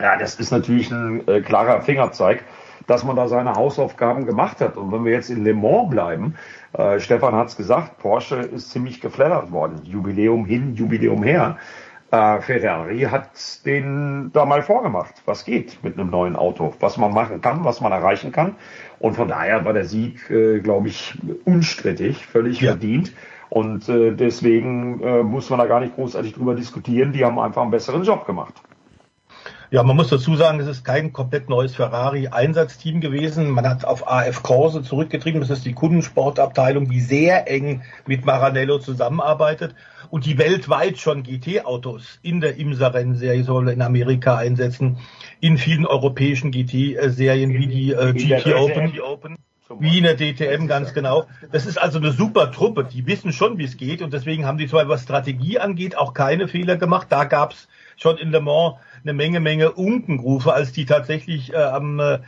Ja, das ist natürlich ein äh, klarer Fingerzeig, dass man da seine Hausaufgaben gemacht hat. Und wenn wir jetzt in Le Mans bleiben, äh, Stefan hat es gesagt, Porsche ist ziemlich geflattert worden. Jubiläum hin, Jubiläum her. Äh, Ferrari hat den da mal vorgemacht, was geht mit einem neuen Auto, was man machen kann, was man erreichen kann. Und von daher war der Sieg, äh, glaube ich, unstrittig, völlig ja. verdient. Und äh, deswegen äh, muss man da gar nicht großartig drüber diskutieren. Die haben einfach einen besseren Job gemacht. Ja, man muss dazu sagen, es ist kein komplett neues Ferrari-Einsatzteam gewesen. Man hat auf AF Corse zurückgetrieben. Das ist die Kundensportabteilung, die sehr eng mit Maranello zusammenarbeitet und die weltweit schon GT-Autos in der IMSA-Rennserie soll in Amerika einsetzen, in vielen europäischen GT-Serien wie die äh, GT Open. Open. Wie in der DTM, ganz genau. Das ist also eine super Truppe. Die wissen schon, wie es geht. Und deswegen haben die zwar, was Strategie angeht, auch keine Fehler gemacht. Da gab's schon in Le Mans eine Menge, Menge Unkenrufe, als die tatsächlich äh, am äh,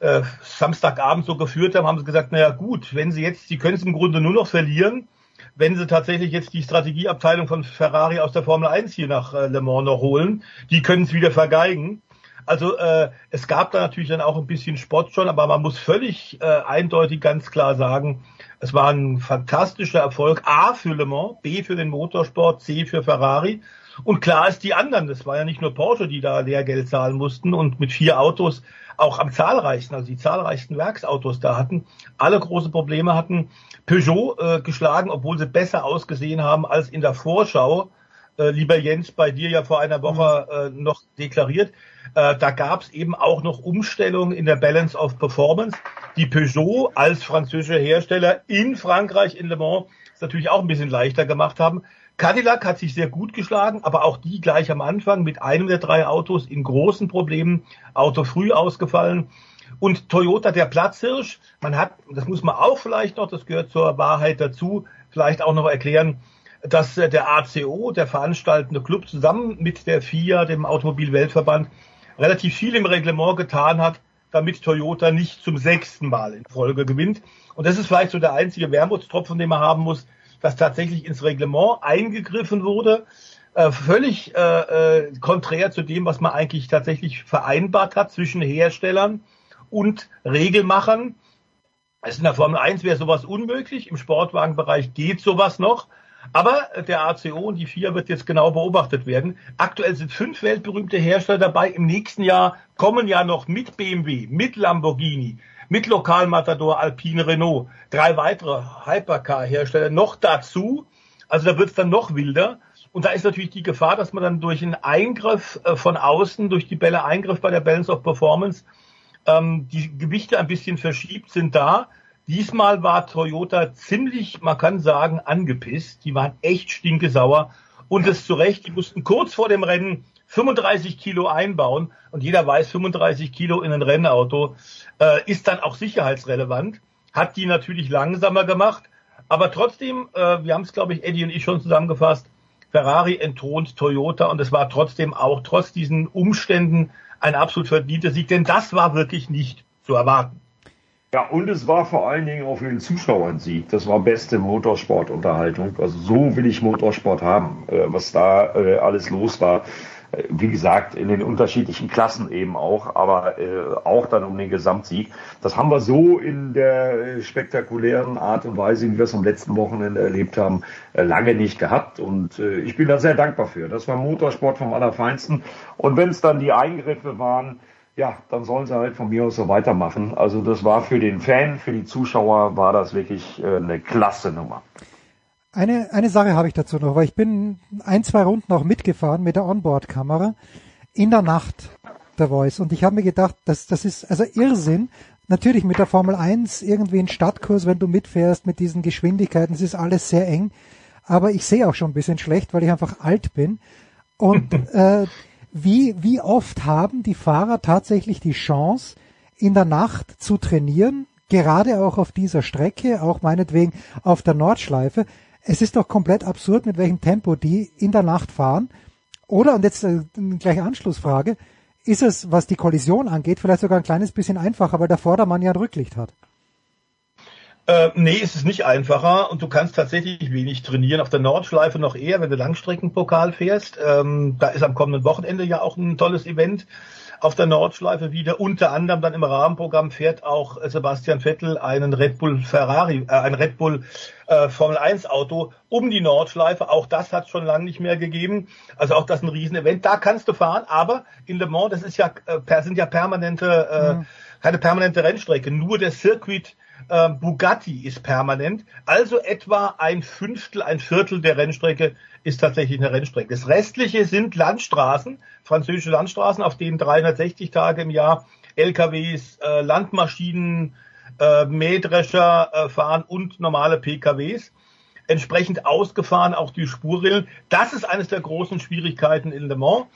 äh, Samstagabend so geführt haben, haben sie gesagt, naja gut, wenn sie jetzt, sie können es im Grunde nur noch verlieren, wenn sie tatsächlich jetzt die Strategieabteilung von Ferrari aus der Formel 1 hier nach äh, Le Mans noch holen, die können es wieder vergeigen. Also äh, es gab da natürlich dann auch ein bisschen Spott schon, aber man muss völlig äh, eindeutig ganz klar sagen, es war ein fantastischer Erfolg. A für Le Mans, B für den Motorsport, C für Ferrari. Und klar ist die anderen, das war ja nicht nur Porsche, die da Lehrgeld zahlen mussten und mit vier Autos auch am zahlreichsten, also die zahlreichsten Werksautos da hatten, alle große Probleme hatten. Peugeot äh, geschlagen, obwohl sie besser ausgesehen haben als in der Vorschau. Äh, lieber Jens, bei dir ja vor einer Woche äh, noch deklariert. Äh, da gab es eben auch noch Umstellungen in der Balance of Performance, die Peugeot als französischer Hersteller in Frankreich in Le Mans natürlich auch ein bisschen leichter gemacht haben. Cadillac hat sich sehr gut geschlagen, aber auch die gleich am Anfang mit einem der drei Autos in großen Problemen, Auto früh ausgefallen. Und Toyota, der Platzhirsch, man hat, das muss man auch vielleicht noch, das gehört zur Wahrheit dazu, vielleicht auch noch erklären, dass äh, der ACO, der veranstaltende Club, zusammen mit der FIA, dem Automobilweltverband, relativ viel im Reglement getan hat, damit Toyota nicht zum sechsten Mal in Folge gewinnt. Und das ist vielleicht so der einzige Wermutstropfen, den man haben muss dass tatsächlich ins Reglement eingegriffen wurde, äh, völlig äh, äh, konträr zu dem, was man eigentlich tatsächlich vereinbart hat zwischen Herstellern und Regelmachern. Also in der Formel 1 wäre sowas unmöglich, im Sportwagenbereich geht sowas noch. Aber der ACO und die FIA wird jetzt genau beobachtet werden. Aktuell sind fünf weltberühmte Hersteller dabei. Im nächsten Jahr kommen ja noch mit BMW, mit Lamborghini, mit Lokalmatador Alpine Renault, drei weitere Hypercar-Hersteller noch dazu. Also da wird es dann noch wilder. Und da ist natürlich die Gefahr, dass man dann durch einen Eingriff äh, von außen, durch die Bälle Eingriff bei der Balance of Performance, ähm, die Gewichte ein bisschen verschiebt sind da. Diesmal war Toyota ziemlich, man kann sagen, angepisst. Die waren echt stinkesauer. Und es zu Recht, die mussten kurz vor dem Rennen 35 Kilo einbauen. Und jeder weiß, 35 Kilo in ein Rennauto äh, ist dann auch sicherheitsrelevant, hat die natürlich langsamer gemacht, aber trotzdem, äh, wir haben es, glaube ich, Eddie und ich schon zusammengefasst, Ferrari entthront Toyota und es war trotzdem auch trotz diesen Umständen ein absolut verdienter Sieg, denn das war wirklich nicht zu erwarten. Ja, und es war vor allen Dingen auch für den Zuschauer ein Sieg. Das war beste Motorsportunterhaltung. Also so will ich Motorsport haben, äh, was da äh, alles los war wie gesagt, in den unterschiedlichen Klassen eben auch, aber äh, auch dann um den Gesamtsieg. Das haben wir so in der spektakulären Art und Weise, wie wir es am letzten Wochenende erlebt haben, äh, lange nicht gehabt. Und äh, ich bin da sehr dankbar für. Das war Motorsport vom Allerfeinsten. Und wenn es dann die Eingriffe waren, ja, dann sollen sie halt von mir aus so weitermachen. Also das war für den Fan, für die Zuschauer war das wirklich äh, eine klasse Nummer. Eine, eine Sache habe ich dazu noch, weil ich bin ein, zwei Runden auch mitgefahren mit der Onboard-Kamera in der Nacht der Voice und ich habe mir gedacht, das, das ist also Irrsinn. Natürlich mit der Formel 1 irgendwie ein Stadtkurs, wenn du mitfährst mit diesen Geschwindigkeiten, es ist alles sehr eng, aber ich sehe auch schon ein bisschen schlecht, weil ich einfach alt bin. Und äh, wie, wie oft haben die Fahrer tatsächlich die Chance, in der Nacht zu trainieren, gerade auch auf dieser Strecke, auch meinetwegen auf der Nordschleife, es ist doch komplett absurd, mit welchem Tempo die in der Nacht fahren. Oder, und jetzt äh, gleich Anschlussfrage, ist es, was die Kollision angeht, vielleicht sogar ein kleines bisschen einfacher, weil der Vordermann ja ein Rücklicht hat? Äh, nee, es ist nicht einfacher und du kannst tatsächlich wenig trainieren. Auf der Nordschleife noch eher, wenn du Langstreckenpokal fährst. Ähm, da ist am kommenden Wochenende ja auch ein tolles Event auf der Nordschleife wieder. Unter anderem dann im Rahmenprogramm fährt auch Sebastian Vettel einen Red Bull Ferrari, äh, ein Red Bull äh, Formel 1 Auto um die Nordschleife. Auch das hat es schon lange nicht mehr gegeben. Also auch das ein Riesenevent. Da kannst du fahren, aber in Le Mans, das ist ja, äh, sind ja permanente, äh, mhm. keine permanente Rennstrecke. Nur der Circuit äh, Bugatti ist permanent. Also etwa ein Fünftel, ein Viertel der Rennstrecke ist tatsächlich eine Rennstrecke. Das restliche sind Landstraßen, französische Landstraßen, auf denen 360 Tage im Jahr LKWs, äh, Landmaschinen, äh, Mähdrescher äh, fahren und normale PKWs. Entsprechend ausgefahren auch die Spurrillen. Das ist eines der großen Schwierigkeiten in Le Mans.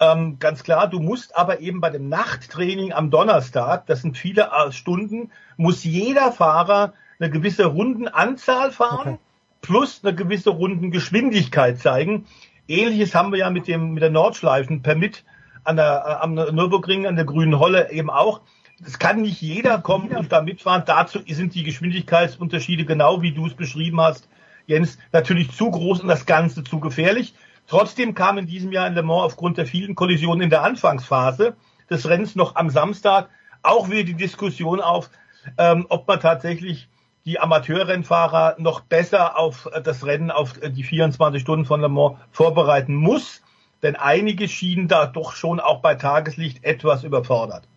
Ähm, ganz klar, du musst aber eben bei dem Nachttraining am Donnerstag, das sind viele äh, Stunden, muss jeder Fahrer eine gewisse Rundenanzahl fahren okay. plus eine gewisse Rundengeschwindigkeit zeigen. Ähnliches haben wir ja mit dem mit der Nordschleifen Permit an der äh, am Nürburgring an der Grünen Holle eben auch. Es kann nicht jeder kommen und da mitfahren. Dazu sind die Geschwindigkeitsunterschiede genau wie du es beschrieben hast, Jens, natürlich zu groß und das Ganze zu gefährlich. Trotzdem kam in diesem Jahr in Le Mans aufgrund der vielen Kollisionen in der Anfangsphase des Rennens noch am Samstag auch wieder die Diskussion auf, ähm, ob man tatsächlich die Amateurrennfahrer noch besser auf das Rennen auf die 24 Stunden von Le Mans vorbereiten muss. Denn einige schienen da doch schon auch bei Tageslicht etwas überfordert.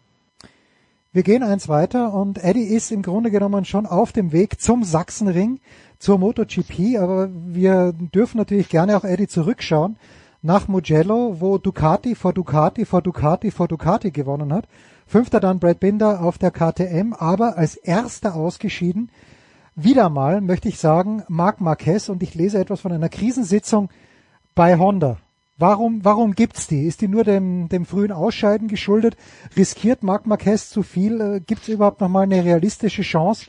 Wir gehen eins weiter und Eddie ist im Grunde genommen schon auf dem Weg zum Sachsenring zur MotoGP, aber wir dürfen natürlich gerne auch Eddie zurückschauen nach Mugello, wo Ducati vor Ducati vor Ducati vor Ducati gewonnen hat. Fünfter dann Brad Binder auf der KTM, aber als erster ausgeschieden. Wieder mal möchte ich sagen, Marc Marquez und ich lese etwas von einer Krisensitzung bei Honda. Warum, warum gibt's die? Ist die nur dem, dem frühen Ausscheiden geschuldet? Riskiert Marc Marquez zu viel? Äh, gibt's überhaupt noch mal eine realistische Chance,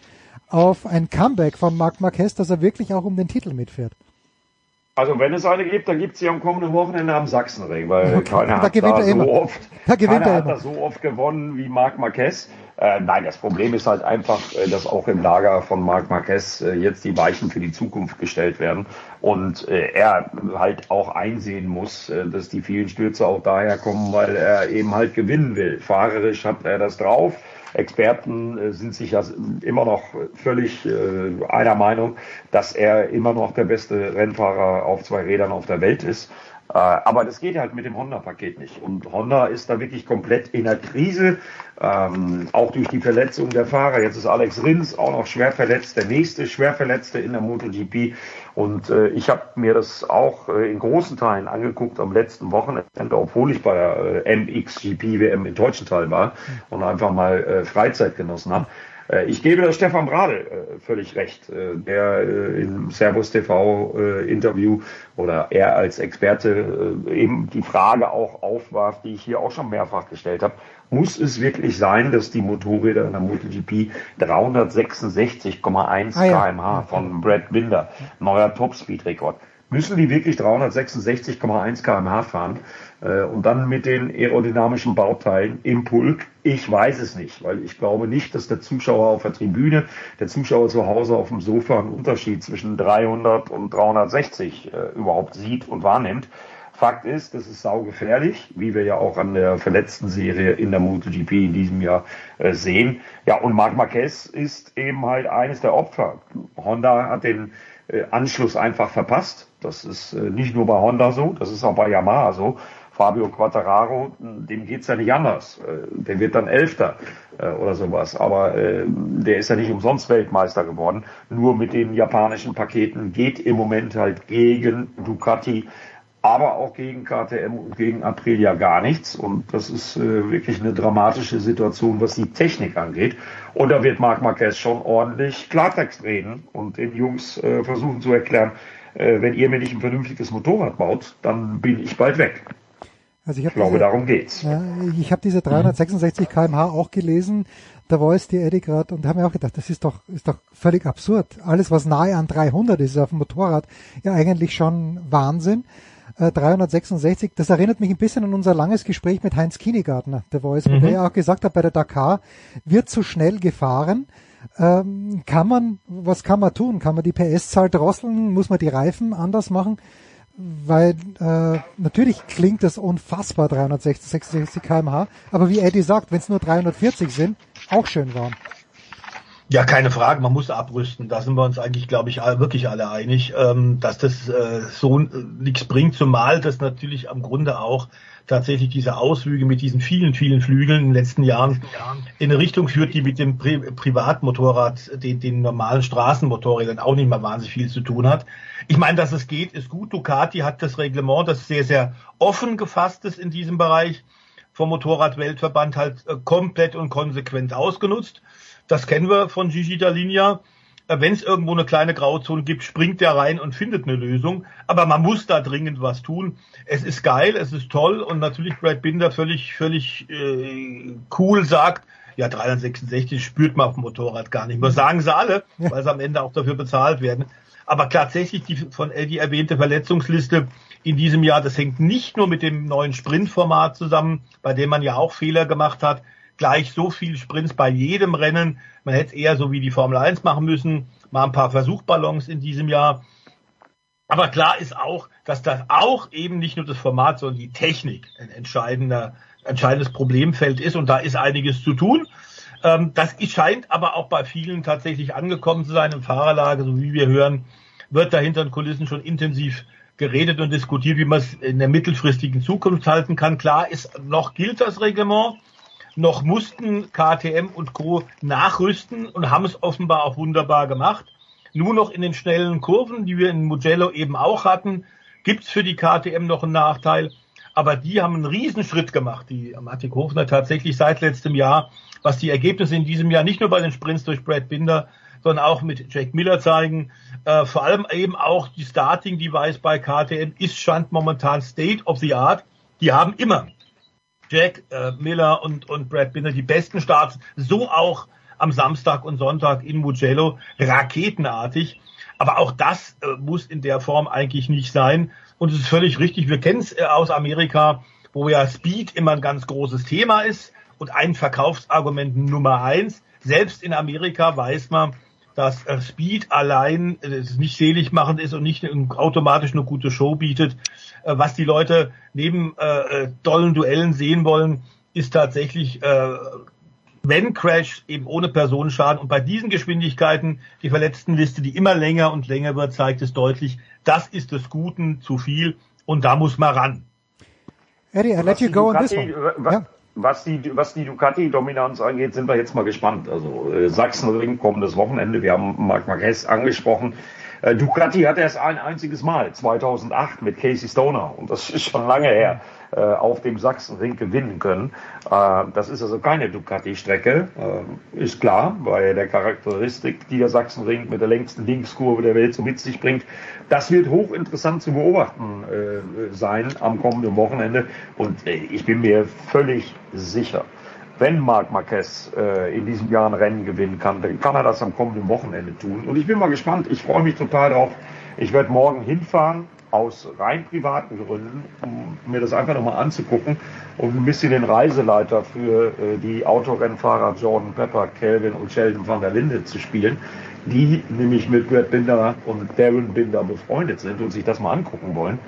auf ein Comeback von Marc Marquez, dass er wirklich auch um den Titel mitfährt? Also wenn es eine gibt, dann gibt es sie am kommenden Wochenende am Sachsenring, weil okay. keiner da hat da so oft, da keiner hat da so oft gewonnen wie Marc Marquez. Äh, nein, das Problem ist halt einfach, äh, dass auch im Lager von Marc Marquez äh, jetzt die Weichen für die Zukunft gestellt werden und äh, er halt auch einsehen muss, äh, dass die vielen Stürze auch daher kommen, weil er eben halt gewinnen will. Fahrerisch hat er das drauf Experten äh, sind sich ja immer noch völlig äh, einer Meinung, dass er immer noch der beste Rennfahrer auf zwei Rädern auf der Welt ist. Äh, aber das geht halt mit dem Honda-Paket nicht. Und Honda ist da wirklich komplett in der Krise, ähm, auch durch die Verletzung der Fahrer. Jetzt ist Alex Rins auch noch schwer verletzt, der nächste schwer Verletzte in der MotoGP. Und äh, ich habe mir das auch äh, in großen Teilen angeguckt am letzten Wochenende, obwohl ich bei der äh, MXGP WM in Teil war und einfach mal äh, Freizeit genossen habe. Äh, ich gebe der Stefan Bradl äh, völlig recht, äh, der im Servus TV Interview oder er als Experte eben die Frage auch aufwarf, die ich hier auch schon mehrfach gestellt habe. Muss es wirklich sein, dass die Motorräder in der MotoGP 366,1 ah, ja. kmh von Brad Binder, neuer Topspeed-Rekord, müssen die wirklich 366,1 kmh fahren? Äh, und dann mit den aerodynamischen Bauteilen im Pulk. Ich weiß es nicht, weil ich glaube nicht, dass der Zuschauer auf der Tribüne, der Zuschauer zu Hause auf dem Sofa einen Unterschied zwischen 300 und 360 äh, überhaupt sieht und wahrnimmt. Fakt ist, das ist saugefährlich, wie wir ja auch an der verletzten Serie in der MotoGP in diesem Jahr äh, sehen. Ja, und Marc Marquez ist eben halt eines der Opfer. Honda hat den äh, Anschluss einfach verpasst. Das ist äh, nicht nur bei Honda so, das ist auch bei Yamaha so. Fabio Quattararo, dem geht's ja nicht anders. Äh, der wird dann Elfter äh, oder sowas. Aber äh, der ist ja nicht umsonst Weltmeister geworden. Nur mit den japanischen Paketen geht im Moment halt gegen Ducati, aber auch gegen KTM und gegen Aprilia gar nichts. Und das ist wirklich eine dramatische Situation, was die Technik angeht. Und da wird Marc Marquez schon ordentlich Klartext reden und den Jungs versuchen zu erklären, wenn ihr mir nicht ein vernünftiges Motorrad baut, dann bin ich bald weg. Also ich, ich glaube, diese, darum geht's. Ja, ich habe diese 366 kmh auch gelesen. Da war es die Eddie gerade und habe mir auch gedacht, das ist doch ist doch völlig absurd. Alles was nahe an 300 ist auf dem Motorrad, ja eigentlich schon Wahnsinn. Äh, 366, das erinnert mich ein bisschen an unser langes Gespräch mit Heinz Kienigartner, der Voice, mhm. wo der ja auch gesagt hat, bei der Dakar wird zu schnell gefahren. Ähm, kann man, was kann man tun? Kann man die PS-Zahl drosseln? Muss man die Reifen anders machen? Weil äh, natürlich klingt das unfassbar 360 66 kmh, aber wie Eddie sagt, wenn es nur 340 sind, auch schön warm. Ja, keine Frage, man muss abrüsten. Da sind wir uns eigentlich, glaube ich, wirklich alle einig, ähm, dass das äh, so nichts bringt, zumal das natürlich am Grunde auch tatsächlich diese Ausflüge mit diesen vielen, vielen Flügeln in den letzten Jahren in eine Richtung führt, die mit dem Pri Privatmotorrad, den, den normalen Straßenmotorrädern auch nicht mehr wahnsinnig viel zu tun hat. Ich meine, dass es geht, ist gut. Ducati hat das Reglement, das sehr, sehr offen gefasst ist in diesem Bereich, vom Motorradweltverband halt äh, komplett und konsequent ausgenutzt. Das kennen wir von Gigi Dalinia. Äh, Wenn es irgendwo eine kleine Grauzone gibt, springt der rein und findet eine Lösung. Aber man muss da dringend was tun. Es ist geil, es ist toll und natürlich Brad Binder völlig, völlig äh, cool sagt, ja 366 spürt man auf dem Motorrad gar nicht mehr. Sagen sie alle, weil sie am Ende auch dafür bezahlt werden. Aber tatsächlich die von Eddie erwähnte Verletzungsliste in diesem Jahr, das hängt nicht nur mit dem neuen Sprintformat zusammen, bei dem man ja auch Fehler gemacht hat, gleich so viel Sprints bei jedem Rennen. Man hätte es eher so wie die Formel 1 machen müssen, mal ein paar Versuchballons in diesem Jahr. Aber klar ist auch, dass das auch eben nicht nur das Format, sondern die Technik ein entscheidender, entscheidendes Problemfeld ist und da ist einiges zu tun. Ähm, das scheint aber auch bei vielen tatsächlich angekommen zu sein im Fahrerlager, so wie wir hören, wird da hinter den Kulissen schon intensiv geredet und diskutiert, wie man es in der mittelfristigen Zukunft halten kann. Klar ist, noch gilt das Reglement, noch mussten KTM und Co. nachrüsten und haben es offenbar auch wunderbar gemacht. Nur noch in den schnellen Kurven, die wir in Mugello eben auch hatten, gibt's für die KTM noch einen Nachteil. Aber die haben einen Riesenschritt gemacht, die Matik Hofner tatsächlich seit letztem Jahr, was die Ergebnisse in diesem Jahr nicht nur bei den Sprints durch Brad Binder, sondern auch mit Jack Miller zeigen. Äh, vor allem eben auch die Starting Device bei KTM ist stand momentan State of the Art. Die haben immer Jack äh, Miller und, und Brad Binder die besten Starts, so auch am Samstag und Sonntag in Mugello, raketenartig. Aber auch das äh, muss in der Form eigentlich nicht sein. Und es ist völlig richtig, wir kennen es äh, aus Amerika, wo ja Speed immer ein ganz großes Thema ist und ein Verkaufsargument Nummer eins. Selbst in Amerika weiß man, dass äh, Speed allein äh, nicht selig machend ist und nicht automatisch eine gute Show bietet. Äh, was die Leute neben äh, dollen Duellen sehen wollen, ist tatsächlich, äh, wenn Crash, eben ohne Personenschaden. Und bei diesen Geschwindigkeiten, die Verletztenliste, die immer länger und länger wird, zeigt es deutlich, das ist des Guten zu viel und da muss man ran. Eddie, I let you go on this one. Was die, was die Ducati-Dominanz angeht, sind wir jetzt mal gespannt. Also äh, Sachsenring kommendes Wochenende, wir haben Marc Marquez angesprochen. Äh, Ducati hat erst ein einziges Mal, 2008 mit Casey Stoner, und das ist schon lange her, äh, auf dem Sachsenring gewinnen können. Äh, das ist also keine Ducati-Strecke, äh, ist klar, bei der Charakteristik, die der Sachsenring mit der längsten Linkskurve der Welt so mit sich bringt. Das wird hochinteressant zu beobachten sein am kommenden Wochenende und ich bin mir völlig sicher, wenn Marc Marquez äh, in diesem Jahr ein Rennen gewinnen kann, dann kann er das am kommenden Wochenende tun. Und ich bin mal gespannt. Ich freue mich total drauf. Ich werde morgen hinfahren aus rein privaten Gründen, um mir das einfach nochmal anzugucken und ein bisschen den Reiseleiter für äh, die Autorennfahrer Jordan Pepper, Kelvin und Sheldon van der Linde zu spielen, die nämlich mit Brad Binder und Darren Binder befreundet sind und sich das mal angucken wollen.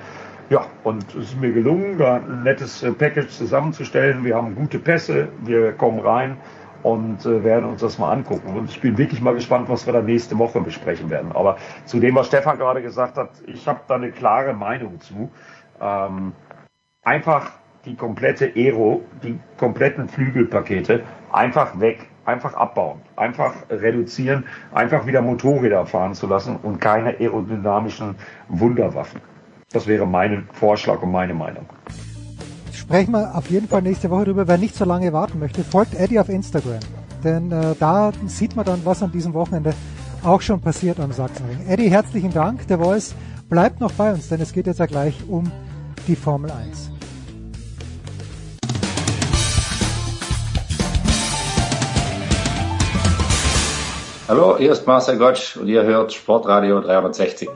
Ja, und es ist mir gelungen, da ein nettes äh, Package zusammenzustellen. Wir haben gute Pässe, wir kommen rein und äh, werden uns das mal angucken. Und ich bin wirklich mal gespannt, was wir da nächste Woche besprechen werden. Aber zu dem, was Stefan gerade gesagt hat, ich habe da eine klare Meinung zu. Ähm, einfach die komplette Aero, die kompletten Flügelpakete einfach weg, einfach abbauen, einfach reduzieren, einfach wieder Motorräder fahren zu lassen und keine aerodynamischen Wunderwaffen. Das wäre mein Vorschlag und meine Meinung. Sprechen wir auf jeden Fall nächste Woche drüber. Wer nicht so lange warten möchte, folgt Eddie auf Instagram. Denn äh, da sieht man dann, was an diesem Wochenende auch schon passiert am Sachsenring. Eddie, herzlichen Dank. Der Voice bleibt noch bei uns, denn es geht jetzt ja gleich um die Formel 1. Hallo, hier ist Marcel Gottsch und ihr hört Sportradio 360.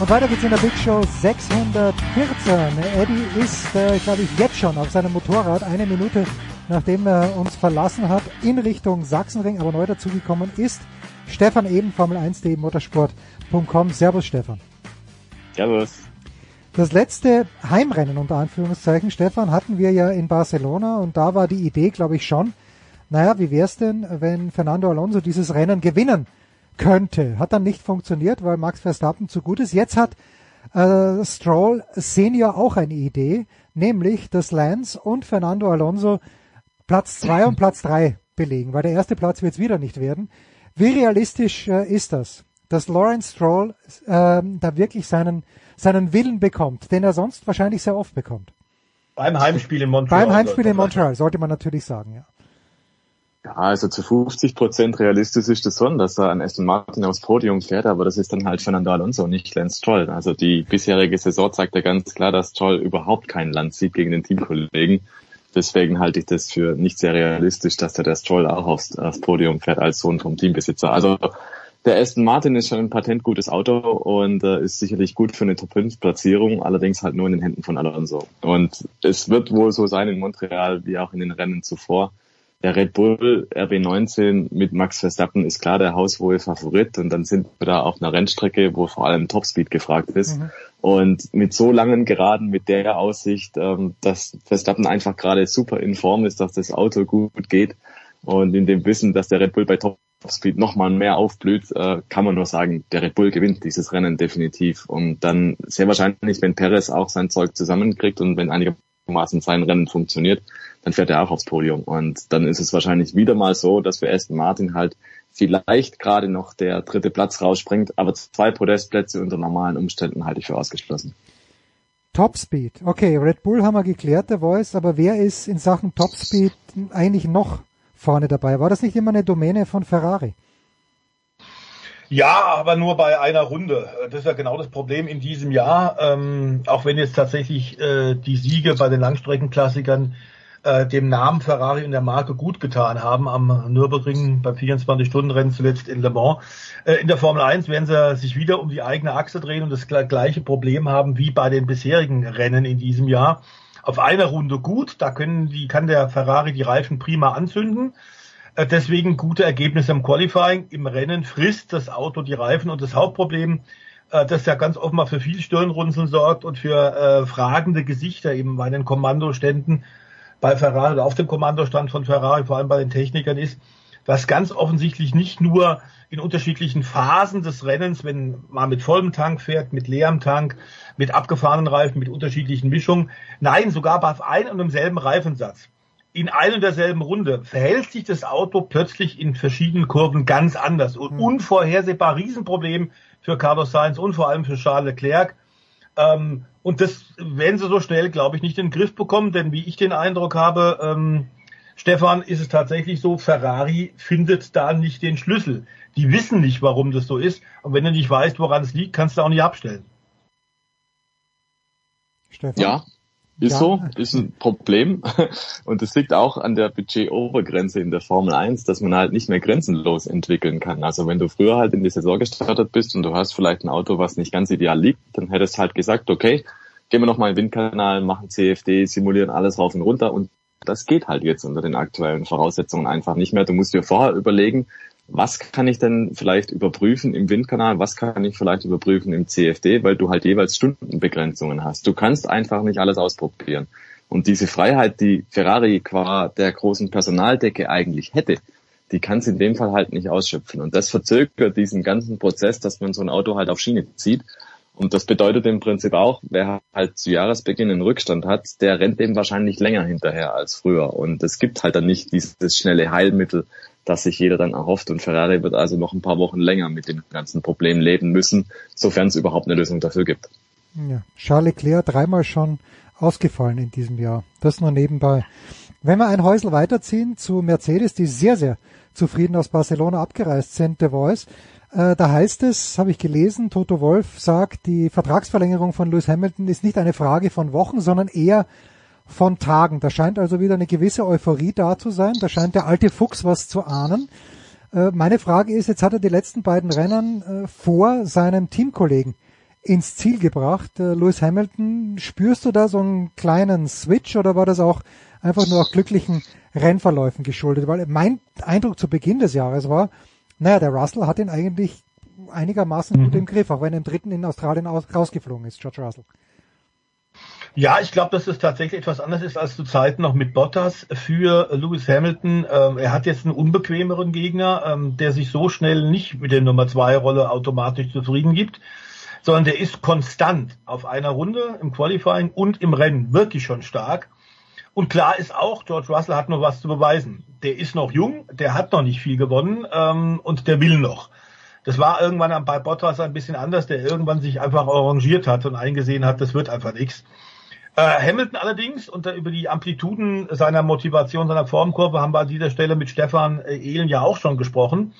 Und weiter geht's in der Big Show 614. Eddie ist, äh, glaube ich, jetzt schon auf seinem Motorrad eine Minute nachdem er uns verlassen hat in Richtung Sachsenring, aber neu dazugekommen ist Stefan Eben, Formel1.de, motorsport.com. Servus Stefan. Servus. Das letzte Heimrennen unter Anführungszeichen, Stefan, hatten wir ja in Barcelona und da war die Idee, glaube ich, schon, naja, wie wär's denn, wenn Fernando Alonso dieses Rennen gewinnen könnte? Hat dann nicht funktioniert, weil Max Verstappen zu gut ist. Jetzt hat äh, Stroll Senior auch eine Idee, nämlich dass Lance und Fernando Alonso Platz zwei und Platz drei belegen, weil der erste Platz wird es wieder nicht werden. Wie realistisch äh, ist das, dass Lawrence Stroll äh, da wirklich seinen, seinen Willen bekommt, den er sonst wahrscheinlich sehr oft bekommt? Beim Heimspiel in Montreal. Beim Heimspiel in Montreal, sollte man natürlich sagen, ja. Ja, also zu 50 Prozent realistisch ist es schon, dass er an Aston Martin aufs Podium fährt, aber das ist dann halt Fernando Alonso nicht Lance Stroll. Also die bisherige Saison zeigt ja ganz klar, dass Stroll überhaupt kein Land sieht gegen den Teamkollegen. Deswegen halte ich das für nicht sehr realistisch, dass der, der Stroll auch aufs, aufs Podium fährt als Sohn vom Teambesitzer. Also der Aston Martin ist schon ein patentgutes Auto und äh, ist sicherlich gut für eine Top 5 Platzierung, allerdings halt nur in den Händen von Alonso. Und es wird wohl so sein in Montreal wie auch in den Rennen zuvor der Red Bull RB19 mit Max Verstappen ist klar der haushohe Favorit und dann sind wir da auf einer Rennstrecke, wo vor allem Topspeed gefragt ist. Mhm. Und mit so langen Geraden, mit der Aussicht, ähm, dass Verstappen einfach gerade super in Form ist, dass das Auto gut geht und in dem Wissen, dass der Red Bull bei Topspeed nochmal mehr aufblüht, äh, kann man nur sagen, der Red Bull gewinnt dieses Rennen definitiv. Und dann sehr wahrscheinlich, wenn Perez auch sein Zeug zusammenkriegt und wenn einigermaßen sein Rennen funktioniert, dann fährt er auch aufs Podium. Und dann ist es wahrscheinlich wieder mal so, dass für Aston Martin halt vielleicht gerade noch der dritte Platz rausspringt, aber zwei Podestplätze unter normalen Umständen halte ich für ausgeschlossen. Topspeed. Okay, Red Bull haben wir geklärt, der Voice, aber wer ist in Sachen Topspeed eigentlich noch vorne dabei? War das nicht immer eine Domäne von Ferrari? Ja, aber nur bei einer Runde. Das ist ja genau das Problem in diesem Jahr. Ähm, auch wenn jetzt tatsächlich äh, die Siege bei den Langstreckenklassikern äh, dem Namen Ferrari und der Marke gut getan haben am Nürburgring beim 24-Stunden-Rennen zuletzt in Le Mans. Äh, in der Formel 1 werden sie sich wieder um die eigene Achse drehen und das gleiche Problem haben wie bei den bisherigen Rennen in diesem Jahr. Auf einer Runde gut, da können die, kann der Ferrari die Reifen prima anzünden. Äh, deswegen gute Ergebnisse im Qualifying. Im Rennen frisst das Auto die Reifen und das Hauptproblem, äh, das ja ganz offenbar für viel Stirnrunzeln sorgt und für äh, fragende Gesichter eben bei den Kommandoständen, bei Ferrari oder auf dem Kommandostand von Ferrari, vor allem bei den Technikern ist, dass ganz offensichtlich nicht nur in unterschiedlichen Phasen des Rennens, wenn man mit vollem Tank fährt, mit leerem Tank, mit abgefahrenen Reifen, mit unterschiedlichen Mischungen, nein, sogar bei einem und demselben Reifensatz, in einer und derselben Runde verhält sich das Auto plötzlich in verschiedenen Kurven ganz anders und mhm. unvorhersehbar Riesenproblem für Carlos Sainz und vor allem für Charles Leclerc. Ähm, und das werden sie so schnell, glaube ich, nicht in den Griff bekommen, denn wie ich den Eindruck habe, ähm, Stefan, ist es tatsächlich so, Ferrari findet da nicht den Schlüssel. Die wissen nicht, warum das so ist. Und wenn du nicht weißt, woran es liegt, kannst du auch nicht abstellen. Stefan? Ja, ist ja. so, ist ein Problem. Und es liegt auch an der Budgetobergrenze in der Formel 1, dass man halt nicht mehr grenzenlos entwickeln kann. Also wenn du früher halt in die Saison gestartet bist und du hast vielleicht ein Auto, was nicht ganz ideal liegt, dann hättest du halt gesagt, okay, gehen wir nochmal in den Windkanal, machen CFD, simulieren alles rauf und runter und das geht halt jetzt unter den aktuellen Voraussetzungen einfach nicht mehr. Du musst dir vorher überlegen, was kann ich denn vielleicht überprüfen im Windkanal, was kann ich vielleicht überprüfen im CFD, weil du halt jeweils Stundenbegrenzungen hast. Du kannst einfach nicht alles ausprobieren. Und diese Freiheit, die Ferrari qua der großen Personaldecke eigentlich hätte, die kann es in dem Fall halt nicht ausschöpfen. Und das verzögert diesen ganzen Prozess, dass man so ein Auto halt auf Schiene zieht. Und das bedeutet im Prinzip auch, wer halt zu Jahresbeginn einen Rückstand hat, der rennt dem wahrscheinlich länger hinterher als früher. Und es gibt halt dann nicht dieses schnelle Heilmittel, das sich jeder dann erhofft. Und Ferrari wird also noch ein paar Wochen länger mit den ganzen Problemen leben müssen, sofern es überhaupt eine Lösung dafür gibt. Ja, Charles Leclerc dreimal schon ausgefallen in diesem Jahr. Das nur nebenbei. Wenn wir ein Häusel weiterziehen zu Mercedes, die sehr, sehr zufrieden aus Barcelona abgereist sind, The Voice, äh, da heißt es, habe ich gelesen, Toto Wolf sagt, die Vertragsverlängerung von Lewis Hamilton ist nicht eine Frage von Wochen, sondern eher von Tagen. Da scheint also wieder eine gewisse Euphorie da zu sein. Da scheint der alte Fuchs was zu ahnen. Äh, meine Frage ist, jetzt hat er die letzten beiden Rennen äh, vor seinem Teamkollegen ins Ziel gebracht. Lewis Hamilton, spürst du da so einen kleinen Switch oder war das auch einfach nur auch glücklichen Rennverläufen geschuldet? Weil mein Eindruck zu Beginn des Jahres war, Naja, der Russell hat ihn eigentlich einigermaßen mhm. gut im Griff, auch wenn er im dritten in Australien aus, rausgeflogen ist, George Russell. Ja, ich glaube, dass es tatsächlich etwas anders ist als zu Zeiten noch mit Bottas für Lewis Hamilton. Ähm, er hat jetzt einen unbequemeren Gegner, ähm, der sich so schnell nicht mit der Nummer zwei Rolle automatisch zufrieden gibt, sondern der ist konstant auf einer Runde im Qualifying und im Rennen wirklich schon stark. Und klar ist auch, George Russell hat noch was zu beweisen. Der ist noch jung, der hat noch nicht viel gewonnen ähm, und der will noch. Das war irgendwann bei Bottas ein bisschen anders, der irgendwann sich einfach arrangiert hat und eingesehen hat, das wird einfach nichts. Äh, Hamilton allerdings, und über die Amplituden seiner Motivation, seiner Formkurve haben wir an dieser Stelle mit Stefan äh, Ehlen ja auch schon gesprochen.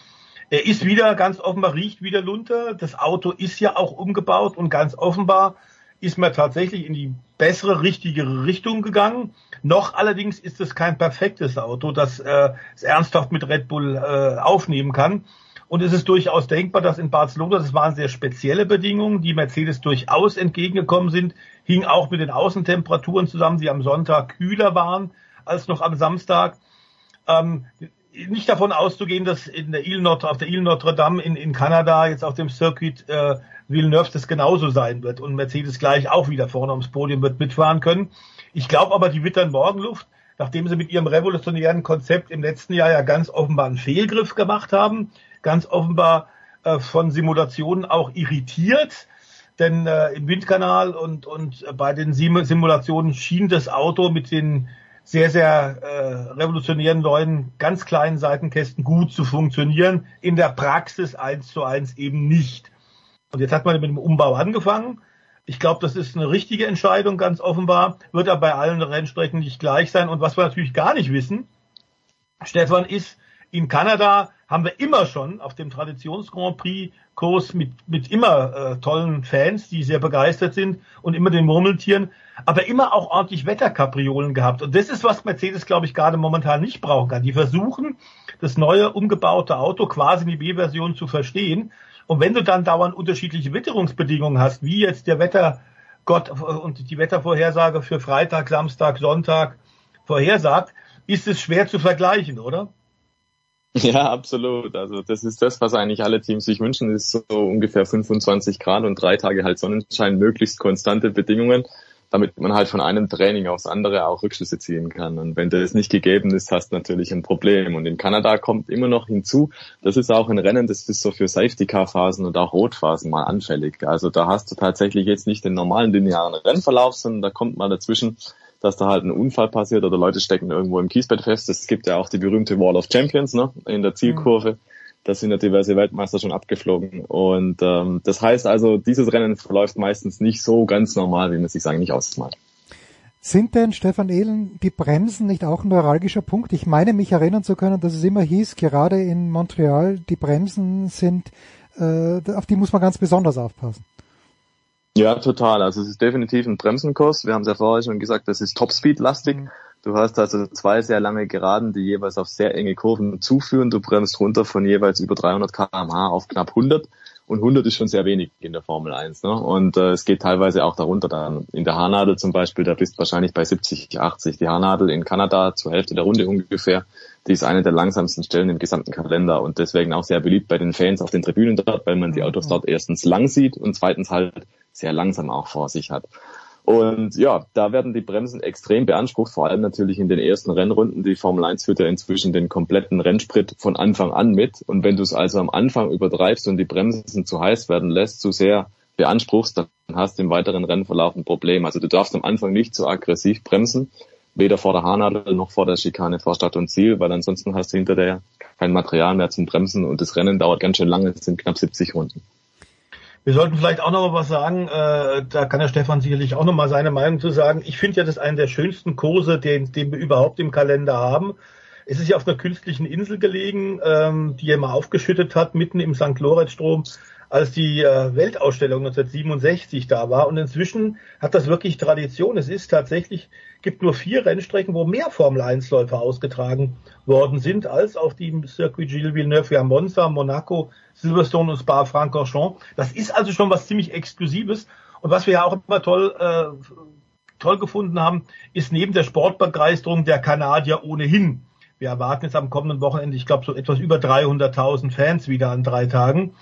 Er ist wieder ganz offenbar, riecht wieder Lunter. Das Auto ist ja auch umgebaut und ganz offenbar ist man tatsächlich in die bessere, richtigere Richtung gegangen. Noch allerdings ist es kein perfektes Auto, das äh, es ernsthaft mit Red Bull äh, aufnehmen kann. Und es ist durchaus denkbar, dass in Barcelona, das waren sehr spezielle Bedingungen, die Mercedes durchaus entgegengekommen sind, hing auch mit den Außentemperaturen zusammen, die am Sonntag kühler waren als noch am Samstag. Ähm, nicht davon auszugehen, dass in der Ile Notre, auf der Ile Notre Dame in, in Kanada jetzt auf dem Circuit äh, Villeneuve das genauso sein wird und Mercedes gleich auch wieder vorne ums Podium wird mitfahren können. Ich glaube aber, die wittern Morgenluft, nachdem sie mit ihrem revolutionären Konzept im letzten Jahr ja ganz offenbar einen Fehlgriff gemacht haben, ganz offenbar äh, von Simulationen auch irritiert. Denn äh, im Windkanal und, und bei den Simulationen schien das Auto mit den sehr, sehr äh, revolutionären neuen, ganz kleinen Seitenkästen gut zu funktionieren. In der Praxis eins zu eins eben nicht. Und jetzt hat man mit dem Umbau angefangen. Ich glaube, das ist eine richtige Entscheidung, ganz offenbar. Wird aber bei allen Rennstrecken nicht gleich sein. Und was wir natürlich gar nicht wissen, Stefan, ist, in Kanada haben wir immer schon auf dem Traditions-Grand Prix-Kurs mit, mit immer äh, tollen Fans, die sehr begeistert sind und immer den Murmeltieren, aber immer auch ordentlich Wetterkapriolen gehabt. Und das ist, was Mercedes, glaube ich, gerade momentan nicht brauchen kann. Die versuchen, das neue umgebaute Auto quasi in die B-Version zu verstehen. Und wenn du dann dauernd unterschiedliche Witterungsbedingungen hast, wie jetzt der Wettergott und die Wettervorhersage für Freitag, Samstag, Sonntag vorhersagt, ist es schwer zu vergleichen, oder? Ja, absolut. Also das ist das, was eigentlich alle Teams sich wünschen, ist so ungefähr 25 Grad und drei Tage halt Sonnenschein, möglichst konstante Bedingungen, damit man halt von einem Training aufs andere auch Rückschlüsse ziehen kann. Und wenn das nicht gegeben ist, hast du natürlich ein Problem. Und in Kanada kommt immer noch hinzu, das ist auch ein Rennen, das ist so für Safety-Car-Phasen und auch Rotphasen mal anfällig. Also da hast du tatsächlich jetzt nicht den normalen linearen Rennverlauf, sondern da kommt mal dazwischen dass da halt ein Unfall passiert oder Leute stecken irgendwo im Kiesbett fest. Es gibt ja auch die berühmte Wall of Champions ne, in der Zielkurve. Mhm. Da sind ja diverse Weltmeister schon abgeflogen. Und ähm, das heißt also, dieses Rennen verläuft meistens nicht so ganz normal, wie man sich eigentlich ausmalt. Sind denn, Stefan Ehlen, die Bremsen nicht auch ein neuralgischer Punkt? Ich meine, mich erinnern zu können, dass es immer hieß, gerade in Montreal, die Bremsen sind, äh, auf die muss man ganz besonders aufpassen. Ja, total. Also es ist definitiv ein Bremsenkurs. Wir haben es ja vorher schon gesagt, das ist Topspeed-lastig. Mhm. Du hast also zwei sehr lange Geraden, die jeweils auf sehr enge Kurven zuführen. Du bremst runter von jeweils über 300 kmh auf knapp 100. Und 100 ist schon sehr wenig in der Formel 1. Ne? Und äh, es geht teilweise auch darunter dann. In der Haarnadel zum Beispiel, da bist du wahrscheinlich bei 70, 80. Die Haarnadel in Kanada zur Hälfte der Runde ungefähr, die ist eine der langsamsten Stellen im gesamten Kalender und deswegen auch sehr beliebt bei den Fans auf den Tribünen dort, weil man die Autos dort erstens lang sieht und zweitens halt sehr langsam auch vor sich hat. Und ja, da werden die Bremsen extrem beansprucht, vor allem natürlich in den ersten Rennrunden. Die Formel 1 führt ja inzwischen den kompletten Rennsprit von Anfang an mit. Und wenn du es also am Anfang übertreibst und die Bremsen zu heiß werden lässt, zu sehr beanspruchst, dann hast du im weiteren Rennverlauf ein Problem. Also du darfst am Anfang nicht zu aggressiv bremsen, weder vor der Haarnadel noch vor der Schikane vor Start und Ziel, weil ansonsten hast du hinter der kein Material mehr zum Bremsen und das Rennen dauert ganz schön lange, es sind knapp 70 Runden. Wir sollten vielleicht auch noch mal was sagen, äh, da kann der Stefan sicherlich auch noch mal seine Meinung zu sagen. Ich finde ja, das ist einen der schönsten Kurse, den, den wir überhaupt im Kalender haben. Es ist ja auf einer künstlichen Insel gelegen, ähm, die er mal aufgeschüttet hat, mitten im St. Lorenz-Strom als die äh, Weltausstellung 1967 da war. Und inzwischen hat das wirklich Tradition. Es ist tatsächlich, gibt nur vier Rennstrecken, wo mehr Formel-1-Läufer ausgetragen worden sind, als auf dem Circuit Gilles Villeneuve. Wir haben Monza, Monaco, Silverstone und Spa-Francorchamps. Das ist also schon was ziemlich Exklusives. Und was wir ja auch immer toll, äh, toll gefunden haben, ist neben der Sportbegeisterung der Kanadier ohnehin Wir erwarten jetzt am kommenden Wochenende, ich glaube, so etwas über 300.000 Fans wieder an drei Tagen.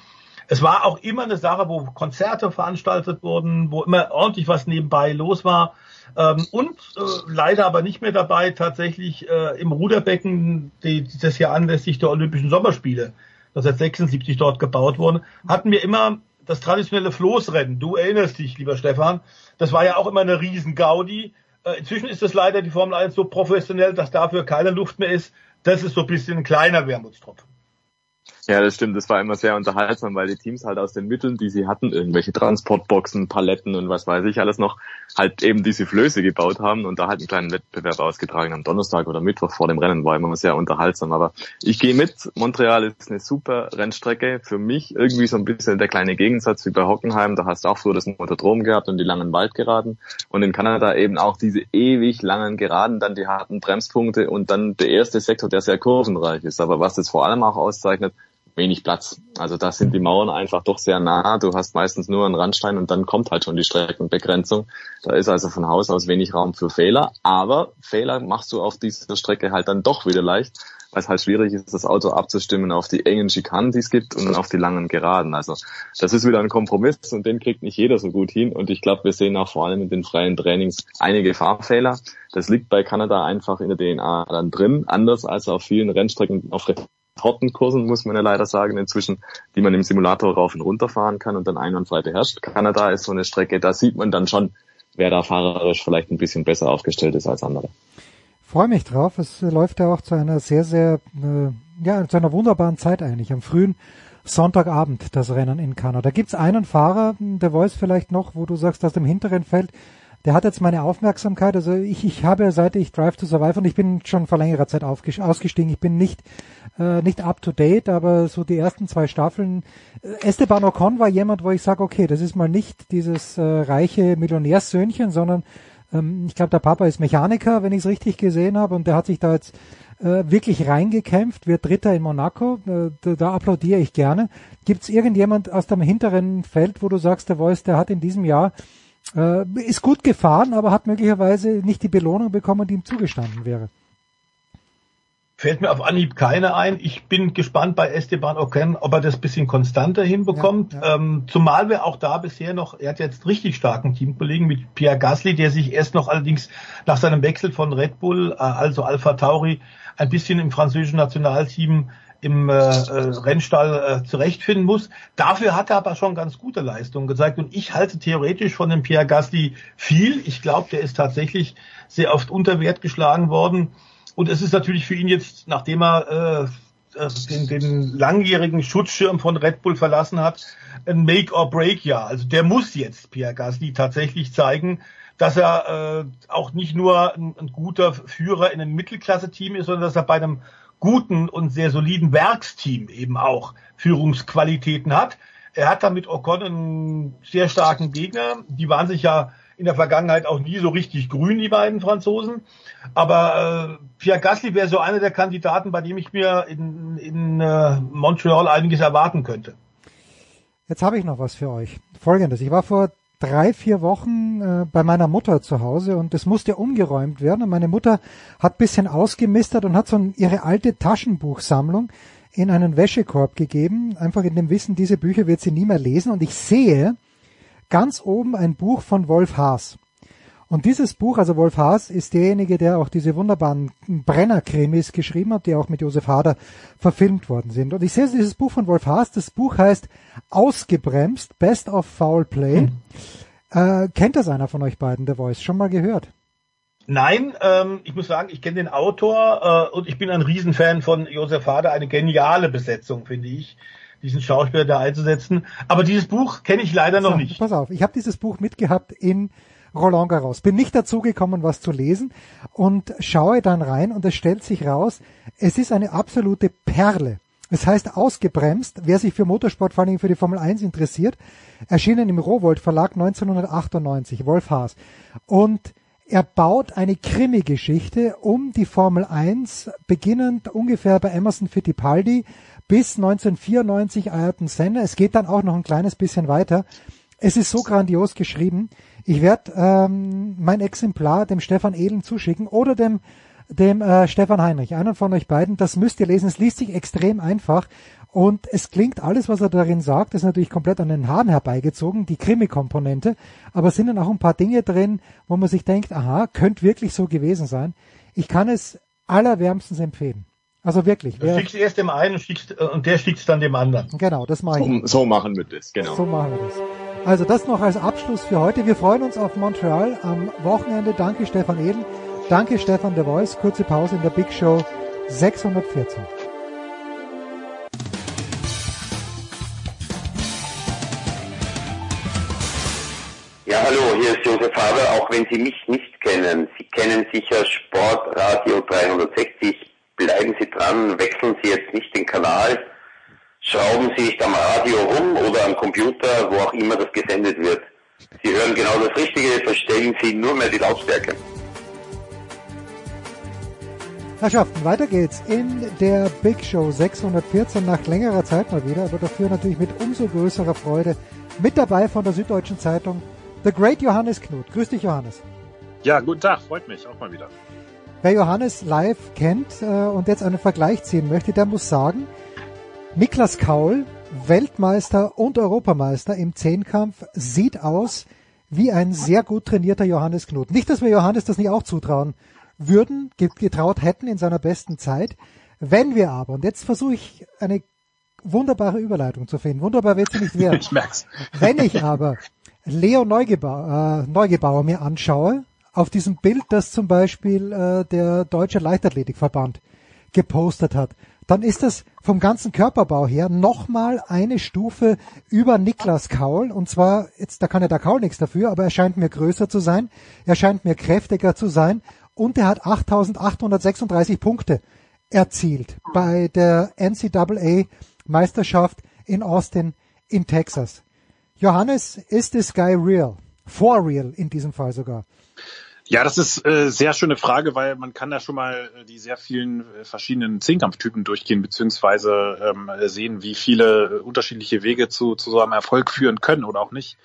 Es war auch immer eine Sache, wo Konzerte veranstaltet wurden, wo immer ordentlich was nebenbei los war. Ähm, und äh, leider aber nicht mehr dabei tatsächlich äh, im Ruderbecken, die, das Jahr anlässlich der Olympischen Sommerspiele, das 1976 dort gebaut wurde, hatten wir immer das traditionelle Floßrennen. Du erinnerst dich, lieber Stefan. Das war ja auch immer eine riesen Gaudi. Äh, inzwischen ist es leider die Formel 1 so professionell, dass dafür keine Luft mehr ist. Das ist so ein bisschen ein kleiner Wermutstropfen. Ja, das stimmt. Das war immer sehr unterhaltsam, weil die Teams halt aus den Mitteln, die sie hatten, irgendwelche Transportboxen, Paletten und was weiß ich alles noch, halt eben diese Flöße gebaut haben und da halt einen kleinen Wettbewerb ausgetragen am Donnerstag oder Mittwoch vor dem Rennen. War immer sehr unterhaltsam. Aber ich gehe mit. Montreal ist eine super Rennstrecke. Für mich irgendwie so ein bisschen der kleine Gegensatz wie bei Hockenheim. Da hast du auch früher das Motodrom gehabt und die langen Waldgeraden. Und in Kanada eben auch diese ewig langen Geraden, dann die harten Bremspunkte und dann der erste Sektor, der sehr kurvenreich ist. Aber was das vor allem auch auszeichnet, wenig Platz. Also da sind die Mauern einfach doch sehr nah. Du hast meistens nur einen Randstein und dann kommt halt schon die Streckenbegrenzung. Da ist also von Haus aus wenig Raum für Fehler. Aber Fehler machst du auf dieser Strecke halt dann doch wieder leicht, weil es halt schwierig ist, das Auto abzustimmen auf die engen Schikanen, die es gibt und auf die langen Geraden. Also das ist wieder ein Kompromiss und den kriegt nicht jeder so gut hin. Und ich glaube, wir sehen auch vor allem in den freien Trainings einige Fahrfehler. Das liegt bei Kanada einfach in der DNA dann drin, anders als auf vielen Rennstrecken auf harten Kursen, muss man ja leider sagen, inzwischen, die man im Simulator rauf und runter fahren kann und dann einwandfrei beherrscht. Kanada ist so eine Strecke, da sieht man dann schon, wer da fahrerisch vielleicht ein bisschen besser aufgestellt ist als andere. Freue mich drauf. Es läuft ja auch zu einer sehr, sehr, äh, ja, zu einer wunderbaren Zeit eigentlich. Am frühen Sonntagabend das Rennen in Kanada. Gibt's einen Fahrer, der Voice vielleicht noch, wo du sagst, aus dem hinteren Feld, der hat jetzt meine Aufmerksamkeit. Also ich, ich habe, seit ich Drive to Survive und ich bin schon vor längerer Zeit ausgestiegen, ich bin nicht, äh, nicht up to date, aber so die ersten zwei Staffeln. Äh, Esteban Ocon war jemand, wo ich sage, okay, das ist mal nicht dieses äh, reiche Millionärssöhnchen, sondern ähm, ich glaube, der Papa ist Mechaniker, wenn ich es richtig gesehen habe, und der hat sich da jetzt äh, wirklich reingekämpft, wird Dritter in Monaco, äh, da, da applaudiere ich gerne. Gibt es irgendjemand aus dem hinteren Feld, wo du sagst, der Voice, der hat in diesem Jahr äh, ist gut gefahren, aber hat möglicherweise nicht die Belohnung bekommen, die ihm zugestanden wäre. Fällt mir auf Anhieb keine ein. Ich bin gespannt bei Esteban Ocon, ob er das bisschen konstanter hinbekommt. Ja, ja. Ähm, zumal wir auch da bisher noch, er hat jetzt richtig starken Teamkollegen mit Pierre Gasly, der sich erst noch allerdings nach seinem Wechsel von Red Bull, äh, also Alpha Tauri, ein bisschen im französischen Nationalteam im äh, äh, Rennstall äh, zurechtfinden muss. Dafür hat er aber schon ganz gute Leistungen gezeigt und ich halte theoretisch von dem Pierre Gasly viel. Ich glaube, der ist tatsächlich sehr oft unter Wert geschlagen worden und es ist natürlich für ihn jetzt, nachdem er äh, den, den langjährigen Schutzschirm von Red Bull verlassen hat, ein Make-or-Break-Jahr. Also der muss jetzt Pierre Gasly tatsächlich zeigen, dass er äh, auch nicht nur ein, ein guter Führer in einem Mittelklasse-Team ist, sondern dass er bei einem guten und sehr soliden Werksteam eben auch Führungsqualitäten hat. Er hat damit Ocon einen sehr starken Gegner. Die waren sich ja in der Vergangenheit auch nie so richtig grün, die beiden Franzosen. Aber äh, Pierre Gasly wäre so einer der Kandidaten, bei dem ich mir in, in äh, Montreal einiges erwarten könnte. Jetzt habe ich noch was für euch. Folgendes. Ich war vor drei, vier Wochen äh, bei meiner Mutter zu Hause und es musste umgeräumt werden. Und meine Mutter hat bisschen ausgemistert und hat so ihre alte Taschenbuchsammlung in einen Wäschekorb gegeben, einfach in dem Wissen, diese Bücher wird sie nie mehr lesen. Und ich sehe ganz oben ein Buch von Wolf Haas. Und dieses Buch, also Wolf Haas, ist derjenige, der auch diese wunderbaren Brenner-Krimis geschrieben hat, die auch mit Josef Hader verfilmt worden sind. Und ich sehe dieses Buch von Wolf Haas, das Buch heißt Ausgebremst, Best of Foul Play. Hm. Äh, kennt das einer von euch beiden, The Voice? Schon mal gehört? Nein, ähm, ich muss sagen, ich kenne den Autor äh, und ich bin ein Riesenfan von Josef Hader. Eine geniale Besetzung, finde ich, diesen Schauspieler da einzusetzen. Aber dieses Buch kenne ich leider noch so, nicht. Pass auf, ich habe dieses Buch mitgehabt in Roland Garros. Bin nicht dazu gekommen, was zu lesen und schaue dann rein und es stellt sich raus, es ist eine absolute Perle. Es heißt ausgebremst, wer sich für Motorsport, vor allem für die Formel 1 interessiert, erschienen im Rowold Verlag 1998, Wolf Haas. Und er baut eine Krimi-Geschichte um die Formel 1, beginnend ungefähr bei Emerson Fittipaldi bis 1994 Ayrton Senna. Es geht dann auch noch ein kleines bisschen weiter. Es ist so grandios geschrieben. Ich werde ähm, mein Exemplar dem Stefan Ehlen zuschicken oder dem dem äh, Stefan Heinrich, einen von euch beiden. Das müsst ihr lesen. Es liest sich extrem einfach und es klingt alles, was er darin sagt, ist natürlich komplett an den Haaren herbeigezogen, die Krimi-Komponente, aber es sind dann auch ein paar Dinge drin, wo man sich denkt, aha, könnte wirklich so gewesen sein. Ich kann es allerwärmstens empfehlen. Also wirklich. Du schickst erst dem einen schickst, äh, und der schickt dann dem anderen. Genau, das mache ich. So, so machen wir das, genau. So machen wir das. Also das noch als Abschluss für heute. Wir freuen uns auf Montreal am Wochenende. Danke Stefan Edel. Danke Stefan The Voice. Kurze Pause in der Big Show 614. Ja, hallo, hier ist Josef Haber. Auch wenn Sie mich nicht kennen, Sie kennen sicher Sportradio 360. Bleiben Sie dran, wechseln Sie jetzt nicht den Kanal, schrauben Sie nicht am Radio rum oder am Computer, wo auch immer das gesendet wird. Sie hören genau das Richtige, verstellen Sie nur mehr die Lautstärke. Herrschaften, weiter geht's in der Big Show 614 nach längerer Zeit mal wieder, aber dafür natürlich mit umso größerer Freude. Mit dabei von der Süddeutschen Zeitung The Great Johannes Knut. Grüß dich, Johannes. Ja, guten Tag, freut mich auch mal wieder. Wer Johannes live kennt äh, und jetzt einen Vergleich ziehen möchte, der muss sagen, Niklas Kaul, Weltmeister und Europameister im Zehnkampf, sieht aus wie ein sehr gut trainierter Johannes Knut. Nicht, dass wir Johannes das nicht auch zutrauen würden, getraut hätten in seiner besten Zeit. Wenn wir aber, und jetzt versuche ich eine wunderbare Überleitung zu finden, wunderbar wird sie nicht werden. ich merk's. Wenn ich aber Leo Neugebauer, äh, Neugebauer mir anschaue, auf diesem Bild, das zum Beispiel äh, der Deutsche Leichtathletikverband gepostet hat, dann ist das vom ganzen Körperbau her nochmal eine Stufe über Niklas Kaul. Und zwar, jetzt, da kann ja der Kaul nichts dafür, aber er scheint mir größer zu sein, er scheint mir kräftiger zu sein und er hat 8836 Punkte erzielt bei der NCAA Meisterschaft in Austin in Texas. Johannes, ist this guy real? For real in diesem Fall sogar. Ja, das ist äh, sehr schöne Frage, weil man kann da schon mal äh, die sehr vielen äh, verschiedenen Zehnkampftypen durchgehen, beziehungsweise ähm, sehen, wie viele äh, unterschiedliche Wege zu, zu so einem Erfolg führen können oder auch nicht.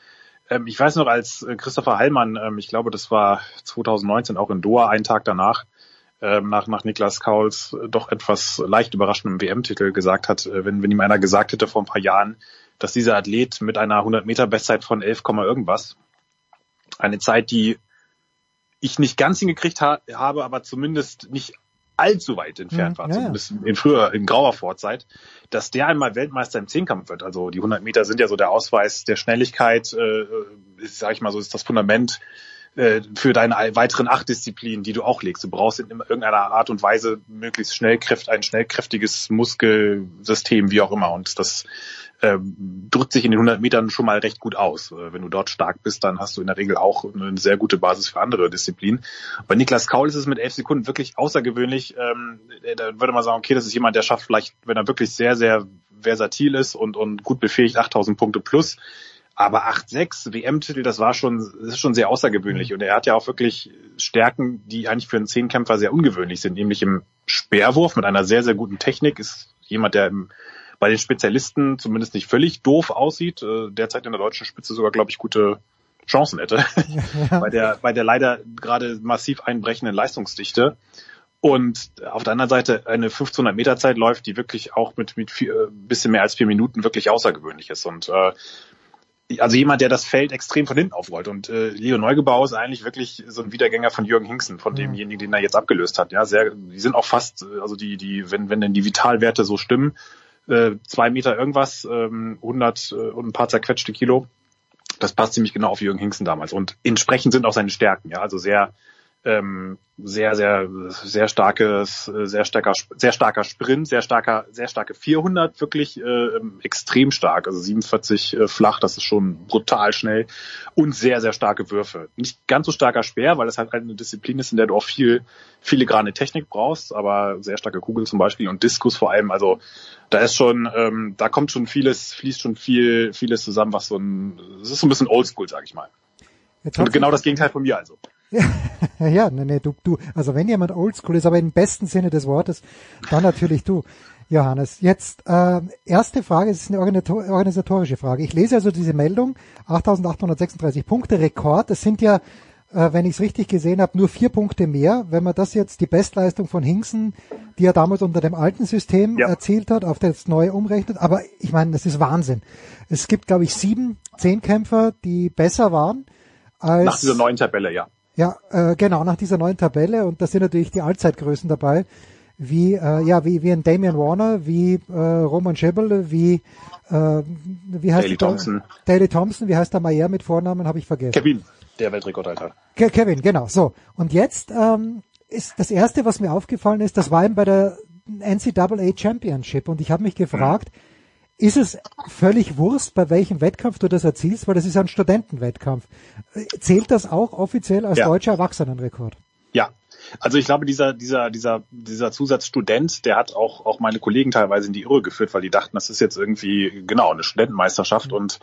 Ähm, ich weiß noch, als äh, Christopher Heilmann, ähm, ich glaube, das war 2019 auch in Doha, einen Tag danach, ähm, nach, nach Niklas Kauls äh, doch etwas leicht überraschendem WM-Titel gesagt hat, äh, wenn, wenn ihm einer gesagt hätte vor ein paar Jahren, dass dieser Athlet mit einer 100 Meter Bestzeit von 11, irgendwas, eine Zeit, die ich nicht ganz hingekriegt ha habe, aber zumindest nicht allzu weit entfernt war, ja, zumindest in früher, in grauer Vorzeit, dass der einmal Weltmeister im Zehnkampf wird. Also die 100 Meter sind ja so der Ausweis der Schnelligkeit, äh, sag ich mal so, ist das Fundament äh, für deine weiteren acht Disziplinen, die du auch legst. Du brauchst in irgendeiner Art und Weise möglichst schnell ein schnell kräftiges Muskelsystem, wie auch immer. Und das ähm, drückt sich in den 100 Metern schon mal recht gut aus. Äh, wenn du dort stark bist, dann hast du in der Regel auch eine sehr gute Basis für andere Disziplinen. Bei Niklas Kaul ist es mit elf Sekunden wirklich außergewöhnlich. Ähm, da würde man sagen, okay, das ist jemand, der schafft vielleicht, wenn er wirklich sehr, sehr versatil ist und, und gut befähigt, 8000 Punkte plus. Aber 8-6 WM-Titel, das war schon, das ist schon sehr außergewöhnlich. Und er hat ja auch wirklich Stärken, die eigentlich für einen Zehnkämpfer sehr ungewöhnlich sind, nämlich im Speerwurf mit einer sehr, sehr guten Technik. Ist jemand, der im bei den Spezialisten zumindest nicht völlig doof aussieht. Äh, derzeit in der deutschen Spitze sogar, glaube ich, gute Chancen hätte. Bei der, bei der leider gerade massiv einbrechenden Leistungsdichte. Und auf der anderen Seite eine 1500 Meter Zeit läuft, die wirklich auch mit, mit vier, bisschen mehr als vier Minuten wirklich außergewöhnlich ist. Und äh, also jemand, der das Feld extrem von hinten aufrollt. Und äh, Leo Neugebau ist eigentlich wirklich so ein Wiedergänger von Jürgen Hinksen, von mhm. demjenigen, den er jetzt abgelöst hat. Ja, sehr, die sind auch fast, also die, die, wenn, wenn denn die Vitalwerte so stimmen, äh, zwei Meter irgendwas, ähm, 100 äh, und ein paar zerquetschte Kilo. Das passt ziemlich genau auf Jürgen Hinksen damals. Und entsprechend sind auch seine Stärken, ja, also sehr ähm, sehr, sehr, sehr starkes, sehr starker, sehr starker Sprint, sehr starker, sehr starke 400, wirklich äh, extrem stark, also 47 äh, flach, das ist schon brutal schnell und sehr, sehr starke Würfe. Nicht ganz so starker Speer, weil das halt eine Disziplin ist, in der du auch viel filigrane Technik brauchst, aber sehr starke Kugel zum Beispiel und Diskus vor allem, also da ist schon, ähm, da kommt schon vieles, fließt schon viel, vieles zusammen, was so ein, es ist so ein bisschen Oldschool, sag ich mal. Und genau das Gegenteil von mir also. Ja, nee, nee, du, du, also wenn jemand oldschool ist, aber im besten Sinne des Wortes, dann natürlich du, Johannes. Jetzt, äh, erste Frage, es ist eine organisatorische Frage. Ich lese also diese Meldung, 8836 Punkte, Rekord, das sind ja äh, wenn ich es richtig gesehen habe, nur vier Punkte mehr. Wenn man das jetzt die Bestleistung von Hinksen, die er damals unter dem alten System ja. erzielt hat, auf das neue umrechnet. Aber ich meine, das ist Wahnsinn. Es gibt, glaube ich, sieben Zehnkämpfer, die besser waren. Als, nach dieser neuen Tabelle, ja. Ja, äh, genau, nach dieser neuen Tabelle. Und da sind natürlich die Allzeitgrößen dabei wie äh, ja wie wie ein Damian Warner, wie äh, Roman Schäberle, wie äh, wie heißt Daley Thompson. Daley Thompson, wie heißt der Mayer mit Vornamen, habe ich vergessen. Kevin, der Weltrekordhalter. Ke Kevin, genau. So und jetzt ähm, ist das erste, was mir aufgefallen ist, das war eben bei der NCAA Championship und ich habe mich gefragt, mhm. Ist es völlig Wurst, bei welchem Wettkampf du das erzielst, weil das ist ein Studentenwettkampf. Zählt das auch offiziell als ja. deutscher Erwachsenenrekord? Ja, also ich glaube, dieser, dieser, dieser, dieser Zusatzstudent, der hat auch, auch meine Kollegen teilweise in die Irre geführt, weil die dachten, das ist jetzt irgendwie, genau, eine Studentenmeisterschaft und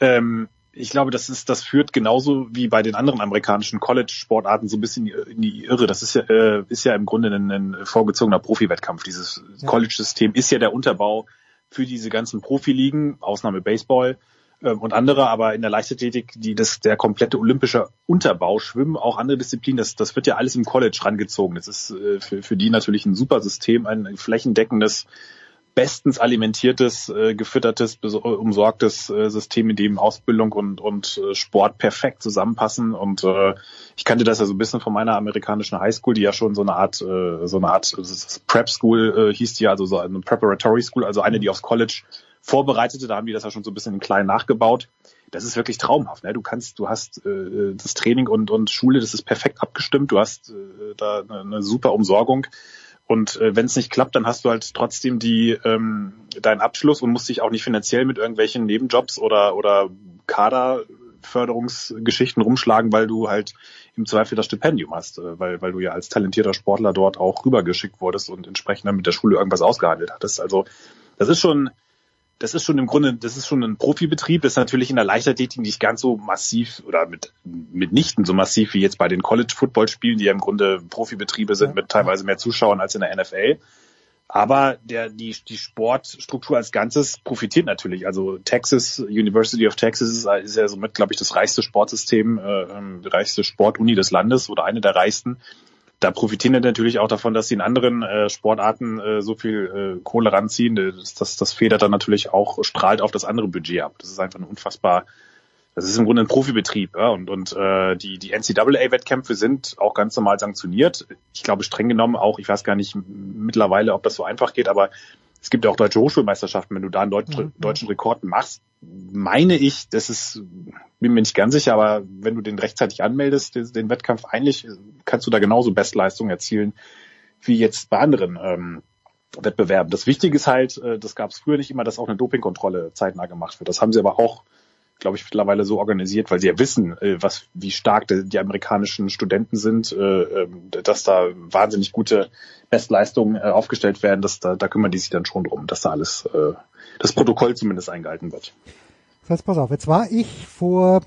ähm, ich glaube, das ist, das führt genauso wie bei den anderen amerikanischen College-Sportarten so ein bisschen in die Irre. Das ist ja, äh, ist ja im Grunde ein, ein vorgezogener Profi-Wettkampf. Dieses ja. College-System ist ja der Unterbau für diese ganzen Profiligen, Ausnahme Baseball ähm, und andere, aber in der Leichtathletik, die das der komplette olympische Unterbau, Schwimmen, auch andere Disziplinen, das, das wird ja alles im College rangezogen. Das ist äh, für, für die natürlich ein super System, ein flächendeckendes, bestens alimentiertes, äh, gefüttertes, umsorgtes äh, System, in dem Ausbildung und, und äh, Sport perfekt zusammenpassen. Und äh, ich kannte das ja so ein bisschen von meiner amerikanischen Highschool, die ja schon so eine Art, äh, so eine Art Prep School äh, hieß die, also so eine Preparatory School, also eine, die aufs College vorbereitete. Da haben die das ja schon so ein bisschen in klein nachgebaut. Das ist wirklich traumhaft. Ne? Du kannst, du hast äh, das Training und, und Schule, das ist perfekt abgestimmt. Du hast äh, da eine, eine super Umsorgung. Und äh, wenn es nicht klappt, dann hast du halt trotzdem die ähm, deinen Abschluss und musst dich auch nicht finanziell mit irgendwelchen Nebenjobs oder oder Kaderförderungsgeschichten rumschlagen, weil du halt im Zweifel das Stipendium hast, äh, weil weil du ja als talentierter Sportler dort auch rübergeschickt wurdest und entsprechend dann mit der Schule irgendwas ausgehandelt hattest. Also das ist schon das ist schon im Grunde, das ist schon ein Profibetrieb, das ist natürlich in der Leichtathletik nicht ganz so massiv oder mit, mitnichten so massiv wie jetzt bei den College-Football-Spielen, die ja im Grunde Profibetriebe sind mit teilweise mehr Zuschauern als in der NFL. Aber der, die, die Sportstruktur als Ganzes profitiert natürlich. Also Texas, University of Texas ist, ist ja somit, glaube ich, das reichste Sportsystem, äh, ähm, die reichste Sportuni des Landes oder eine der reichsten da profitieren die natürlich auch davon, dass sie in anderen äh, Sportarten äh, so viel äh, Kohle ranziehen. Das, das, das federt dann natürlich auch, strahlt auf das andere Budget ab. Das ist einfach ein unfassbar, das ist im Grunde ein Profibetrieb. Ja? Und, und äh, die, die NCAA-Wettkämpfe sind auch ganz normal sanktioniert. Ich glaube streng genommen auch, ich weiß gar nicht mittlerweile, ob das so einfach geht, aber es gibt ja auch deutsche Hochschulmeisterschaften, wenn du da einen Deut mhm. deutschen Rekord machst, meine ich, das ist, bin mir nicht ganz sicher, aber wenn du den rechtzeitig anmeldest, den, den Wettkampf eigentlich, kannst du da genauso Bestleistungen erzielen wie jetzt bei anderen ähm, Wettbewerben. Das Wichtige ist halt, äh, das gab es früher nicht immer, dass auch eine Dopingkontrolle zeitnah gemacht wird. Das haben sie aber auch glaube ich, mittlerweile so organisiert, weil sie ja wissen, äh, was, wie stark die, die amerikanischen Studenten sind, äh, ähm, dass da wahnsinnig gute Bestleistungen äh, aufgestellt werden, dass da, da kümmern die sich dann schon drum, dass da alles, das Protokoll zumindest eingehalten wird. Das heißt, pass auf, jetzt war ich vor,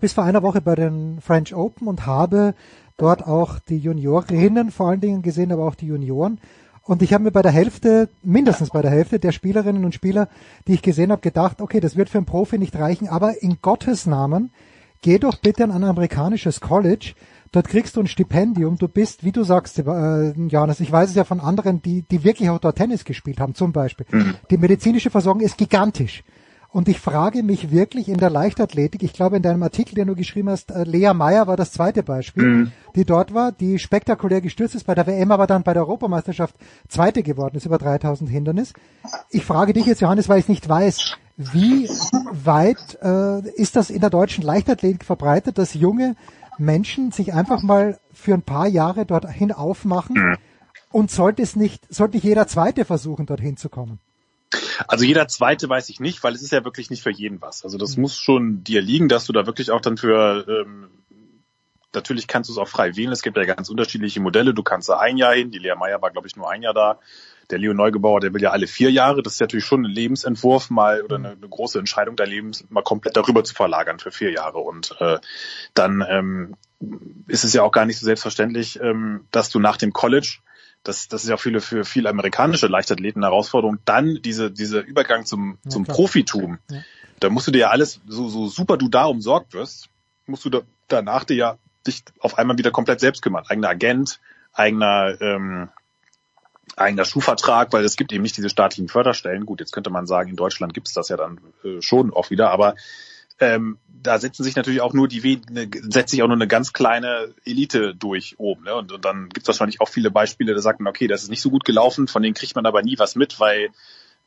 bis vor einer Woche bei den French Open und habe dort auch die Juniorinnen vor allen Dingen gesehen, aber auch die Junioren. Und ich habe mir bei der Hälfte, mindestens bei der Hälfte der Spielerinnen und Spieler, die ich gesehen habe, gedacht, okay, das wird für einen Profi nicht reichen, aber in Gottes Namen, geh doch bitte an ein amerikanisches College, dort kriegst du ein Stipendium, du bist, wie du sagst, äh, Johannes, ich weiß es ja von anderen, die, die wirklich auch dort Tennis gespielt haben, zum Beispiel. Mhm. Die medizinische Versorgung ist gigantisch. Und ich frage mich wirklich in der Leichtathletik, ich glaube in deinem Artikel, den du geschrieben hast, äh, Lea Meyer war das zweite Beispiel, mhm. die dort war, die spektakulär gestürzt ist bei der WM, aber dann bei der Europameisterschaft zweite geworden ist über 3000 Hindernis. Ich frage dich jetzt, Johannes, weil ich nicht weiß, wie weit äh, ist das in der deutschen Leichtathletik verbreitet, dass junge Menschen sich einfach mal für ein paar Jahre dorthin aufmachen mhm. und sollte es nicht, sollte nicht jeder Zweite versuchen, dorthin zu kommen? Also jeder zweite weiß ich nicht, weil es ist ja wirklich nicht für jeden was. Also das mhm. muss schon dir liegen, dass du da wirklich auch dann für ähm, natürlich kannst du es auch frei wählen. Es gibt ja ganz unterschiedliche Modelle. Du kannst da ein Jahr hin. Die Lea Meyer war, glaube ich, nur ein Jahr da. Der Leo Neugebauer, der will ja alle vier Jahre. Das ist natürlich schon ein Lebensentwurf mal oder eine, eine große Entscheidung dein Lebens mal komplett darüber zu verlagern für vier Jahre. Und äh, dann ähm, ist es ja auch gar nicht so selbstverständlich, ähm, dass du nach dem College das, das ist ja auch viele für viele amerikanische Leichtathleten eine Herausforderung, dann diese, dieser Übergang zum, zum Profitum. Ja. Da musst du dir ja alles, so, so super du da umsorgt wirst, musst du da, danach dir ja dich auf einmal wieder komplett selbst kümmern. Eigener Agent, eigener, ähm, eigener Schuhvertrag, weil es gibt eben nicht diese staatlichen Förderstellen. Gut, jetzt könnte man sagen, in Deutschland gibt es das ja dann äh, schon auch wieder, aber ähm, da setzen sich natürlich auch nur die ne, setzt sich auch nur eine ganz kleine Elite durch oben. Ne? Und, und dann gibt es wahrscheinlich auch viele Beispiele, da sagt man, okay, das ist nicht so gut gelaufen, von denen kriegt man aber nie was mit, weil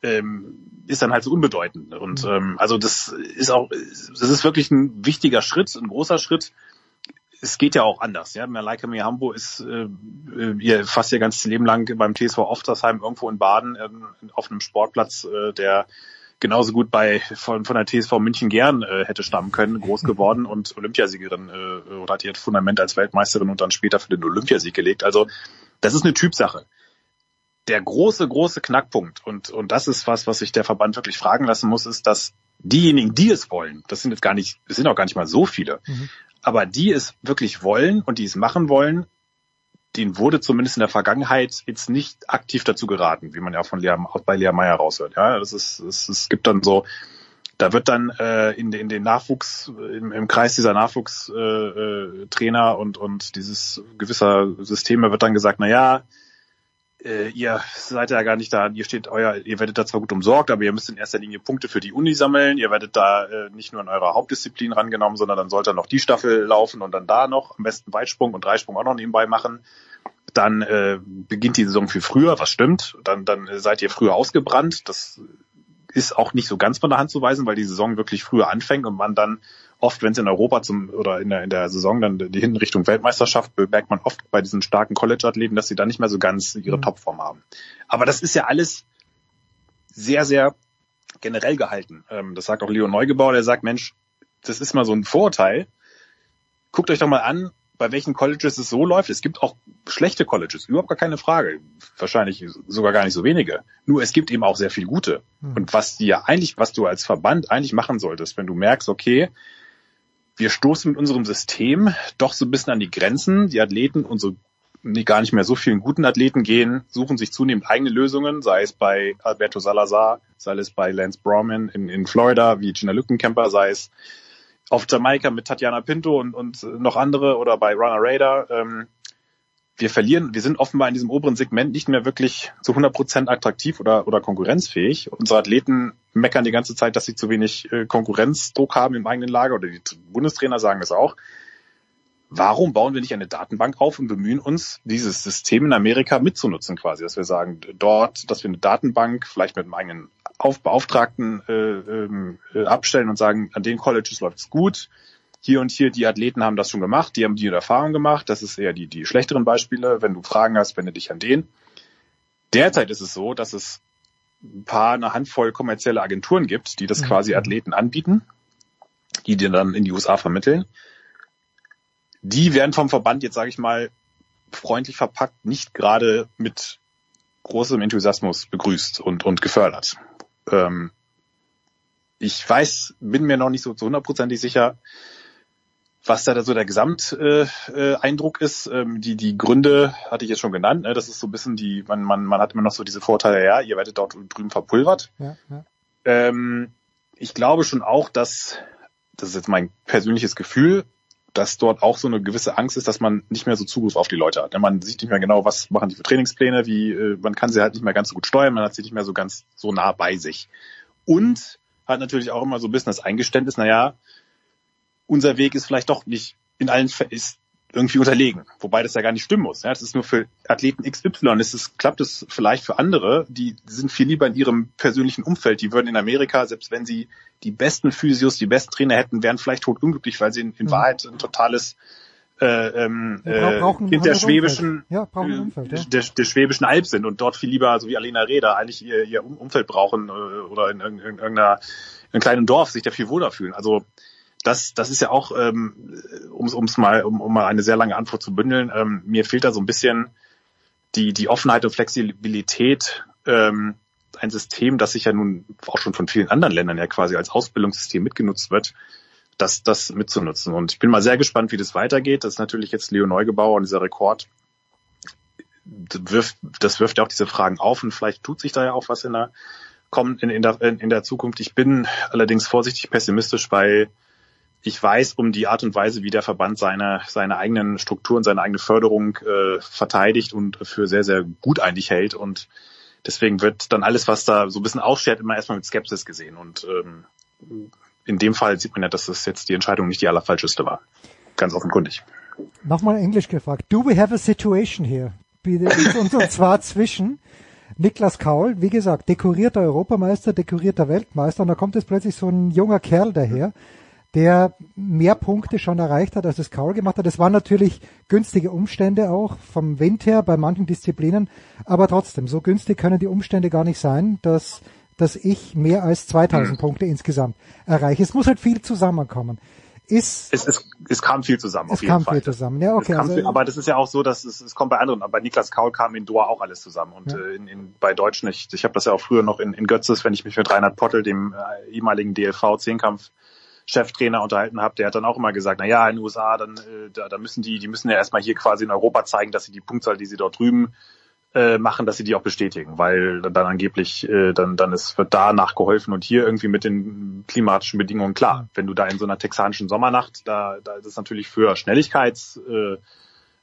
ähm, ist dann halt so unbedeutend. Und mhm. ähm, also das ist auch, das ist wirklich ein wichtiger Schritt, ein großer Schritt. Es geht ja auch anders. Ja, Malaika Mihambo ist äh, ihr fast ihr ganzes Leben lang beim TSV Oftersheim irgendwo in Baden äh, auf einem Sportplatz, äh, der genauso gut bei von, von der TSV München gern äh, hätte stammen können, groß geworden und Olympiasiegerin äh, oder hat ihr Fundament als Weltmeisterin und dann später für den Olympiasieg gelegt. Also das ist eine Typsache. Der große, große Knackpunkt und, und das ist was, was sich der Verband wirklich fragen lassen muss, ist, dass diejenigen, die es wollen, das sind jetzt gar nicht, es sind auch gar nicht mal so viele, mhm. aber die es wirklich wollen und die es machen wollen, denen wurde zumindest in der Vergangenheit jetzt nicht aktiv dazu geraten, wie man ja von Lea, auch bei Lea Meyer raushört. Ja, das ist, es, gibt dann so, da wird dann äh, in, in den Nachwuchs, im, im Kreis dieser Nachwuchstrainer äh, Trainer und, und dieses gewisser Systeme wird dann gesagt, na ja, äh, ihr seid ja gar nicht da, ihr steht euer, ihr werdet da zwar gut umsorgt, aber ihr müsst in erster Linie Punkte für die Uni sammeln, ihr werdet da äh, nicht nur in eurer Hauptdisziplin rangenommen, sondern dann sollte noch die Staffel laufen und dann da noch, am besten Weitsprung und Dreisprung auch noch nebenbei machen. Dann äh, beginnt die Saison viel früher, was stimmt, dann, dann seid ihr früher ausgebrannt, das ist auch nicht so ganz von der Hand zu weisen, weil die Saison wirklich früher anfängt und man dann oft, wenn es in Europa zum oder in der, in der Saison dann die hin Richtung Weltmeisterschaft, bemerkt man oft bei diesen starken College-Athleten, dass sie dann nicht mehr so ganz ihre mhm. Topform haben. Aber das ist ja alles sehr, sehr generell gehalten. Ähm, das sagt auch Leo Neugebauer, der sagt, Mensch, das ist mal so ein Vorurteil. Guckt euch doch mal an, bei welchen Colleges es so läuft. Es gibt auch schlechte Colleges, überhaupt gar keine Frage. Wahrscheinlich sogar gar nicht so wenige. Nur es gibt eben auch sehr viel gute. Mhm. Und was dir eigentlich, was du als Verband eigentlich machen solltest, wenn du merkst, okay, wir stoßen mit unserem System doch so ein bisschen an die Grenzen. Die Athleten, unsere gar nicht mehr so vielen guten Athleten gehen, suchen sich zunehmend eigene Lösungen, sei es bei Alberto Salazar, sei es bei Lance Browman in, in Florida, wie Gina Lückenkämper, sei es auf Jamaika mit Tatjana Pinto und, und noch andere oder bei Runner Raider. Ähm, wir verlieren, wir sind offenbar in diesem oberen Segment nicht mehr wirklich zu 100 Prozent attraktiv oder, oder konkurrenzfähig. Unsere Athleten meckern die ganze Zeit, dass sie zu wenig äh, Konkurrenzdruck haben im eigenen Lager oder die Bundestrainer sagen es auch. Warum bauen wir nicht eine Datenbank auf und bemühen uns, dieses System in Amerika mitzunutzen quasi, dass wir sagen, dort, dass wir eine Datenbank vielleicht mit einem eigenen Auf Beauftragten äh, ähm, äh, abstellen und sagen, an den Colleges läuft es gut, hier und hier, die Athleten haben das schon gemacht, die haben die Erfahrung gemacht, das ist eher die, die schlechteren Beispiele. Wenn du Fragen hast, wende dich an den. Derzeit ist es so, dass es ein paar, eine Handvoll kommerzielle Agenturen gibt, die das mhm. quasi Athleten anbieten, die dir dann in die USA vermitteln. Die werden vom Verband jetzt, sage ich mal, freundlich verpackt, nicht gerade mit großem Enthusiasmus begrüßt und, und gefördert. Ähm, ich weiß, bin mir noch nicht so zu hundertprozentig sicher, was da so der Gesamteindruck äh, ist, ähm, die, die Gründe hatte ich jetzt schon genannt. Ne? Das ist so ein bisschen die, man, man, man hat immer noch so diese Vorteile, ja, ihr werdet dort drüben verpulvert. Ja, ja. Ähm, ich glaube schon auch, dass, das ist jetzt mein persönliches Gefühl, dass dort auch so eine gewisse Angst ist, dass man nicht mehr so Zugriff auf die Leute hat. Man sieht nicht mehr genau, was machen die für Trainingspläne, wie, äh, man kann sie halt nicht mehr ganz so gut steuern, man hat sie nicht mehr so ganz so nah bei sich. Und hat natürlich auch immer so ein bisschen das Eingeständnis, naja, unser Weg ist vielleicht doch nicht in allen Fällen ist irgendwie unterlegen, wobei das ja gar nicht stimmen muss. Ja, das ist nur für Athleten XY. Es ist, klappt es vielleicht für andere, die sind viel lieber in ihrem persönlichen Umfeld. Die würden in Amerika, selbst wenn sie die besten Physios, die besten Trainer hätten, wären vielleicht tot unglücklich, weil sie in, in mhm. Wahrheit ein totales äh, ähm, äh, Kind der schwäbischen, ja, Umfeld, ja. der, der schwäbischen Alb sind und dort viel lieber, so wie Alena Reda, eigentlich ihr, ihr Umfeld brauchen äh, oder in irgendeiner in einem kleinen Dorf sich da viel wohler fühlen. Also das, das ist ja auch, ähm, um es mal, um, um mal eine sehr lange Antwort zu bündeln, ähm, mir fehlt da so ein bisschen die, die Offenheit und Flexibilität, ähm, ein System, das sich ja nun auch schon von vielen anderen Ländern ja quasi als Ausbildungssystem mitgenutzt wird, das, das mitzunutzen. Und ich bin mal sehr gespannt, wie das weitergeht. Das ist natürlich jetzt Leo Neugebauer und dieser Rekord das wirft, das wirft ja auch diese Fragen auf und vielleicht tut sich da ja auch was in der, kommt in, in, der, in der Zukunft. Ich bin allerdings vorsichtig pessimistisch, weil ich weiß um die Art und Weise, wie der Verband seine, seine eigenen Strukturen, seine eigene Förderung äh, verteidigt und für sehr, sehr gut eigentlich hält. Und deswegen wird dann alles, was da so ein bisschen ausschert, immer erstmal mit Skepsis gesehen. Und ähm, in dem Fall sieht man ja, dass das jetzt die Entscheidung nicht die allerfalscheste war. Ganz offenkundig. Nochmal Englisch gefragt. Do we have a situation here? Und, und zwar zwischen Niklas Kaul, wie gesagt, dekorierter Europameister, dekorierter Weltmeister, und da kommt jetzt plötzlich so ein junger Kerl daher, der mehr Punkte schon erreicht hat, als es Kaul gemacht hat. Das waren natürlich günstige Umstände auch vom Wind her bei manchen Disziplinen, aber trotzdem, so günstig können die Umstände gar nicht sein, dass, dass ich mehr als 2000 mhm. Punkte insgesamt erreiche. Es muss halt viel zusammenkommen ist. Es, es, es kam viel zusammen, auf jeden kam Fall. Viel zusammen. Ja, okay. Also, viel, aber das ist ja auch so, dass es, es kommt bei anderen. Bei Niklas Kaul kam in Doha auch alles zusammen. Und ja. äh, in, in, bei Deutschen, ich, ich habe das ja auch früher noch in, in Götzes, wenn ich mich mit Reinhard Pottel, dem äh, ehemaligen DLV-Zehnkampf, Cheftrainer unterhalten habe, der hat dann auch immer gesagt, na ja, in den USA, dann äh, da, da müssen die, die müssen ja erstmal hier quasi in Europa zeigen, dass sie die Punktzahl, die sie dort drüben äh, machen, dass sie die auch bestätigen, weil dann angeblich äh, dann dann ist wird da nachgeholfen und hier irgendwie mit den klimatischen Bedingungen klar. Wenn du da in so einer texanischen Sommernacht, da da ist es natürlich für Schnelligkeits äh,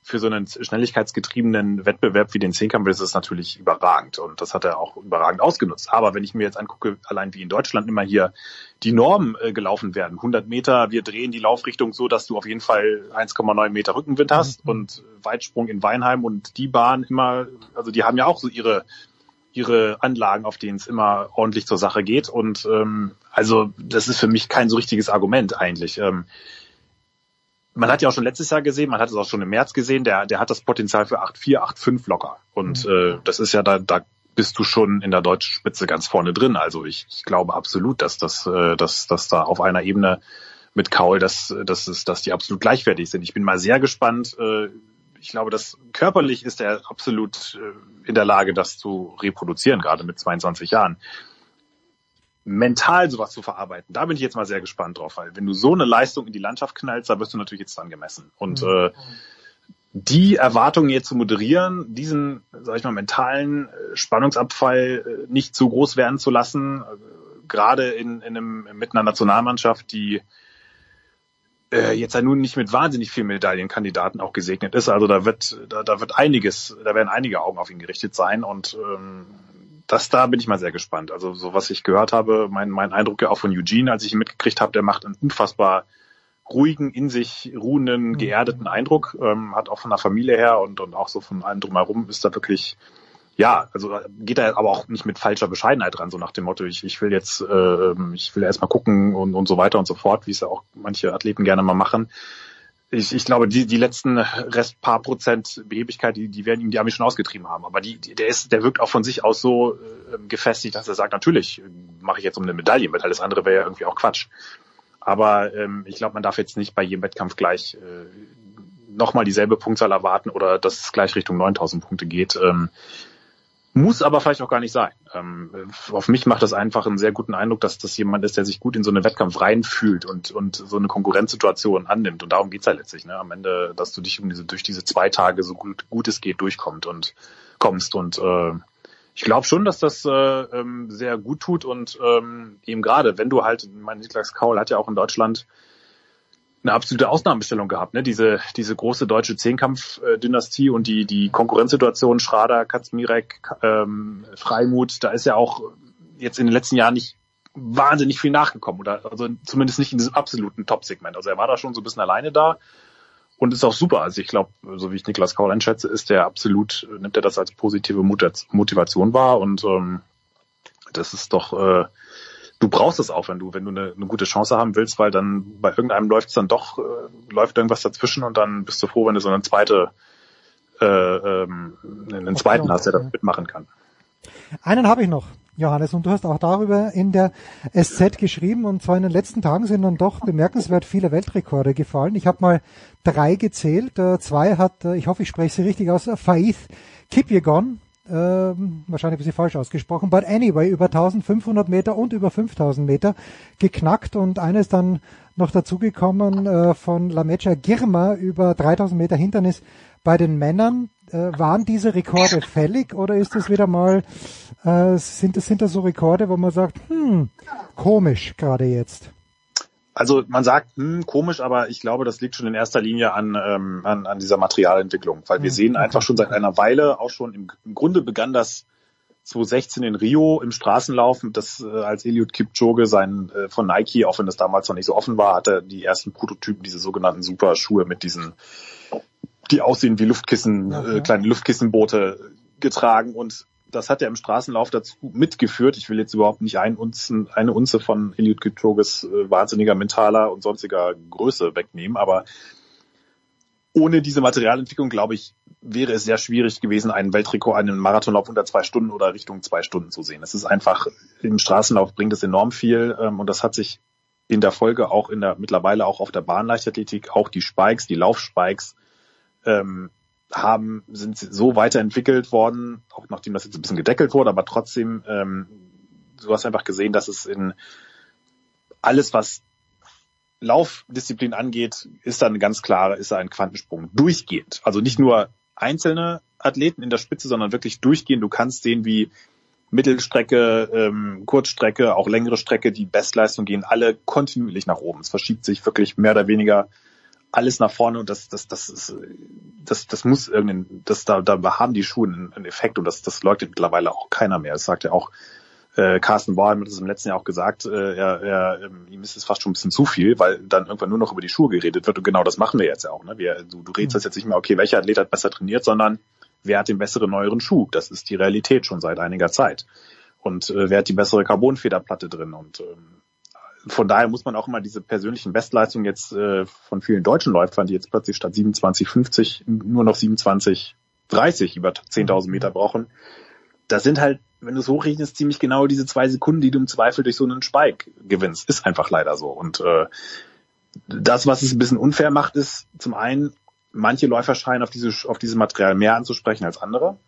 für so einen schnelligkeitsgetriebenen Wettbewerb wie den Zehnkampf ist es natürlich überragend und das hat er auch überragend ausgenutzt. Aber wenn ich mir jetzt angucke, allein wie in Deutschland immer hier die Normen äh, gelaufen werden, 100 Meter, wir drehen die Laufrichtung so, dass du auf jeden Fall 1,9 Meter Rückenwind hast mhm. und Weitsprung in Weinheim und die Bahn immer, also die haben ja auch so ihre ihre Anlagen, auf denen es immer ordentlich zur Sache geht und ähm, also das ist für mich kein so richtiges Argument eigentlich. Ähm, man hat ja auch schon letztes Jahr gesehen, man hat es auch schon im März gesehen, der, der hat das Potenzial für 8-4, 8-5 locker. Und mhm. äh, das ist ja da, da bist du schon in der deutschen Spitze ganz vorne drin. Also ich, ich glaube absolut, dass das, äh, dass, dass da auf einer Ebene mit Kaul, dass, dass, dass, dass die absolut gleichwertig sind. Ich bin mal sehr gespannt. Äh, ich glaube, dass körperlich ist er absolut äh, in der Lage, das zu reproduzieren, gerade mit 22 Jahren mental sowas zu verarbeiten. Da bin ich jetzt mal sehr gespannt drauf, weil wenn du so eine Leistung in die Landschaft knallst, da wirst du natürlich jetzt dran gemessen. Und mhm. äh, die Erwartungen jetzt zu moderieren, diesen, sag ich mal, mentalen äh, Spannungsabfall äh, nicht zu groß werden zu lassen, äh, gerade in, in einem, mit einer Nationalmannschaft, die äh, jetzt ja nun nicht mit wahnsinnig vielen Medaillenkandidaten auch gesegnet ist. Also da wird, da, da wird einiges, da werden einige Augen auf ihn gerichtet sein und ähm, das da bin ich mal sehr gespannt. Also so was ich gehört habe, mein, mein Eindruck ja auch von Eugene, als ich ihn mitgekriegt habe, der macht einen unfassbar ruhigen, in sich ruhenden, mhm. geerdeten Eindruck, ähm, hat auch von der Familie her und, und auch so von allem drumherum ist da wirklich, ja, also geht er aber auch nicht mit falscher Bescheidenheit dran, so nach dem Motto, ich, ich will jetzt, äh, ich will erst mal gucken und, und so weiter und so fort, wie es ja auch manche Athleten gerne mal machen ich, ich glaube, die, die letzten Rest paar Prozent Behebigkeit, die, die werden ihm die Amis schon ausgetrieben haben. Aber die, der ist, der wirkt auch von sich aus so äh, gefestigt, dass er sagt, natürlich mache ich jetzt um eine Medaille mit, alles andere wäre ja irgendwie auch Quatsch. Aber ähm, ich glaube, man darf jetzt nicht bei jedem Wettkampf gleich äh, nochmal dieselbe Punktzahl erwarten oder dass es gleich Richtung 9000 Punkte geht. Ähm, muss aber vielleicht auch gar nicht sein. Ähm, auf mich macht das einfach einen sehr guten Eindruck, dass das jemand ist, der sich gut in so einen Wettkampf reinfühlt und, und so eine Konkurrenzsituation annimmt. Und darum geht's ja letztlich. Ne? Am Ende, dass du dich um diese, durch diese zwei Tage so gut, gut es geht durchkommt und kommst. Und äh, ich glaube schon, dass das äh, ähm, sehr gut tut und ähm, eben gerade, wenn du halt, mein Niklas Kaul hat ja auch in Deutschland eine absolute Ausnahmestellung gehabt, ne? Diese, diese große deutsche Zehnkampf-Dynastie und die, die Konkurrenzsituation Schrader, Katzmirek, ähm, Freimut, da ist ja auch jetzt in den letzten Jahren nicht wahnsinnig viel nachgekommen oder also zumindest nicht in diesem absoluten Top-Segment. Also er war da schon so ein bisschen alleine da und ist auch super. Also ich glaube, so wie ich Niklas Kaul einschätze, ist der absolut, nimmt er das als positive Motivation wahr und ähm, das ist doch äh, du brauchst es auch, wenn du, wenn du eine, eine gute Chance haben willst, weil dann bei irgendeinem läuft es dann doch, äh, läuft irgendwas dazwischen und dann bist du froh, wenn du so eine zweite, äh, ähm, einen zweiten hast, der da mitmachen kann. Einen habe ich noch, Johannes, und du hast auch darüber in der SZ geschrieben und zwar in den letzten Tagen sind dann doch bemerkenswert viele Weltrekorde gefallen. Ich habe mal drei gezählt, äh, zwei hat, äh, ich hoffe, ich spreche sie richtig aus, Faith Kipyegon, ähm, wahrscheinlich ich sie falsch ausgesprochen, but anyway, über 1500 Meter und über 5000 Meter geknackt und eines dann noch dazugekommen äh, von Lamecha Girma über 3000 Meter Hindernis bei den Männern. Äh, waren diese Rekorde fällig oder ist das wieder mal, äh, sind, das, sind das so Rekorde, wo man sagt, hm, komisch gerade jetzt? Also man sagt, hm, komisch, aber ich glaube, das liegt schon in erster Linie an, ähm, an, an dieser Materialentwicklung, weil wir Mhm. sehen einfach schon seit einer Weile, auch schon im, im Grunde begann das 2016 in Rio im Straßenlauf, das äh, als Eliud Kipchoge sein äh, von Nike, auch wenn das damals noch nicht so offen war, hatte die ersten Prototypen, diese sogenannten Superschuhe mit diesen, die aussehen wie Luftkissen, äh, kleine Luftkissenboote getragen und das hat er im Straßenlauf dazu mitgeführt. Ich will jetzt überhaupt nicht ein Unzen, eine Unze von Eliud Kipchoges äh, wahnsinniger mentaler und sonstiger Größe wegnehmen, aber ohne diese Materialentwicklung, glaube ich, wäre es sehr schwierig gewesen, einen Weltrekord, einen Marathonlauf unter zwei Stunden oder Richtung zwei Stunden zu sehen. Es ist einfach, im Straßenlauf bringt es enorm viel ähm, und das hat sich in der Folge auch in der, mittlerweile auch auf der Bahnleichtathletik, auch die Spikes, die Laufspikes, ähm, haben, sind so weiterentwickelt worden, auch nachdem das jetzt ein bisschen gedeckelt wurde, aber trotzdem, ähm, du hast einfach gesehen, dass es in alles, was Laufdisziplin angeht, ist da eine ganz klare, ist da ein Quantensprung. Durchgehend. Also nicht nur einzelne Athleten in der Spitze, sondern wirklich durchgehend. Du kannst sehen, wie Mittelstrecke, ähm, Kurzstrecke, auch längere Strecke, die Bestleistung gehen alle kontinuierlich nach oben. Es verschiebt sich wirklich mehr oder weniger alles nach vorne und das, das, das ist, das, das muss irgendein, das, da, da haben die Schuhe einen, Effekt und das, das leugnet mittlerweile auch keiner mehr. Das sagt ja auch äh, Carsten Bauer hat das im letzten Jahr auch gesagt, äh, er, er, ähm, ihm ist es fast schon ein bisschen zu viel, weil dann irgendwann nur noch über die Schuhe geredet wird und genau das machen wir jetzt ja auch. Ne? Wir, du, du redest das jetzt nicht mehr, okay, welcher Athlet hat besser trainiert, sondern wer hat den besseren, neueren Schuh? Das ist die Realität schon seit einiger Zeit. Und äh, wer hat die bessere Carbonfederplatte drin? Und ähm, von daher muss man auch immer diese persönlichen Bestleistungen jetzt äh, von vielen deutschen Läufern, die jetzt plötzlich statt 27,50 nur noch 27,30 über 10.000 Meter brauchen, das sind halt, wenn du es hochrechnest, ziemlich genau diese zwei Sekunden, die du im Zweifel durch so einen Spike gewinnst. Ist einfach leider so. Und äh, das, was es ein bisschen unfair macht, ist zum einen, manche Läufer scheinen auf, diese, auf dieses Material mehr anzusprechen als andere.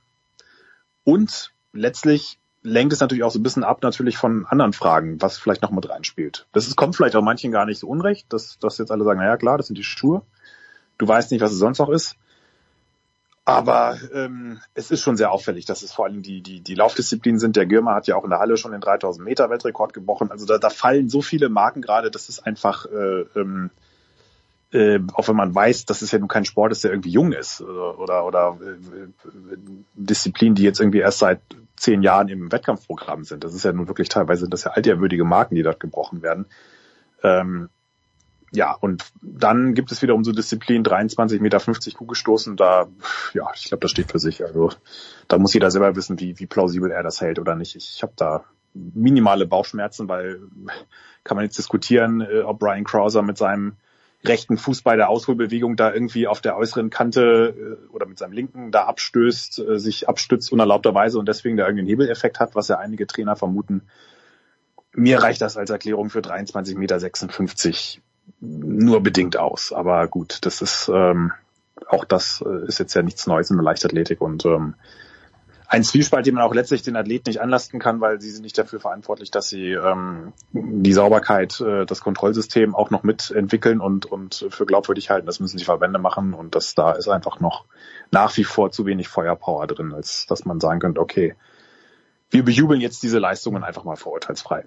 Und letztlich lenkt es natürlich auch so ein bisschen ab natürlich von anderen Fragen, was vielleicht noch mit reinspielt. Das ist, kommt vielleicht auch manchen gar nicht so unrecht, dass, dass jetzt alle sagen, naja klar, das sind die Schuhe. Du weißt nicht, was es sonst noch ist. Aber ähm, es ist schon sehr auffällig, dass es vor allem die, die, die Laufdisziplinen sind. Der Girma hat ja auch in der Halle schon den 3000 Meter Weltrekord gebrochen. Also da, da fallen so viele Marken gerade, das ist einfach, äh, ähm, äh, auch wenn man weiß, dass es ja nun kein Sport ist, der irgendwie jung ist oder, oder, oder äh, Disziplinen, die jetzt irgendwie erst seit zehn Jahren im Wettkampfprogramm sind. Das ist ja nun wirklich teilweise sind das ja altehrwürdige Marken, die dort gebrochen werden. Ähm, ja, und dann gibt es wiederum so Disziplinen, 23,50 Meter Kugelstoßen, da, ja, ich glaube, das steht für sich. Also da muss jeder selber wissen, wie, wie plausibel er das hält oder nicht. Ich, habe da minimale Bauchschmerzen, weil kann man jetzt diskutieren, äh, ob Brian Krauser mit seinem rechten Fuß bei der Ausholbewegung da irgendwie auf der äußeren Kante äh, oder mit seinem linken da abstößt, äh, sich abstützt unerlaubterweise und deswegen da irgendeinen Hebeleffekt hat, was ja einige Trainer vermuten. Mir reicht das als Erklärung für 23,56 Meter nur bedingt aus. Aber gut, das ist ähm, auch das äh, ist jetzt ja nichts Neues in der Leichtathletik und ähm, ein Zwiespalt, den man auch letztlich den Athleten nicht anlasten kann, weil sie sind nicht dafür verantwortlich, dass sie ähm, die Sauberkeit, äh, das Kontrollsystem auch noch mitentwickeln und, und für glaubwürdig halten. Das müssen die Verbände machen und das da ist einfach noch nach wie vor zu wenig Feuerpower drin, als dass man sagen könnte, okay, wir bejubeln jetzt diese Leistungen einfach mal vorurteilsfrei.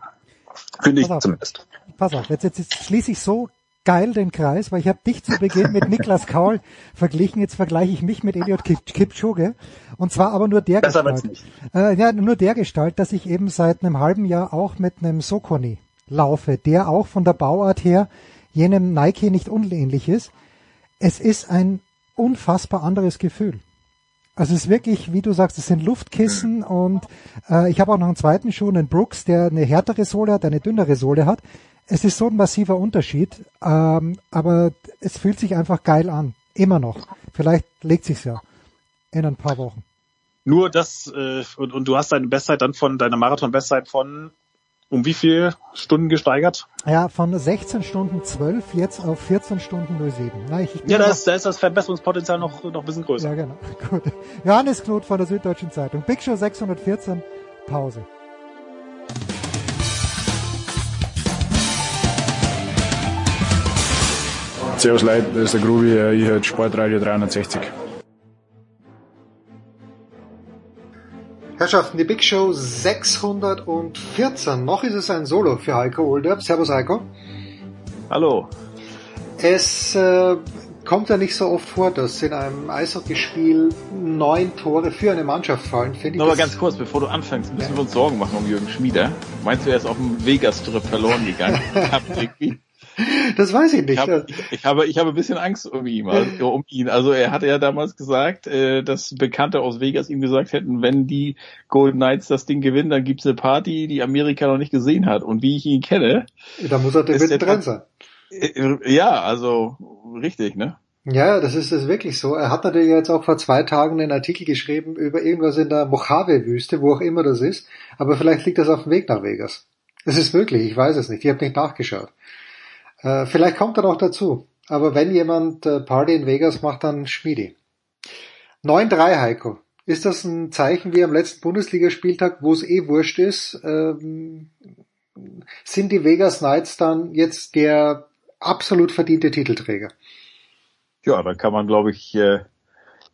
Finde ich Pass auf. zumindest. Pass auf, jetzt, jetzt, jetzt schließe ich so geil den Kreis, weil ich habe dich zu Beginn mit Niklas Kaul verglichen, jetzt vergleiche ich mich mit Eliot Kip- Kipchoge und zwar aber nur der wird's Gestalt. Äh, ja, nur der Gestalt, dass ich eben seit einem halben Jahr auch mit einem Sokoni laufe, der auch von der Bauart her jenem Nike nicht unähnlich ist. Es ist ein unfassbar anderes Gefühl. Also es ist wirklich, wie du sagst, es sind Luftkissen und äh, ich habe auch noch einen zweiten Schuh, einen Brooks, der eine härtere Sohle hat, eine dünnere Sohle hat. Es ist so ein massiver Unterschied, ähm, aber es fühlt sich einfach geil an. Immer noch. Vielleicht legt sich's ja in ein paar Wochen. Nur das, äh, und, und du hast deine Bestzeit dann von deiner Marathon-Bestzeit von um wie viel Stunden gesteigert? Ja, von 16 Stunden 12 jetzt auf 14 Stunden 07. Na, ich, ich Ja, da ist, da ist das Verbesserungspotenzial noch, noch ein bisschen größer. Ja, genau. Gut. Johannes Knut von der Süddeutschen Zeitung. Big Show 614. Pause. Servus Leute, das ist der Grubi, ich höre Sportradio 360. Herrschaften, die Big Show 614. Noch ist es ein Solo für Heiko Olderb. Servus Heiko. Hallo. Es äh, kommt ja nicht so oft vor, dass in einem Eishockeyspiel neun Tore für eine Mannschaft fallen, finde ich. Nur mal ganz kurz, bevor du anfängst, müssen ja. wir uns Sorgen machen um Jürgen Schmieder. Meinst du, er ist auf dem Vegas-Trip verloren gegangen? das weiß ich nicht. Ich habe, ich, ich, habe, ich habe ein bisschen Angst um ihn, also, um ihn. Also er hatte ja damals gesagt, äh, dass Bekannte aus Vegas ihm gesagt hätten, wenn die Golden Knights das Ding gewinnen, dann gibt's eine Party, die Amerika noch nicht gesehen hat. Und wie ich ihn kenne, da muss er der drin sein. Äh, ja, also richtig, ne? Ja, das ist es wirklich so. Er hat natürlich jetzt auch vor zwei Tagen einen Artikel geschrieben über irgendwas in der Mojave-Wüste, wo auch immer das ist. Aber vielleicht liegt das auf dem Weg nach Vegas. Es ist wirklich, ich weiß es nicht. Ich habe nicht nachgeschaut. Äh, vielleicht kommt er noch dazu. Aber wenn jemand äh, Party in Vegas macht, dann Schmiedi. 9-3, Heiko. Ist das ein Zeichen wie am letzten Bundesligaspieltag, wo es eh wurscht ist? Ähm, sind die Vegas Knights dann jetzt der absolut verdiente Titelträger. Ja, da kann man, glaube ich, äh,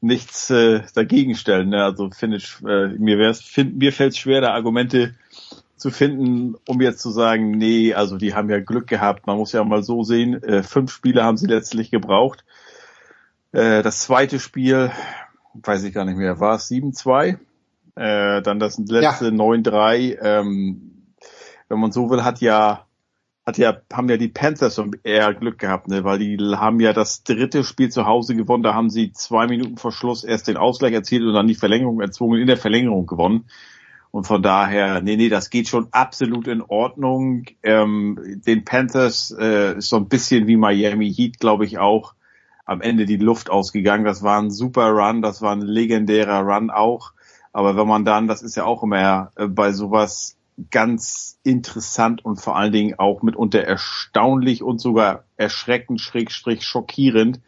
nichts äh, dagegen stellen. Ne? Also finde ich, äh, mir mir fällt es schwer, da Argumente zu finden, um jetzt zu sagen, nee, also die haben ja Glück gehabt. Man muss ja mal so sehen, äh, fünf Spiele haben sie letztlich gebraucht. Äh, das zweite Spiel, weiß ich gar nicht mehr, war es 7-2. Äh, dann das letzte ja. 9-3. Ähm, wenn man so will, hat ja hat ja, haben ja die Panthers eher Glück gehabt, ne? weil die haben ja das dritte Spiel zu Hause gewonnen. Da haben sie zwei Minuten vor Schluss erst den Ausgleich erzielt und dann die Verlängerung erzwungen, in der Verlängerung gewonnen. Und von daher, nee, nee, das geht schon absolut in Ordnung. Ähm, den Panthers äh, ist so ein bisschen wie Miami Heat, glaube ich, auch am Ende die Luft ausgegangen. Das war ein super Run, das war ein legendärer Run auch. Aber wenn man dann, das ist ja auch immer äh, bei sowas ganz interessant und vor allen Dingen auch mitunter erstaunlich und sogar erschreckend, schrägstrich schockierend,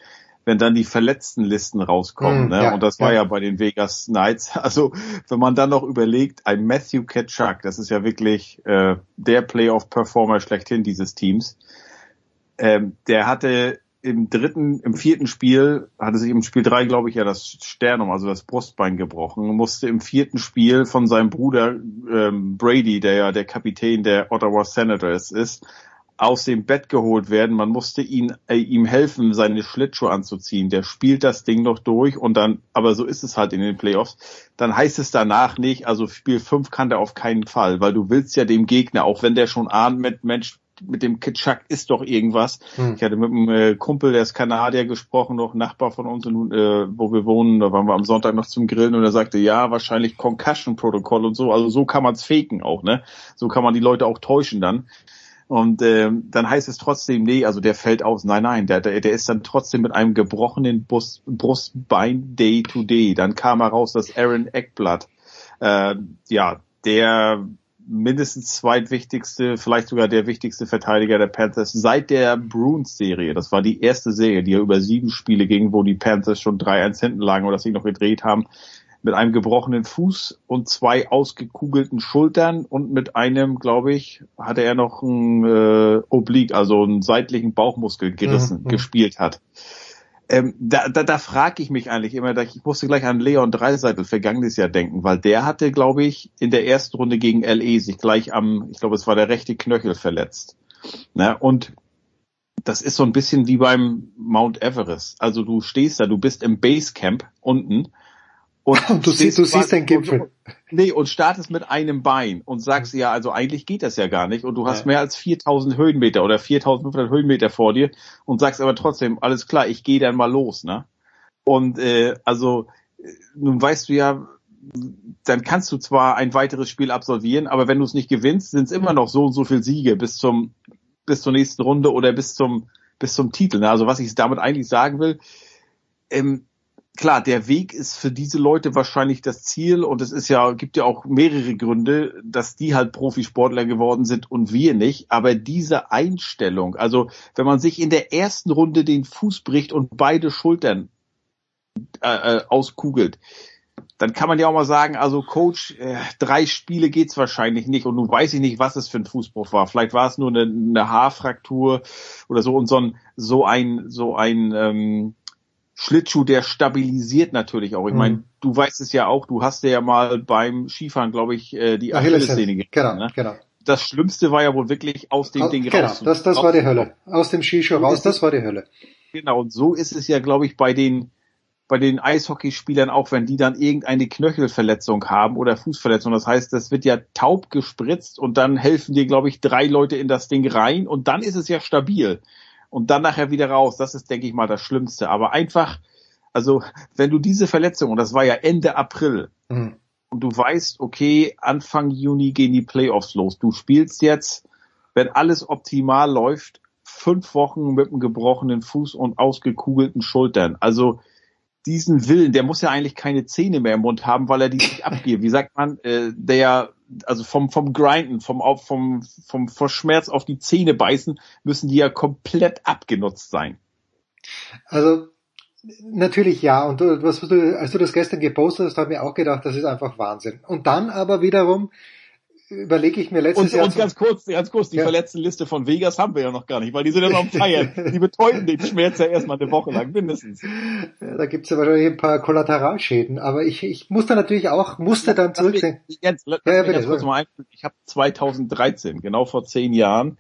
wenn dann die Verletztenlisten rauskommen. Mm, ne? Ja, und das war ja. ja bei den Vegas Knights. Also wenn man dann noch überlegt, ein Matthew Ketchuk, das ist ja wirklich äh, der Playoff-Performer schlechthin dieses Teams, ähm, der hatte im dritten, im vierten Spiel hatte sich im Spiel drei, glaube ich, ja das Sternum, also das Brustbein gebrochen, musste im vierten Spiel von seinem Bruder ähm, Brady, der ja der Kapitän der Ottawa Senators ist, aus dem Bett geholt werden. Man musste ihn, äh, ihm helfen, seine Schlittschuhe anzuziehen. Der spielt das Ding noch durch und dann, aber so ist es halt in den Playoffs. Dann heißt es danach nicht, also Spiel 5 kann der auf keinen Fall, weil du willst ja dem Gegner, auch wenn der schon ahnt mit Mensch, mit dem Kitschak ist doch irgendwas. Hm. Ich hatte mit einem äh, Kumpel, der ist Kanadier, gesprochen, noch Nachbar von uns, in, äh, wo wir wohnen. Da waren wir am Sonntag noch zum Grillen und er sagte, ja, wahrscheinlich Concussion-Protokoll und so. Also so kann man es faken auch, ne? So kann man die Leute auch täuschen dann. Und ähm, dann heißt es trotzdem, nee, also der fällt aus. Nein, nein, der, der, der ist dann trotzdem mit einem gebrochenen Brust, Brustbein Day to Day. Dann kam heraus, dass Aaron Eckblatt, äh, ja, der mindestens zweitwichtigste, vielleicht sogar der wichtigste Verteidiger der Panthers seit der Bruins-Serie. Das war die erste Serie, die ja über sieben Spiele ging, wo die Panthers schon 3-1 hinten lagen oder sich noch gedreht haben. Mit einem gebrochenen Fuß und zwei ausgekugelten Schultern und mit einem, glaube ich, hatte er noch ein äh, Oblique, also einen seitlichen Bauchmuskel gerissen, mhm. gespielt hat. Ähm, da da, da frage ich mich eigentlich immer, ich musste gleich an Leon Dreiseitel vergangenes Jahr denken, weil der hatte, glaube ich, in der ersten Runde gegen LE sich gleich am, ich glaube, es war der rechte Knöchel verletzt. Ne? Und das ist so ein bisschen wie beim Mount Everest. Also du stehst da, du bist im Basecamp unten und du, siehst, du siehst den Gipfel. Und, nee, und startest mit einem Bein und sagst, ja, also eigentlich geht das ja gar nicht. Und du hast ja. mehr als 4000 Höhenmeter oder 4500 Höhenmeter vor dir und sagst aber trotzdem, alles klar, ich gehe dann mal los, ne? Und äh, also, nun weißt du ja, dann kannst du zwar ein weiteres Spiel absolvieren, aber wenn du es nicht gewinnst, sind es immer noch so und so viel Siege bis zum bis zur nächsten Runde oder bis zum bis zum Titel. Ne? Also was ich damit eigentlich sagen will, ähm, klar, der Weg ist für diese Leute wahrscheinlich das Ziel und es ist ja, gibt ja auch mehrere Gründe, dass die halt Profisportler geworden sind und wir nicht. Aber diese Einstellung, also wenn man sich in der ersten Runde den Fuß bricht und beide Schultern äh, äh auskugelt, dann kann man ja auch mal sagen, also Coach, äh, drei Spiele geht's wahrscheinlich nicht und nun weiß ich nicht, was es für ein Fußbruch war. Vielleicht war es nur eine, eine Haarfraktur oder so und so ein so ein so ein ähm, Schlittschuh, der stabilisiert natürlich auch. Ich mhm. meine, du weißt es ja auch, du hast ja mal beim Skifahren, glaube ich, äh, die Achillessehne Genau, ne? genau. das Schlimmste war ja wohl wirklich aus dem Aus- Ding genau, raus. das, das war die Hölle. Aus dem Skischuh raus, das war die Hölle. Genau, und so ist es ja, glaube ich, bei den bei den Eishockeyspielern auch, wenn die dann irgendeine Knöchelverletzung haben oder Fußverletzung. Das heißt, das wird ja taub gespritzt und dann helfen dir, glaube ich, drei Leute in das Ding rein und dann ist es ja stabil. Und dann nachher wieder raus. Das ist, denke ich mal, das Schlimmste. Aber einfach, also, wenn du diese Verletzung, und das war ja Ende April, Mhm. und du weißt, okay, Anfang Juni gehen die Playoffs los. Du spielst jetzt, wenn alles optimal läuft, fünf Wochen mit einem gebrochenen Fuß und ausgekugelten Schultern. Also diesen Willen, der muss ja eigentlich keine Zähne mehr im Mund haben, weil er die nicht abgibt. Wie sagt man, äh, der, also vom, vom Grinden, vom, vom, vom, vor Schmerz auf die Zähne beißen, müssen die ja komplett abgenutzt sein. Also natürlich ja. Und du, was du, als du das gestern gepostet hast, habe ich mir auch gedacht, das ist einfach Wahnsinn. Und dann aber wiederum überlege ich mir letztes Und, Jahr und ganz kurz, ganz kurz, die Ja. verletzten Liste von Vegas haben wir ja noch gar nicht, weil die sind ja noch am Feiern. Die betäuben den Schmerz ja erstmal eine Woche lang, mindestens. Ja, da gibt's ja wahrscheinlich ein paar Kollateralschäden, aber ich, ich musste natürlich auch, musste dann zurücksehen. Jetzt, lass Ja, ja, mich bitte, ganz kurz mal ein. Ich habe 2013, genau vor zehn Jahren,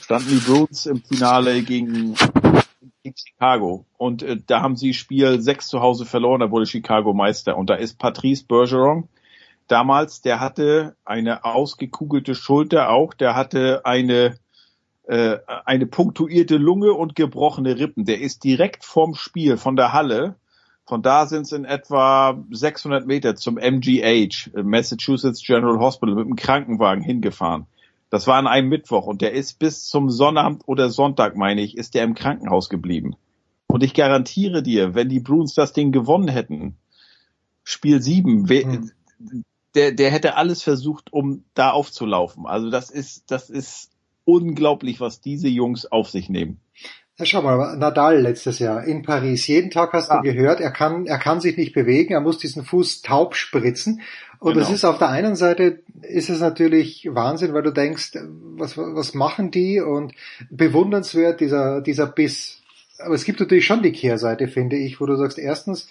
standen die Bruins im Finale gegen, gegen Chicago. Und äh, da haben sie Spiel 6 zu Hause verloren, da wurde Chicago Meister. Und da ist Patrice Bergeron damals, der hatte eine ausgekugelte Schulter auch, der hatte eine äh, eine punktuierte Lunge und gebrochene Rippen. Der ist direkt vorm Spiel von der Halle. Von da sind es in etwa 600 Meter zum MGH, Massachusetts General Hospital, mit dem Krankenwagen hingefahren. Das war an einem Mittwoch und der ist bis zum Sonnabend oder Sonntag, meine ich, ist der im Krankenhaus geblieben. Und ich garantiere dir, wenn die Bruins das Ding gewonnen hätten, Spiel 7, der, der hätte alles versucht, um da aufzulaufen. Also das ist, das ist unglaublich, was diese Jungs auf sich nehmen. Ja, schau mal, Nadal letztes Jahr in Paris. Jeden Tag hast du gehört, er kann, er kann sich nicht bewegen, er muss diesen Fuß taub spritzen. Und das Genau. ist auf der einen Seite ist es natürlich Wahnsinn, weil du denkst, was, was machen die? Und bewundernswert dieser, dieser Biss. Aber es gibt natürlich schon die Kehrseite, finde ich, wo du sagst, erstens,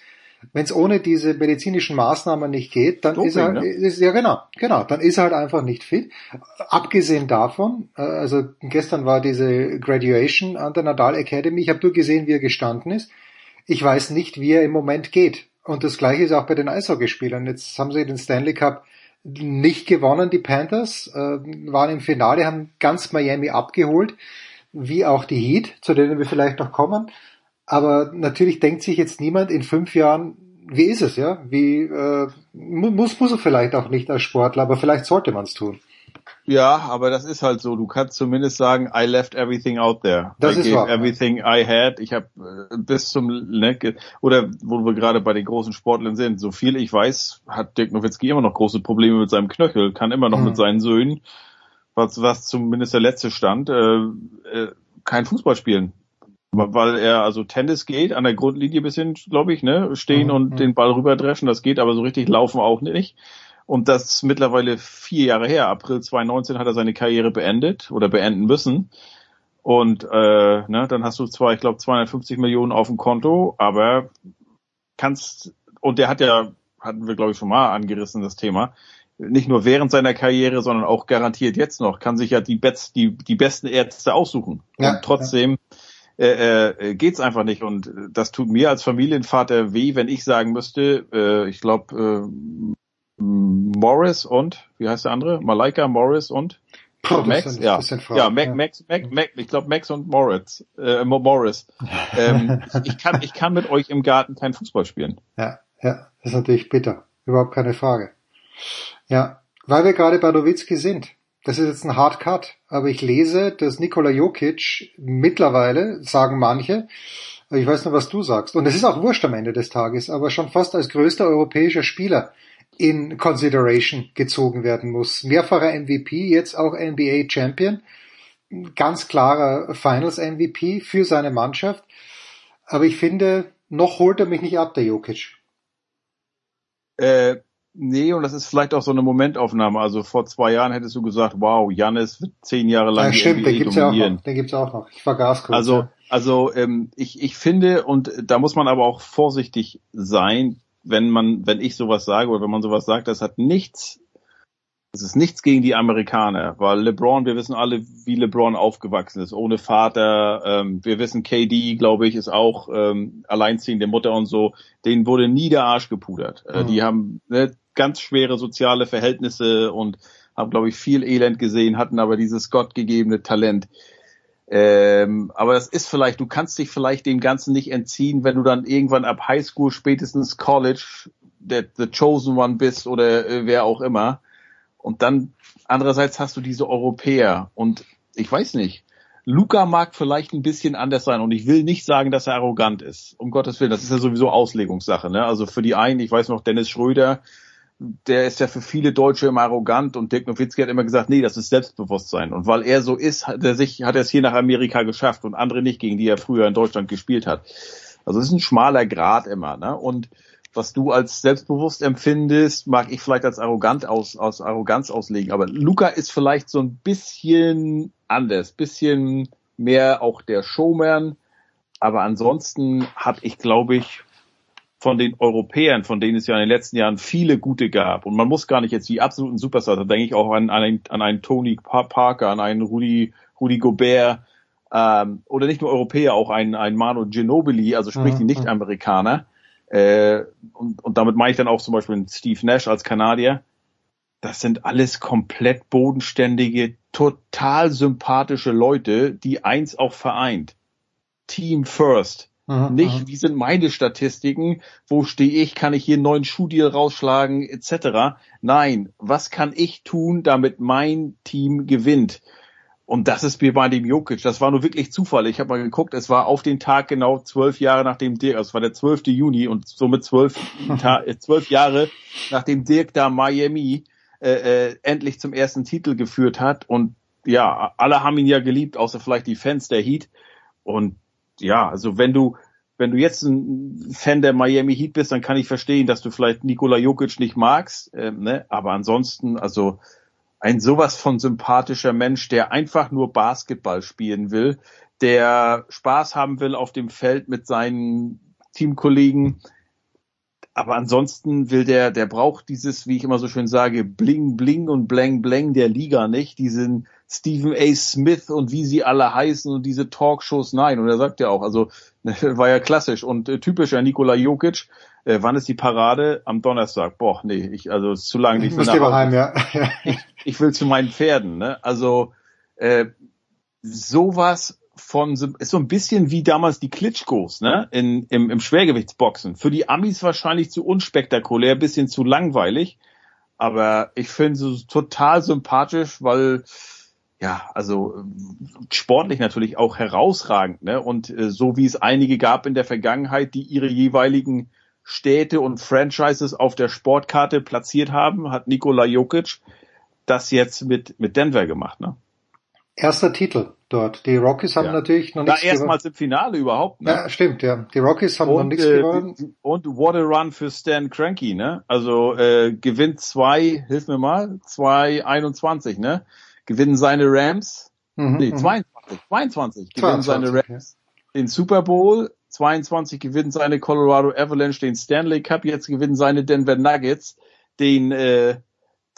wenn es ohne diese medizinischen Maßnahmen nicht geht, dann ist er, Doping, ne? ist, ja genau, genau, dann ist er halt einfach nicht fit. Abgesehen davon, äh, also gestern war diese Graduation an der Nadal Academy, ich habe nur gesehen, wie er gestanden ist. Ich weiß nicht, wie er im Moment geht. Und das gleiche ist auch bei den Eishockeyspielern. Jetzt haben sie den Stanley Cup nicht gewonnen, die Panthers, äh, waren im Finale, haben ganz Miami abgeholt, wie auch die Heat, zu denen wir vielleicht noch kommen. Aber natürlich denkt sich jetzt niemand in fünf Jahren, wie ist es, ja? Wie äh, mu- muss muss er vielleicht auch nicht als Sportler, aber vielleicht sollte man es tun. Ja, aber das ist halt so. Du kannst zumindest sagen, I left everything out there. Das I ist gave wahr. everything I had. Ich habe äh, bis zum ne, oder wo wir gerade bei den großen Sportlern sind. So viel ich weiß, hat Dirk Nowitzki immer noch große Probleme mit seinem Knöchel. Kann immer noch Mhm. mit seinen Söhnen, was was zumindest der letzte Stand, äh, äh, kein Fußball spielen. Weil er also Tennis geht, an der Grundlinie bisschen, glaube ich, ne, stehen Mhm, und mhm. den Ball rüberdreschen, das geht, aber so richtig laufen auch nicht. Und das ist mittlerweile vier Jahre her. April 2019 hat er seine Karriere beendet oder beenden müssen. Und äh, ne, dann hast du zwar, ich glaube, 250 Millionen auf dem Konto, aber kannst und der hat ja, hatten wir glaube ich schon mal angerissen das Thema, nicht nur während seiner Karriere, sondern auch garantiert jetzt noch, kann sich ja die, Best, die, die besten Ärzte aussuchen. Ja, und trotzdem äh, äh, geht's einfach nicht. Und äh, das tut mir als Familienvater weh, wenn ich sagen müsste, äh, ich glaube, äh, Morris und, wie heißt der andere? Malaika, Morris und? Puh, Max, ja, Fragen, ja, Max, ja. Max, Max, Max, ich glaube Max und Moritz, äh, Mo- Morris. Ähm, ich kann, ich kann mit euch im Garten kein Fußball spielen. Ja, ja, das ist natürlich bitter. Überhaupt keine Frage. Ja, weil wir gerade bei Nowitzki sind. Das ist jetzt ein Hard Cut, aber ich lese, dass Nikola Jokic mittlerweile, sagen manche, ich weiß nur, was du sagst, und es ist auch wurscht am Ende des Tages, aber schon fast als größter europäischer Spieler in Consideration gezogen werden muss. Mehrfacher MVP, jetzt auch NBA Champion, ganz klarer Finals MVP für seine Mannschaft. Aber ich finde, noch holt er mich nicht ab, der Jokic. Äh, nee, und das ist vielleicht auch so eine Momentaufnahme. Also vor zwei Jahren hättest du gesagt, wow, Janis wird zehn Jahre lang Ja, stimmt, den gibt's ja auch dominieren. noch. Den gibt's auch noch. Ich vergaß kurz. Also, ja. also ähm, ich, ich finde, und da muss man aber auch vorsichtig sein, wenn man, wenn ich sowas sage oder wenn man sowas sagt, das hat nichts Das ist nichts gegen die Amerikaner, weil LeBron, wir wissen alle, wie LeBron aufgewachsen ist, ohne Vater. Ähm, wir wissen, KD, glaube ich, ist auch ähm, alleinziehende Mutter und so. Denen wurde nie der Arsch gepudert. Äh, die haben ne, ganz schwere soziale Verhältnisse und haben, glaube ich, viel Elend gesehen, hatten aber dieses gottgegebene Talent. Ähm, aber das ist vielleicht, du kannst dich vielleicht dem Ganzen nicht entziehen, wenn du dann irgendwann ab Highschool, spätestens College, der the chosen one bist oder äh, wer auch immer. Und dann andererseits hast du diese Europäer und ich weiß nicht. Luca mag vielleicht ein bisschen anders sein und ich will nicht sagen, dass er arrogant ist. Um Gottes Willen, das ist ja sowieso Auslegungssache. Ne? Also für die einen, ich weiß noch, Dennis Schröder, der ist ja für viele Deutsche immer arrogant und Dirk Nowitzki hat immer gesagt, nee, das ist Selbstbewusstsein. Und weil er so ist, hat er sich, hat er es hier nach Amerika geschafft und andere nicht, gegen die er früher in Deutschland gespielt hat. Also es ist ein schmaler Grad immer, ne? Und was du als selbstbewusst empfindest, mag ich vielleicht als arrogant aus, aus Arroganz auslegen. Aber Luca ist vielleicht so ein bisschen anders, bisschen mehr auch der Showman. Aber ansonsten habe ich, glaube ich, von den Europäern, von denen es ja in den letzten Jahren viele gute gab. Und man muss gar nicht jetzt die absoluten Superstars, da denke ich auch an, an, einen, an einen Tony Parker, an einen Rudi, Rudi Gobert, ähm, oder nicht nur Europäer, auch ein, ein Manu Ginobili, also sprich die mhm. Nicht-Amerikaner. Äh, und, und damit meine ich dann auch zum Beispiel Steve Nash als Kanadier. Das sind alles komplett bodenständige, total sympathische Leute, die eins auch vereint. Team First. Aha, nicht, aha. wie sind meine Statistiken, wo stehe ich, kann ich hier einen neuen Schuhdeal rausschlagen, etc. Nein, was kann ich tun, damit mein Team gewinnt? Und das ist mir bei dem Jokic, das war nur wirklich Zufall. Ich habe mal geguckt, es war auf den Tag genau zwölf Jahre nachdem Dirk, also es war der 12. Juni und somit zwölf, äh, zwölf Jahre nachdem Dirk da Miami äh, äh, endlich zum ersten Titel geführt hat. Und ja, alle haben ihn ja geliebt, außer vielleicht die Fans der Heat. Und ja, also wenn du, wenn du jetzt ein Fan der Miami Heat bist, dann kann ich verstehen, dass du vielleicht Nikola Jokic nicht magst, äh, ne? aber ansonsten, also ein sowas von sympathischer Mensch, der einfach nur Basketball spielen will, der Spaß haben will auf dem Feld mit seinen Teamkollegen, aber ansonsten will der, der braucht dieses, wie ich immer so schön sage, Bling Bling und Blang Blang der Liga nicht, diesen Stephen A. Smith und wie sie alle heißen und diese Talkshows, nein. Und er sagt ja auch, also war ja klassisch und äh, typischer Nikola Jokic. Äh, wann ist die Parade? Am Donnerstag. Boah, nee, ich, also ist zu lange. Ich, ich heim, ja. ich, ich will zu meinen Pferden, ne? Also äh, sowas von ist so ein bisschen wie damals die Klitschkos, ne? In, im, im Schwergewichtsboxen. Für die Amis wahrscheinlich zu unspektakulär, bisschen zu langweilig. Aber ich finde es total sympathisch, weil ja, also äh, sportlich natürlich auch herausragend, ne? Und äh, so wie es einige gab in der Vergangenheit, die ihre jeweiligen Städte und Franchises auf der Sportkarte platziert haben, hat Nikola Jokic das jetzt mit mit Denver gemacht, ne? Erster Titel dort. Die Rockies haben ja. natürlich noch nichts Da erstmals im Finale überhaupt, ne? Ja, stimmt, ja. Die Rockies haben und, noch nichts äh, gewonnen. Und what a run für Stan Cranky, ne? Also äh, gewinnt zwei, hilf mir mal, zwei 21, ne? Gewinnen seine Rams, mhm, nee, 22, 22 gewinnen 22, seine Rams ja. den Super Bowl, 22 gewinnen seine Colorado Avalanche den Stanley Cup, jetzt gewinnen seine Denver Nuggets den äh,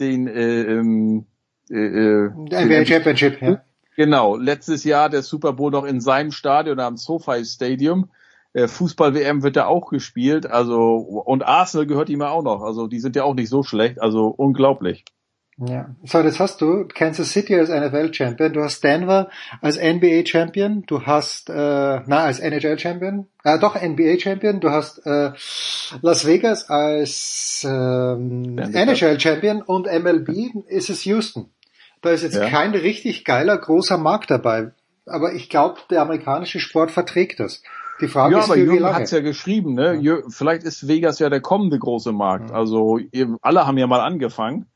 den äh, ähm, äh, äh, NBA Championship, ja. Genau, letztes Jahr der Super Bowl noch in seinem Stadion am SoFi Stadium. Äh, Fußball-WM wird da auch gespielt, also und Arsenal gehört ihm ja auch noch, also die sind ja auch nicht so schlecht, also unglaublich. Ja, so jetzt hast du Kansas City als NFL-Champion, du hast Denver als NBA-Champion, du hast, äh, na, als NHL-Champion, äh, doch NBA-Champion, du hast äh, Las Vegas als ähm, NHL-Champion und MLB ist es Houston. Da ist jetzt ja. kein richtig geiler, großer Markt dabei, aber ich glaube, der amerikanische Sport verträgt das. Die Frage ja, ist, aber wie, Jürgen hat es ja geschrieben, ne? Ja. Vielleicht ist Vegas ja der kommende große Markt. Also alle haben ja mal angefangen.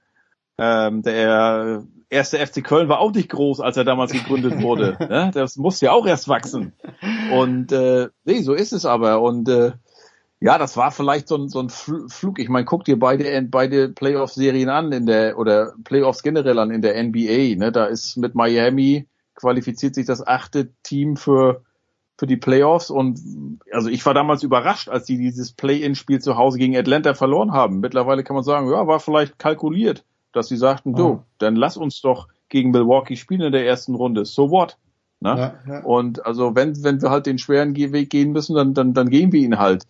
Ähm, der erste FC Köln war auch nicht groß, als er damals gegründet wurde. ne? Das muss ja auch erst wachsen. Und äh, nee, so ist es aber. Und äh, ja, das war vielleicht so ein, so ein Flug. Ich meine, guck dir beide, beide Playoff-Serien an in der oder Playoffs generell an in der NBA. Ne? Da ist mit Miami qualifiziert sich das achte Team für für die Playoffs und also ich war damals überrascht, als die dieses Play-in-Spiel zu Hause gegen Atlanta verloren haben. Mittlerweile kann man sagen, ja, war vielleicht kalkuliert dass sie sagten, du, dann lass uns doch gegen Milwaukee spielen in der ersten Runde. So what? Ne? Ja, ja. Und also wenn, wenn wir halt den schweren Weg gehen müssen, dann, dann, dann gehen wir ihn halt.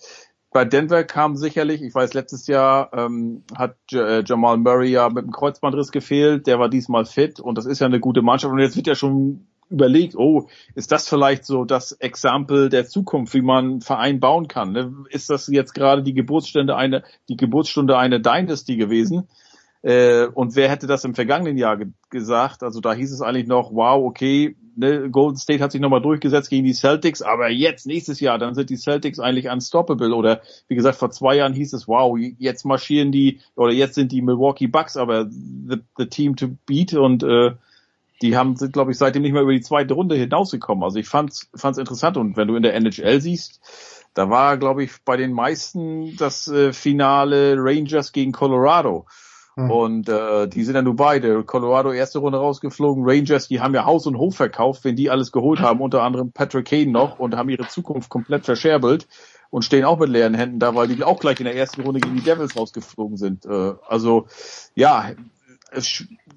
Bei Denver kam sicherlich, ich weiß, letztes Jahr ähm, hat J äh, Jamal Murray ja mit dem Kreuzbandriss gefehlt, der war diesmal fit und das ist ja eine gute Mannschaft und jetzt wird ja schon überlegt, oh, ist das vielleicht so das Exempel der Zukunft, wie man einen Verein bauen kann? Ne? Ist das jetzt gerade die Geburtsstunde eine, die Geburtsstunde einer Dynasty gewesen? Äh, und wer hätte das im vergangenen Jahr ge gesagt? Also da hieß es eigentlich noch, wow, okay, ne, Golden State hat sich nochmal durchgesetzt gegen die Celtics, aber jetzt, nächstes Jahr, dann sind die Celtics eigentlich unstoppable. Oder wie gesagt, vor zwei Jahren hieß es, wow, jetzt marschieren die, oder jetzt sind die Milwaukee Bucks aber the, the team to beat und äh, die haben, sind, glaube ich, seitdem nicht mehr über die zweite Runde hinausgekommen. Also ich fand's, fand's interessant und wenn du in der NHL siehst, da war, glaube ich, bei den meisten das äh, Finale Rangers gegen Colorado. Mhm. Und äh, die sind ja nur beide. Colorado erste Runde rausgeflogen. Rangers, die haben ja Haus und Hof verkauft, wenn die alles geholt haben, unter anderem Patrick Kane noch und haben ihre Zukunft komplett verscherbelt und stehen auch mit leeren Händen da, weil die auch gleich in der ersten Runde gegen die Devils rausgeflogen sind. Äh, also ja,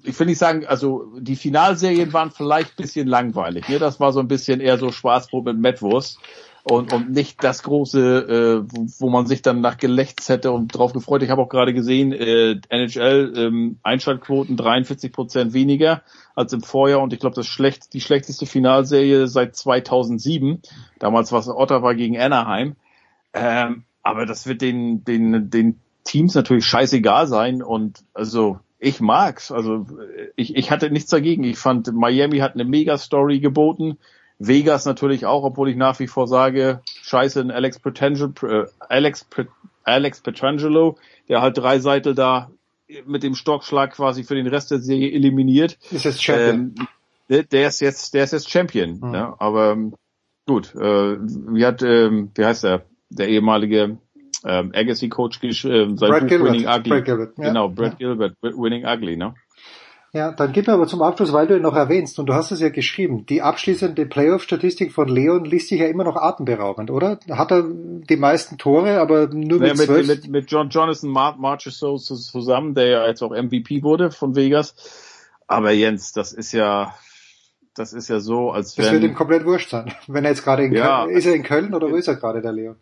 ich will nicht sagen, also die Finalserien waren vielleicht bisschen langweilig. Ne? Das war so ein bisschen eher so Schwarzbrot mit Mettwurst und, und nicht das große, äh, wo, wo man sich dann nach gelächzt hätte und drauf gefreut. Ich habe auch gerade gesehen, äh, NHL ähm, Einschaltquoten 43 Prozent weniger als im Vorjahr und ich glaube das schlecht, die schlechteste Finalserie seit 2007. Damals war es Ottawa gegen Anaheim. Ähm, aber das wird den, den, den Teams natürlich scheißegal sein und also ich mag's. Also ich, ich hatte nichts dagegen. Ich fand Miami hat eine Mega-Story geboten. Vegas natürlich auch, obwohl ich nach wie vor sage, scheiße, ein Alex Petrangelo, äh, Alex, Alex Petrangelo, der halt drei Seiten da mit dem Stockschlag quasi für den Rest der Serie eliminiert. Ist jetzt Champion. Ähm, der, ist jetzt, der ist jetzt Champion. Mhm. Ne? Aber ähm, gut, äh, wie hat, ähm, wie heißt der, der ehemalige ähm, Agassi-Coach geschrieben, sein Brad Buch Gilbert. Winning Ugly. Brad Gilbert, ja. Genau, Brad Gilbert, Winning Ugly, ne? Ja, dann gib mir aber zum Abschluss, weil du ihn noch erwähnst, und du hast es ja geschrieben, die abschließende Playoff-Statistik von Leon liest sich ja immer noch atemberaubend, oder? Hat er die meisten Tore, aber nur Naja, mit mit, zwölf? mit, mit John Jonathan Mar Marchessault zus- zusammen, der ja jetzt auch MVP wurde von Vegas. Aber Jens, das ist ja, das ist ja so, als das wird ihm wenn, komplett wurscht sein. Wenn er jetzt gerade in Ja. Köln, ist er in Köln oder wo ist er gerade, der Leon?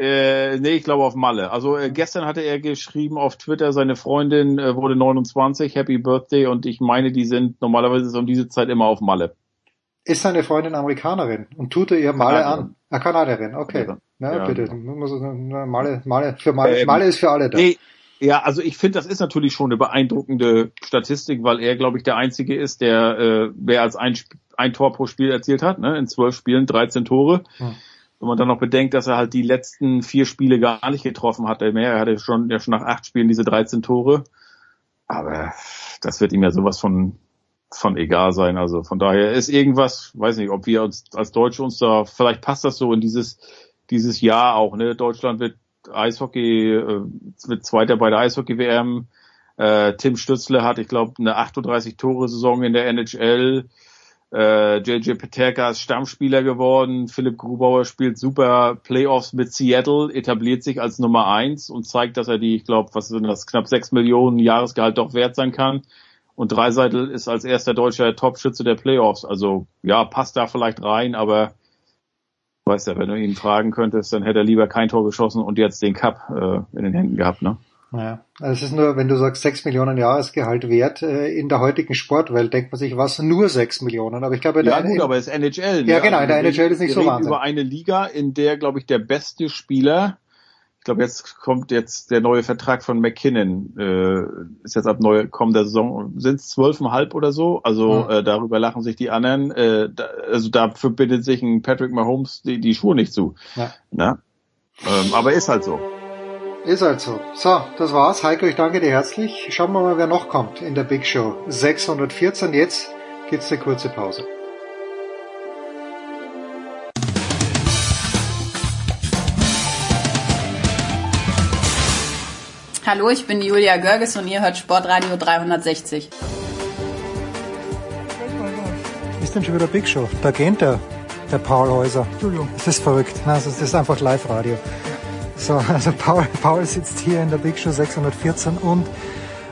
Äh, nee, ich glaube auf Malle. Also äh, gestern hatte er geschrieben auf Twitter, seine Freundin äh, wurde 29, Happy Birthday und ich meine, die sind normalerweise ist um diese Zeit immer auf Malle. Ist seine Freundin Amerikanerin und tut er ihr Male an? Ah, Kanadierin, okay. Ja. Ja, Ja, bitte. na, Male, Male, für Male, Ähm, Male ist für alle da. Nee, ja, also ich finde, das ist natürlich schon eine beeindruckende Statistik, weil er, glaube ich, der Einzige ist, der äh, mehr als ein, ein Tor pro Spiel erzielt hat. Ne? In zwölf Spielen 13 Tore. Hm. Wenn man dann noch bedenkt, dass er halt die letzten vier Spiele gar nicht getroffen hatte mehr. Er hatte schon, ja schon nach acht Spielen diese 13 Tore. Aber das wird ihm ja sowas von von egal sein. Also von daher ist irgendwas, weiß nicht, ob wir uns als Deutsche uns da, vielleicht passt das so in dieses dieses Jahr auch. Ne, Deutschland wird Eishockey, äh, wird Zweiter bei der Eishockey-WM. Äh, Tim Stützle hat, ich glaube, eine 38 Tore Saison in der NHL. Äh, JJ Peterka ist Stammspieler geworden. Philipp Grubauer spielt super Playoffs mit Seattle, etabliert sich als Nummer eins und zeigt, dass er die, ich glaube, was sind das, knapp sechs Millionen Jahresgehalt doch wert sein kann. Und Dreiseitel ist als erster deutscher Topschütze der Playoffs. Also ja, passt da vielleicht rein, aber weißt ja, wenn du ihn fragen könntest, dann hätte er lieber kein Tor geschossen und jetzt den Cup äh, in den Händen gehabt, ne? Ja, also es ist nur, wenn du sagst, sechs Millionen Jahresgehalt wert, äh, in der heutigen Sportwelt denkt man sich, was, nur sechs Millionen, aber ich glaube, in Ja der- gut, aber es ist NHL. Ne? Ja, genau, in der wir NHL reden- ist nicht wir so reden Wahnsinn. über eine Liga, in der, glaube ich, der beste Spieler, ich glaube, jetzt kommt jetzt der neue Vertrag von McKinnon, äh, ist jetzt ab neu kommender Saison, sind es zwölfeinhalb oder so, also Ja. äh, darüber lachen sich die anderen, äh, da, also dafür bindet sich ein Patrick Mahomes die, die Schuhe nicht zu. Ja. Ne? Ähm, aber ist halt so. Ist halt so. So, das war's. Heiko, ich danke dir herzlich. Schauen wir mal, wer noch kommt in der Big Show. 614. Jetzt gibt's eine kurze Pause. Hallo, ich bin Julia Görges und ihr hört Sportradio 360. Ist denn schon wieder Big Show? Da geht der, der Paul Häuser. Entschuldigung. Das ist verrückt. Das ist einfach Live-Radio. So, also Paul, Paul sitzt hier in der Big Show 614 und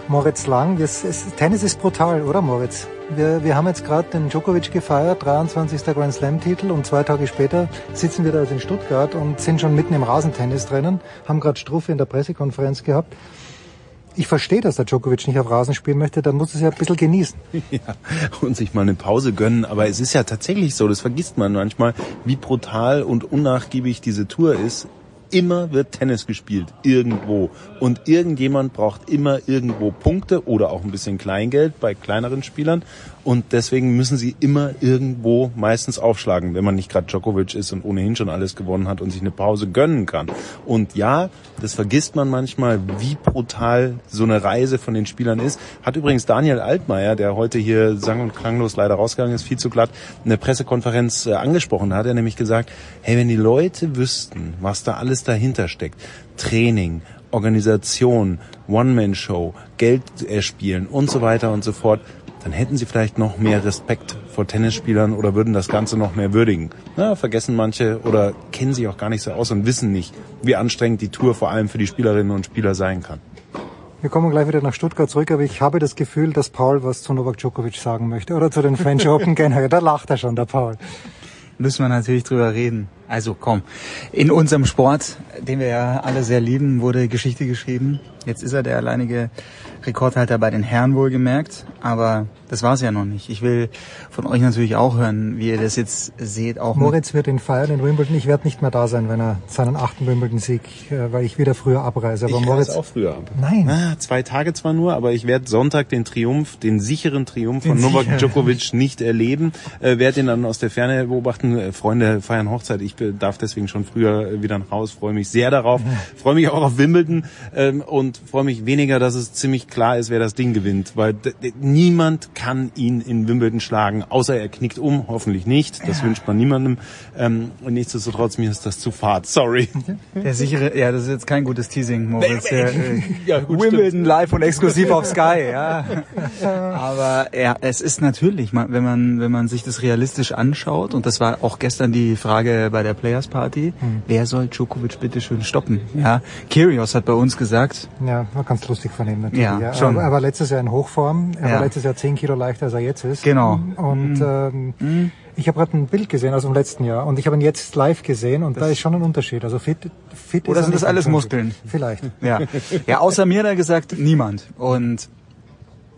Moritz Lang. Das ist, Tennis ist brutal, oder Moritz? Wir, wir haben jetzt gerade den Djokovic gefeiert, 23. Grand Slam-Titel und zwei Tage später sitzen wir da also in Stuttgart und sind schon mitten im Rasentennis drinnen, haben gerade Struffe in der Pressekonferenz gehabt. Ich verstehe, dass der Djokovic nicht auf Rasen spielen möchte, dann muss es ja ein bisschen genießen. Ja, und sich mal eine Pause gönnen. Aber es ist ja tatsächlich so, das vergisst man manchmal, wie brutal und unnachgiebig diese Tour ist immer wird Tennis gespielt, irgendwo. Und irgendjemand braucht immer irgendwo Punkte oder auch ein bisschen Kleingeld bei kleineren Spielern. Und deswegen müssen sie immer irgendwo meistens aufschlagen, wenn man nicht gerade Djokovic ist und ohnehin schon alles gewonnen hat und sich eine Pause gönnen kann. Und ja, das vergisst man manchmal, wie brutal so eine Reise von den Spielern ist. Hat übrigens Daniel Altmaier, der heute hier sang- und klanglos leider rausgegangen ist, viel zu glatt, eine Pressekonferenz äh, angesprochen. Da hat er nämlich gesagt, hey, wenn die Leute wüssten, was da alles dahinter steckt, Training, Organisation, One-Man-Show, Geld erspielen und so weiter und so fort, dann hätten sie vielleicht noch mehr Respekt vor Tennisspielern oder würden das Ganze noch mehr würdigen. Na, vergessen manche oder kennen sich auch gar nicht so aus und wissen nicht, wie anstrengend die Tour vor allem für die Spielerinnen und Spieler sein kann. Wir kommen gleich wieder nach Stuttgart zurück, aber ich habe das Gefühl, dass Paul was zu Novak Djokovic sagen möchte oder zu den French Open generell. Da lacht er schon, der Paul. Müssen wir natürlich drüber reden. Also komm, in unserem Sport, den wir ja alle sehr lieben, wurde Geschichte geschrieben. Jetzt ist er der alleinige Rekordhalter bei den Herren wohlgemerkt, aber das war's ja noch nicht. Ich will von euch natürlich auch hören, wie ihr das jetzt seht. Auch Moritz wird ihn feiern in Wimbledon. Ich werde nicht mehr da sein, wenn er seinen achten Wimbledon-Sieg, äh, weil ich wieder früher abreise. Aber ich Moritz auch früher ab. Nein. Na, zwei Tage zwar nur, aber ich werde Sonntag den Triumph, den sicheren Triumph den von Novak. Djokovic nicht erleben. Äh, werde ihn dann aus der Ferne beobachten. Äh, Freunde feiern Hochzeit. Ich darf deswegen schon früher wieder nach Hause. Freue mich sehr darauf. Freue mich auch auf Wimbledon ähm, und freue mich weniger, dass es ziemlich klar ist, wer das Ding gewinnt, weil niemand kann ihn in Wimbledon schlagen, außer er knickt um, hoffentlich nicht. Das ja. wünscht man niemandem. Ähm, und nichtsdestotrotz, mir ist das zu fad. Sorry. Der sichere, ja, das ist jetzt kein gutes Teasing, Moritz. Der, äh, ja, gut, Wimbledon stimmt. live und exklusiv auf Sky, ja. Aber ja, es ist natürlich, wenn man, wenn man sich das realistisch anschaut, und das war auch gestern die Frage bei der Players Party, hm. wer soll Djokovic bitte schön stoppen? Ja, Kyrgios hat bei uns gesagt. Ja, war ganz lustig von ihm natürlich. Ja, ja. schon. Er, er war letztes Jahr in Hochform. Er ja. war letztes Jahr zehn Kilo leichter als er jetzt ist. Genau. Und mhm. ähm, mhm. ich habe gerade ein Bild gesehen aus dem letzten Jahr und ich habe ihn jetzt live gesehen und das da ist schon ein Unterschied. Also fit, fit Oder sind das alles Muskeln? Vielleicht. Ja. ja, außer mir da gesagt niemand. Und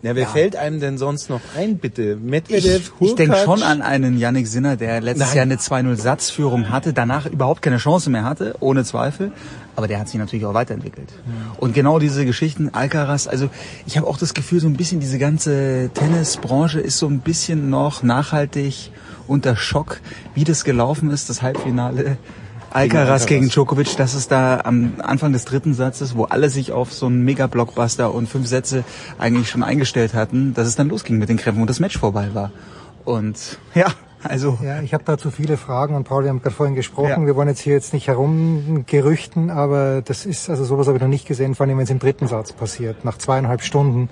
ja, wer ja. fällt einem denn sonst noch ein, bitte? Medvedev, Ich, ich denke schon an einen Yannick Sinner, der letztes Nein. Jahr eine 2-0-Satzführung hatte, danach überhaupt keine Chance mehr hatte, ohne Zweifel. Aber der hat sich natürlich auch weiterentwickelt. Mhm. Und genau diese Geschichten, Alcaraz, also ich habe auch das Gefühl, so ein bisschen diese ganze Tennisbranche ist so ein bisschen noch nachhaltig unter Schock, wie das gelaufen ist, das Halbfinale Alcaraz gegen Djokovic, das ist da am Anfang des dritten Satzes, wo alle sich auf so einen Mega-Blockbuster und fünf Sätze eigentlich schon eingestellt hatten, dass es dann losging mit den Krämpfen und das Match vorbei war. Und ja, also. Ja, ich habe dazu viele Fragen und Paul, wir haben gerade vorhin gesprochen. Ja. Wir wollen jetzt hier jetzt nicht herumgerüchten, aber das ist, also sowas habe ich noch nicht gesehen, vor allem wenn es im dritten Satz passiert, nach zweieinhalb Stunden.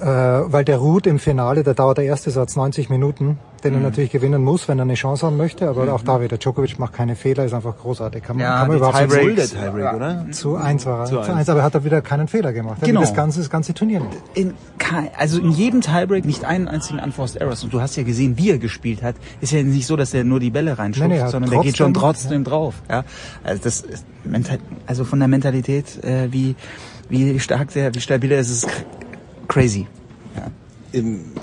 Äh, weil der ruht im Finale, da dauert der erste Satz 90 Minuten den er mhm. natürlich gewinnen muss, wenn er eine Chance haben möchte. Aber mhm. auch da wieder, Djokovic macht keine Fehler, ist einfach großartig. Kann man, ja, kann man überhaupt Tiebreak, der Tiebreak, oder? Zu eins war er. Zu, zu eins, aber er hat er wieder keinen Fehler gemacht. Genau. Das ganze, das ganze Turnier nicht. In, also in jedem Tiebreak nicht einen einzigen Unforced Errors. Und du hast ja gesehen, wie er gespielt hat. Ist ja nicht so, dass er nur die Bälle reinschubst, nee, nee, sondern der geht schon trotzdem ja. drauf. Ja, also das, ist also von der Mentalität, äh, wie wie stark der, wie stabil er ist, ist crazy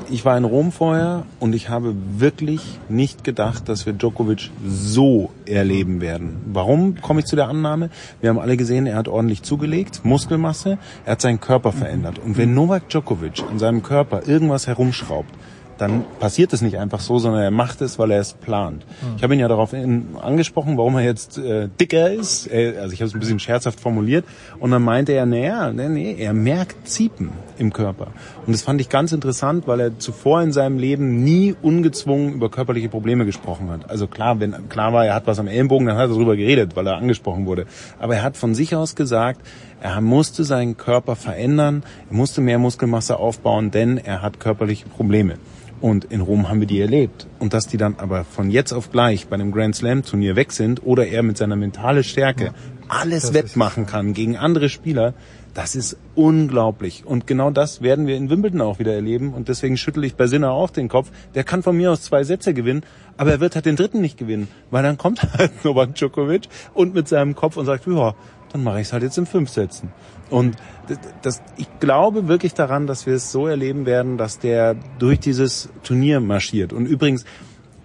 ich war in Rom vorher und ich habe wirklich nicht gedacht, dass wir Djokovic so erleben werden. Warum komme ich zu der Annahme? Wir haben alle gesehen, er hat ordentlich zugelegt, Muskelmasse, er hat seinen Körper verändert. Und wenn Novak Djokovic an seinem Körper irgendwas herumschraubt, dann passiert es nicht einfach so, sondern er macht es, weil er es plant. Mhm. Ich habe ihn ja darauf angesprochen, warum er jetzt äh, dicker ist. Er, also ich habe es ein bisschen scherzhaft formuliert. Und dann meinte er, naja, nee, nee, er merkt Ziepen im Körper. Und das fand ich ganz interessant, weil er zuvor in seinem Leben nie ungezwungen über körperliche Probleme gesprochen hat. Also klar, wenn klar war, er hat was am Ellenbogen, dann hat er darüber geredet, weil er angesprochen wurde. Aber er hat von sich aus gesagt, er musste seinen Körper verändern, er musste mehr Muskelmasse aufbauen, denn er hat körperliche Probleme. Und in Rom haben wir die erlebt. Und dass die dann aber von jetzt auf gleich bei einem Grand Slam Turnier weg sind oder er mit seiner mentalen Stärke ja, alles wettmachen kann gegen andere Spieler, Das ist unglaublich. Und genau das werden wir in Wimbledon auch wieder erleben. Und deswegen schüttel ich bei Sinner auch den Kopf. Der kann von mir aus zwei Sätze gewinnen, aber er wird halt den dritten nicht gewinnen. Weil dann kommt halt Novak Djokovic und mit seinem Kopf und sagt, ja, dann mache ich es halt jetzt in fünf Sätzen. Und das, ich glaube wirklich daran, dass wir es so erleben werden, dass der durch dieses Turnier marschiert. Und übrigens,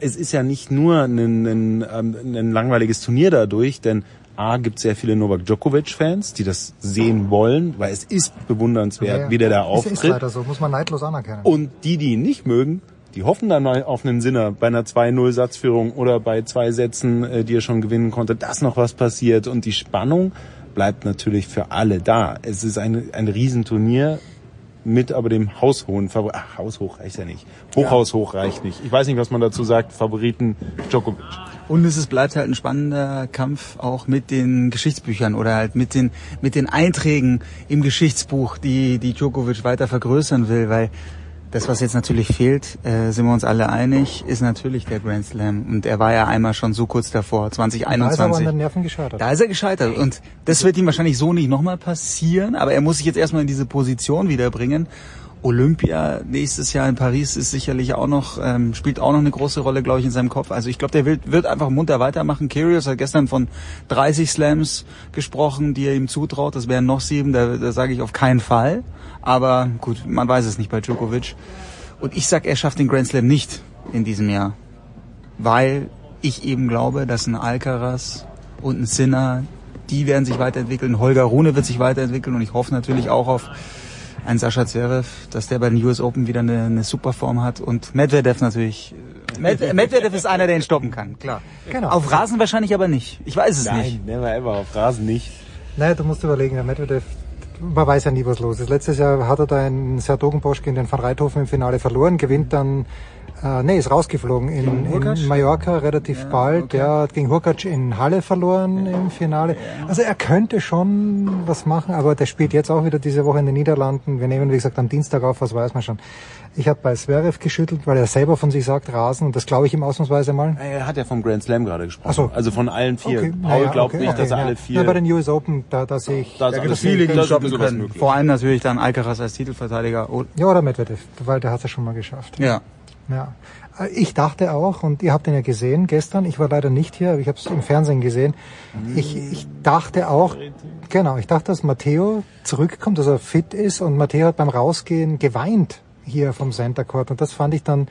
es ist ja nicht nur ein, ein, ähm, ein langweiliges Turnier dadurch, denn A gibt sehr viele Novak Djokovic-Fans, die das sehen wollen, weil es ist bewundernswert, Ja, ja. wie der da Ist, auftritt. ist leider so, muss man neidlos anerkennen. Und die, die ihn nicht mögen, die hoffen dann mal auf einen Sinner bei einer 2-0-Satzführung oder bei zwei Sätzen, äh, die er schon gewinnen konnte, dass noch was passiert. Und die Spannung bleibt natürlich für alle da. Es ist ein, ein Riesenturnier mit aber dem haushohen Favorit. Ach, haushoch reicht ja nicht. Hochhaushoch reicht nicht. Ich weiß nicht, was man dazu sagt. Favoriten Djokovic. Und es ist, bleibt halt ein spannender Kampf auch mit den Geschichtsbüchern oder halt mit den, mit den Einträgen im Geschichtsbuch, die, die Djokovic weiter vergrößern will, weil das, was jetzt natürlich fehlt, äh, sind wir uns alle einig, ist natürlich der Grand Slam. Und er war ja einmal schon so kurz davor, Da ist er aber an 2021. den Nerven gescheitert. Da ist er gescheitert. Und das wird ihm wahrscheinlich so nicht nochmal passieren, aber er muss sich jetzt erstmal in diese Position wiederbringen. Olympia nächstes Jahr in Paris ist sicherlich auch noch, ähm, spielt auch noch eine große Rolle, glaube ich, in seinem Kopf. Also ich glaube, der wird, wird einfach munter weitermachen. Kyrgios hat gestern von 30 Slams gesprochen, die er ihm zutraut. Das wären noch sieben, da, da sage ich auf keinen Fall. Aber gut, man weiß es nicht bei Djokovic. Und ich sag, er schafft den Grand Slam nicht in diesem Jahr. Weil ich eben glaube, dass ein Alcaraz und ein Sinner, die werden sich weiterentwickeln. Holger Rune wird sich weiterentwickeln und ich hoffe natürlich auch auf einen Sascha Zverev, dass der bei den US Open wieder eine, eine super Form hat und Medvedev natürlich. Med Medvedev ist einer, der ihn stoppen kann, klar. Genau. Auf Rasen wahrscheinlich aber nicht. Ich weiß es Nein, nicht. never ever. Auf Rasen nicht. Naja, du musst überlegen, der Medvedev, man weiß ja nie, was los ist. Letztes Jahr hat er da in Sertogenbosch gegen den Van Reithofen im Finale verloren, gewinnt dann, äh, nee, ist rausgeflogen in, in Mallorca relativ bald. Der hat gegen Hurkacz in Halle verloren im Finale. Also er könnte schon was machen, aber der spielt jetzt auch wieder diese Woche in den Niederlanden. Wir nehmen, wie gesagt, am Dienstag auf, was weiß man schon. Ich habe bei Zverev geschüttelt, weil er selber von sich sagt, Rasen, und das glaube ich ihm ausnahmsweise mal. Er hat ja vom Grand Slam gerade gesprochen. Ach so. Also von allen vier. Okay, Paul naja, glaubt okay, nicht, okay, dass ja. alle vier. Ja, bei den US Open, da, da sehe ich, Da ist da sehe ich- viele, die stoppen können. möglich. Vor allem natürlich dann Alcaraz als Titelverteidiger. Ja, oder Medvedev, weil der hat es ja schon mal geschafft. Ja. Ja. Äh, Ich dachte auch, und ihr habt ihn ja gesehen gestern, ich war leider nicht hier, aber ich habe es im Fernsehen gesehen. Ich, ich dachte auch, genau, ich dachte, dass Matteo zurückkommt, dass er fit ist und Matteo hat beim Rausgehen geweint hier vom Center Court und das fand ich dann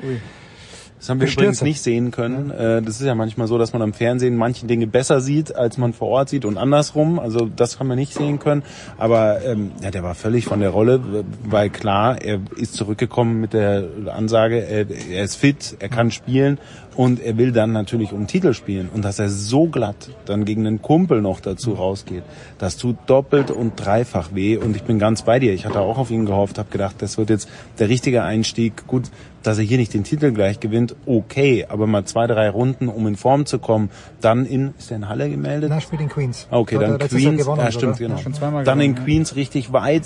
Das haben wir bestürzend. übrigens nicht sehen können. Äh, Das ist ja manchmal so, dass man am Fernsehen manche Dinge besser sieht, als man vor Ort sieht und andersrum. Also das haben wir nicht sehen können. Aber ähm, ja, der war völlig von der Rolle, weil klar, er ist zurückgekommen mit der Ansage, er, er ist fit, er kann spielen und er will dann natürlich um Titel spielen. Und dass er so glatt dann gegen einen Kumpel noch dazu rausgeht, das tut doppelt und dreifach weh. Und ich bin ganz bei dir. Ich hatte auch auf ihn gehofft, habe gedacht, das wird jetzt der richtige Einstieg. Gut, dass er hier nicht den Titel gleich gewinnt, okay, aber mal zwei, drei Runden, um in Form zu kommen, dann in, ist er in Halle gemeldet? Na, spielt in Queens. Okay, dann Jahr Queens, gewonnen, ja stimmt, oder? genau. Ja, schon zweimal dann in Queens richtig weit,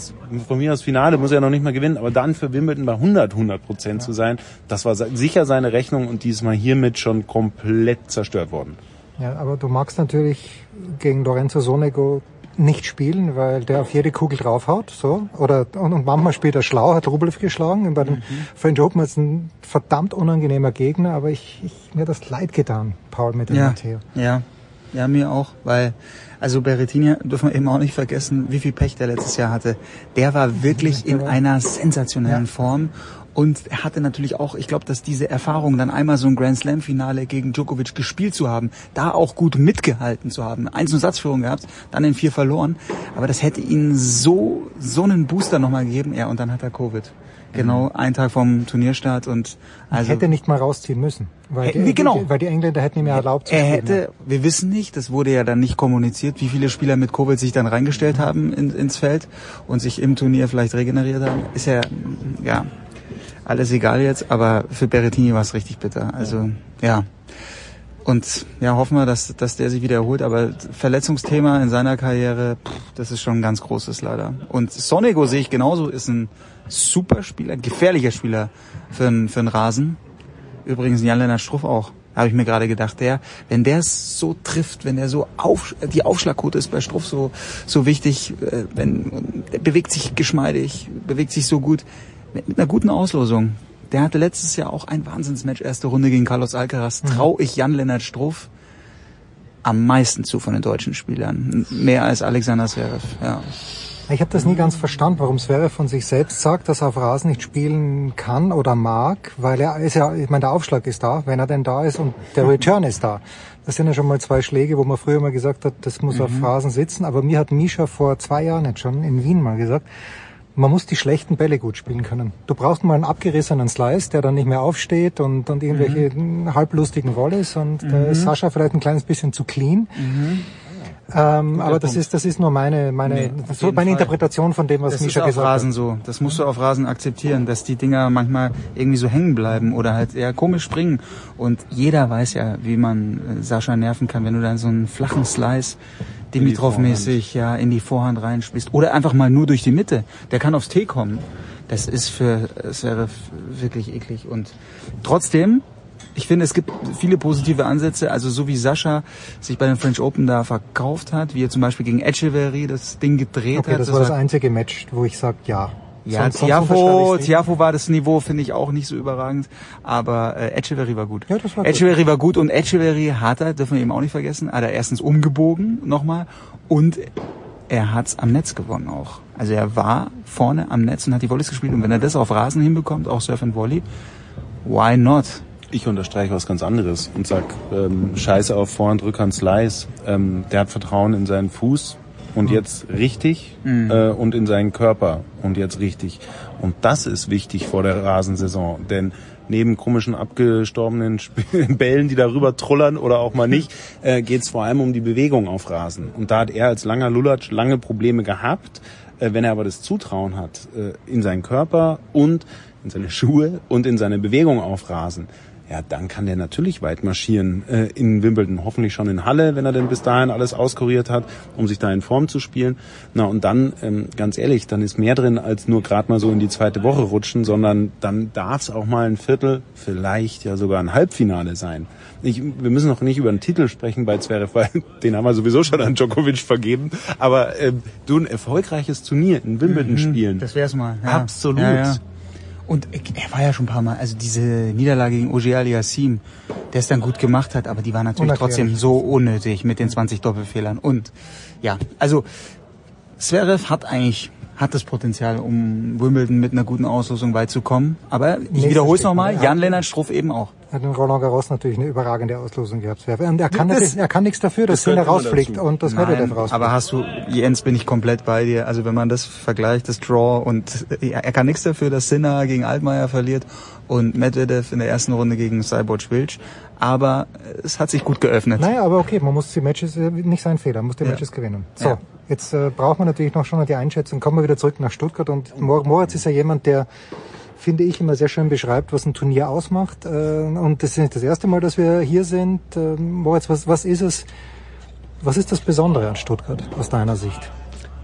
von mir aus Finale, muss er noch nicht mal gewinnen, aber dann für Wimbledon bei 100, 100 Prozent zu sein, das war sicher seine Rechnung und diesmal hiermit schon komplett zerstört worden. Ja, aber du magst natürlich gegen Lorenzo Sonego nicht spielen, weil der auf jede Kugel draufhaut, so. Oder, und, und manchmal spielt er schlau, hat Rublev geschlagen. Bei den French Open ist ein verdammt unangenehmer Gegner, aber ich, ich, mir hat das leid getan, Paul mit dem Ja, Matteo. ja, ja, mir auch, weil, also Berrettini dürfen wir eben auch nicht vergessen, wie viel Pech der letztes Jahr hatte. Der war wirklich in einer sensationellen Form und er hatte natürlich auch, ich glaube, dass diese Erfahrung, dann einmal so ein Grand Slam Finale gegen Djokovic gespielt zu haben, da auch gut mitgehalten zu haben, eins und Satzführung gehabt, dann in vier verloren, aber das hätte ihnen so, so einen Booster nochmal gegeben, ja, und dann hat er Covid. Genau, ein Tag vom Turnierstart und also hätte nicht mal rausziehen müssen. Weil, Hätten die, genau. weil die Engländer hätten ihm ja erlaubt zu er spielen. hätte, wir wissen nicht, das wurde ja dann nicht kommuniziert, wie viele Spieler mit Covid sich dann reingestellt haben in, ins Feld und sich im Turnier vielleicht regeneriert haben. Ist ja, ja, alles egal jetzt, aber für Berrettini war es richtig bitter. Also, ja. Und ja, hoffen wir, dass, dass der sich wieder erholt. Aber Verletzungsthema in seiner Karriere, pff, das ist schon ein ganz großes leider. Und Sonego sehe ich genauso, ist ein super Spieler, gefährlicher Spieler für einen, für einen Rasen. Übrigens Jan-Lennart Struff auch. Habe ich mir gerade gedacht, der, wenn der es so trifft, wenn er so auf, die Aufschlagquote ist bei Struff so, so wichtig, äh, wenn, bewegt sich geschmeidig, bewegt sich so gut, mit, mit einer guten Auslosung. Der hatte letztes Jahr auch ein Wahnsinnsmatch, erste Runde gegen Carlos Alcaraz. Mhm. Trau ich Jan-Lennart Struff am meisten zu von den deutschen Spielern. Mehr als Alexander Zverev, ja. Ich habe das nie ganz verstanden, warum Zverev von sich selbst sagt, dass er auf Rasen nicht spielen kann oder mag, weil er ist ja, ich meine, der Aufschlag ist da, wenn er denn da ist und der Return ist da. Das sind ja schon mal zwei Schläge, wo man früher mal gesagt hat, das muss auf Mhm. Rasen sitzen. Aber mir hat Misha vor zwei Jahren jetzt schon in Wien mal gesagt, man muss die schlechten Bälle gut spielen können. Du brauchst mal einen abgerissenen Slice, der dann nicht mehr aufsteht und, und irgendwelche halblustigen Volleys und da Mhm. ist Sascha vielleicht ein kleines bisschen zu clean. Ähm, aber das Punkt. ist, das ist nur meine, meine, Nee, auf so meine Fall. Interpretation von dem, was das Misha ist auf gesagt Rasen hat. so. Das musst du auf Rasen akzeptieren, dass die Dinger manchmal irgendwie so hängen bleiben oder halt eher komisch springen. Und jeder weiß ja, wie man äh, Sascha nerven kann, wenn du dann so einen flachen Slice Dimitrov-mäßig ja in die Vorhand reinspielst oder einfach mal nur durch die Mitte. Der kann aufs Tee kommen. Das ist für äh, Zverev wirklich eklig und trotzdem ich finde, es gibt viele positive Ansätze. Also so wie Sascha sich bei den French Open da verkauft hat, wie er zum Beispiel gegen Echeverry das Ding gedreht Okay, hat. das war das einzige Match, wo ich sage, ja. Ja, Sonst- Tiafo. Tiafo war das Niveau, finde ich auch nicht so überragend, aber äh, Echeverry war gut. Ja, das war gut. Echeverry war gut und Echeverry hat er, dürfen wir eben auch nicht vergessen, hat er erstens umgebogen nochmal und er hat's am Netz gewonnen auch. Also er war vorne am Netz und hat die Volleys gespielt und wenn er das auf Rasen hinbekommt, auch Surf and Volley, why not? Ich unterstreiche was ganz anderes und sag, ähm, scheiße auf Vorhand, Rückhand, Slice. Ähm, der hat Vertrauen in seinen Fuß und jetzt richtig Mhm. äh, und in seinen Körper und jetzt richtig. Und das ist wichtig vor der Rasensaison, denn neben komischen abgestorbenen Bällen, die darüber trullern oder auch mal nicht, äh, geht es vor allem um die Bewegung auf Rasen. Und da hat er als langer Lulatsch lange Probleme gehabt. Äh, wenn er aber das Zutrauen hat äh, in seinen Körper und in seine Schuhe und in seine Bewegung auf Rasen, ja, dann kann der natürlich weit marschieren äh, in Wimbledon. Hoffentlich schon in Halle, wenn er denn bis dahin alles auskuriert hat, um sich da in Form zu spielen. Na und dann, ähm, ganz ehrlich, dann ist mehr drin als nur gerade mal so in die zweite Woche rutschen, sondern dann darf es auch mal ein Viertel, vielleicht ja sogar ein Halbfinale sein. Ich, wir müssen noch nicht über einen Titel sprechen bei Zverev, weil den haben wir sowieso schon an Djokovic vergeben. Aber ähm, du ein erfolgreiches Turnier in Wimbledon Mhm, spielen. Das wär's mal. Ja. Absolut. Ja, ja. Und er war ja schon ein paar Mal, also diese Niederlage gegen Ogier Aliassim, der es dann gut gemacht hat, aber die war natürlich Unerklärlich. trotzdem so unnötig mit den 20 Doppelfehlern. Und ja, also Zverev hat eigentlich hat das Potenzial, um Wimbledon mit einer guten Auslosung weit zu kommen. Aber ich wiederhole es nochmal, ja. Jan-Lennart Struff eben auch. Hat in Roland Garros natürlich eine überragende Auslosung gehabt. Und er kann, Das- natürlich, er kann nichts dafür, dass das immer rausfliegt dazu. und das Nein, Medvedev rausfliegt. Aber hast du, Jens, bin ich komplett bei dir. Also wenn man das vergleicht, das Draw und äh, er kann nichts dafür, dass Sinner gegen Altmaier verliert und Medvedev in der ersten Runde gegen Cyborg Wilch. Aber es hat sich gut geöffnet. Naja, aber okay, man muss die Matches, äh, nicht sein Fehler, man muss die Ja. Matches gewinnen. So, Ja. Jetzt äh, braucht man natürlich noch schon die Einschätzung. Kommen wir wieder zurück nach Stuttgart und Mor- Moritz ist ja jemand, der finde ich immer sehr schön beschreibt, was ein Turnier ausmacht. Äh, und das ist nicht das erste Mal, dass wir hier sind. Äh, Moritz, was, was ist es? Was ist das Besondere an Stuttgart aus deiner Sicht?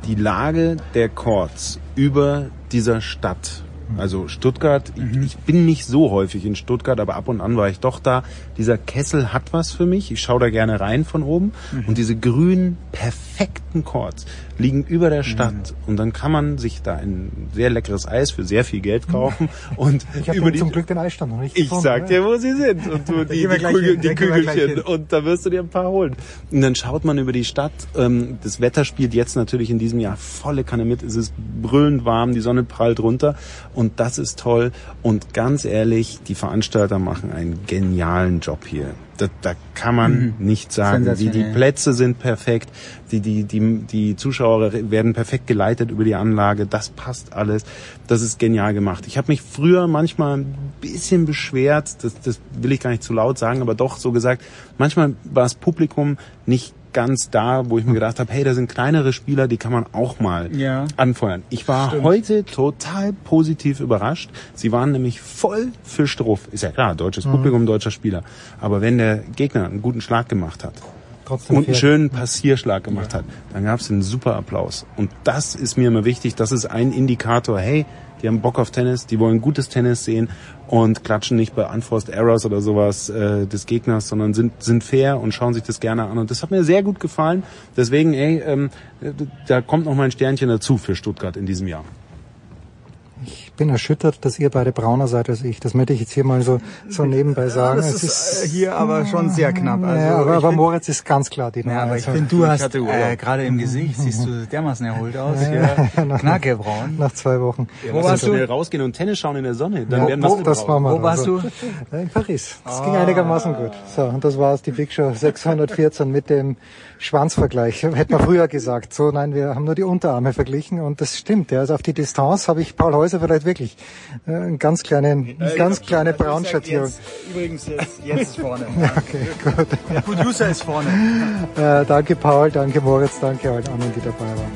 die Lage der Courts über dieser Stadt. Also Stuttgart, ich, ich bin nicht so häufig in Stuttgart, aber ab und an war ich doch da. Dieser Kessel hat was für mich. Ich schaue da gerne rein von oben. Und diese grünen, perfekten Courts liegen über der Stadt. Und dann kann man sich da ein sehr leckeres Eis für sehr viel Geld kaufen. Und Ich habe über die zum Glück den Eisstand noch nicht ich gefunden, sag ne? dir, wo sie sind. Und du die, die, hin, die Kügelchen. Und da wirst du dir ein paar holen. Und dann schaut man über die Stadt. Ähm, das Wetter spielt jetzt natürlich in diesem Jahr volle Kanne mit. Es ist brüllend warm, die Sonne prallt runter. Und das ist toll. Und ganz ehrlich, die Veranstalter machen einen genialen Job hier. Da, da kann man Mhm. nicht sagen. Die, die. Plätze sind perfekt. Die, die, die, die Zuschauer werden perfekt geleitet über die Anlage. Das passt alles. Das ist genial gemacht. Ich habe mich früher manchmal ein bisschen beschwert. Das, das will ich gar nicht zu laut sagen, aber doch so gesagt. Manchmal war das Publikum nicht ganz da, wo ich mir gedacht habe, hey, da sind kleinere Spieler, die kann man auch mal Ja. anfeuern. Ich war Stimmt. heute total positiv überrascht. Sie waren nämlich voll für Struff. Ist ja klar, deutsches Mhm. Publikum, deutscher Spieler. Aber wenn der Gegner einen guten Schlag gemacht hat, trotzdem und einen schönen Passierschlag gemacht hat, dann gab es einen super Applaus. Und das ist mir immer wichtig. Das ist ein Indikator. Hey, die haben Bock auf Tennis, die wollen gutes Tennis sehen und klatschen nicht bei Unforced Errors oder sowas äh, des Gegners, sondern sind sind fair und schauen sich das gerne an. Und das hat mir sehr gut gefallen. Deswegen, ey, ähm, da kommt noch mal ein Sternchen dazu für Stuttgart in diesem Jahr. Ich bin erschüttert, dass ihr beide brauner seid als ich. Das möchte ich jetzt hier mal so, so nebenbei sagen. das Es ist, äh, hier aber schon sehr knapp. Also ja, aber, aber find- Moritz ist ganz klar die Nummer Ja, aber eins. ich finde, du hast äh, gerade im Gesicht, siehst du dermaßen erholt aus. Ja, nach- knackebraun. Nach zwei Wochen. Wo warst du? rausgehen und Tennis schauen in der Sonne. Dann Ja, werden wo, wir das war mal Wo warst so. du? Äh, In Paris. Das Ah. ging einigermaßen gut. So, und das war's, die Big Show 614 mit dem Schwanzvergleich. Hätte man früher gesagt. So, nein, wir haben nur die Unterarme verglichen und das stimmt. Ja. Also auf die Distanz habe ich Paul Häuser vielleicht wirklich äh, einen ganz kleinen, eine ganz kleine Braunschattierung. Übrigens, jetzt, jetzt ist vorne. Ja, okay, gut. Der Producer ist vorne. Äh, danke Paul, danke Moritz, danke allen anderen, die dabei waren.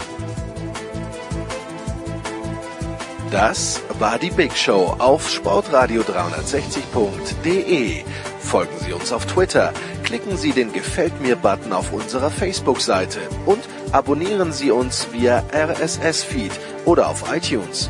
Das war die Big Show auf sportradio360.de. Folgen Sie uns auf Twitter, klicken Sie den Gefällt mir-Button auf unserer Facebook-Seite und abonnieren Sie uns via RSS-Feed oder auf iTunes.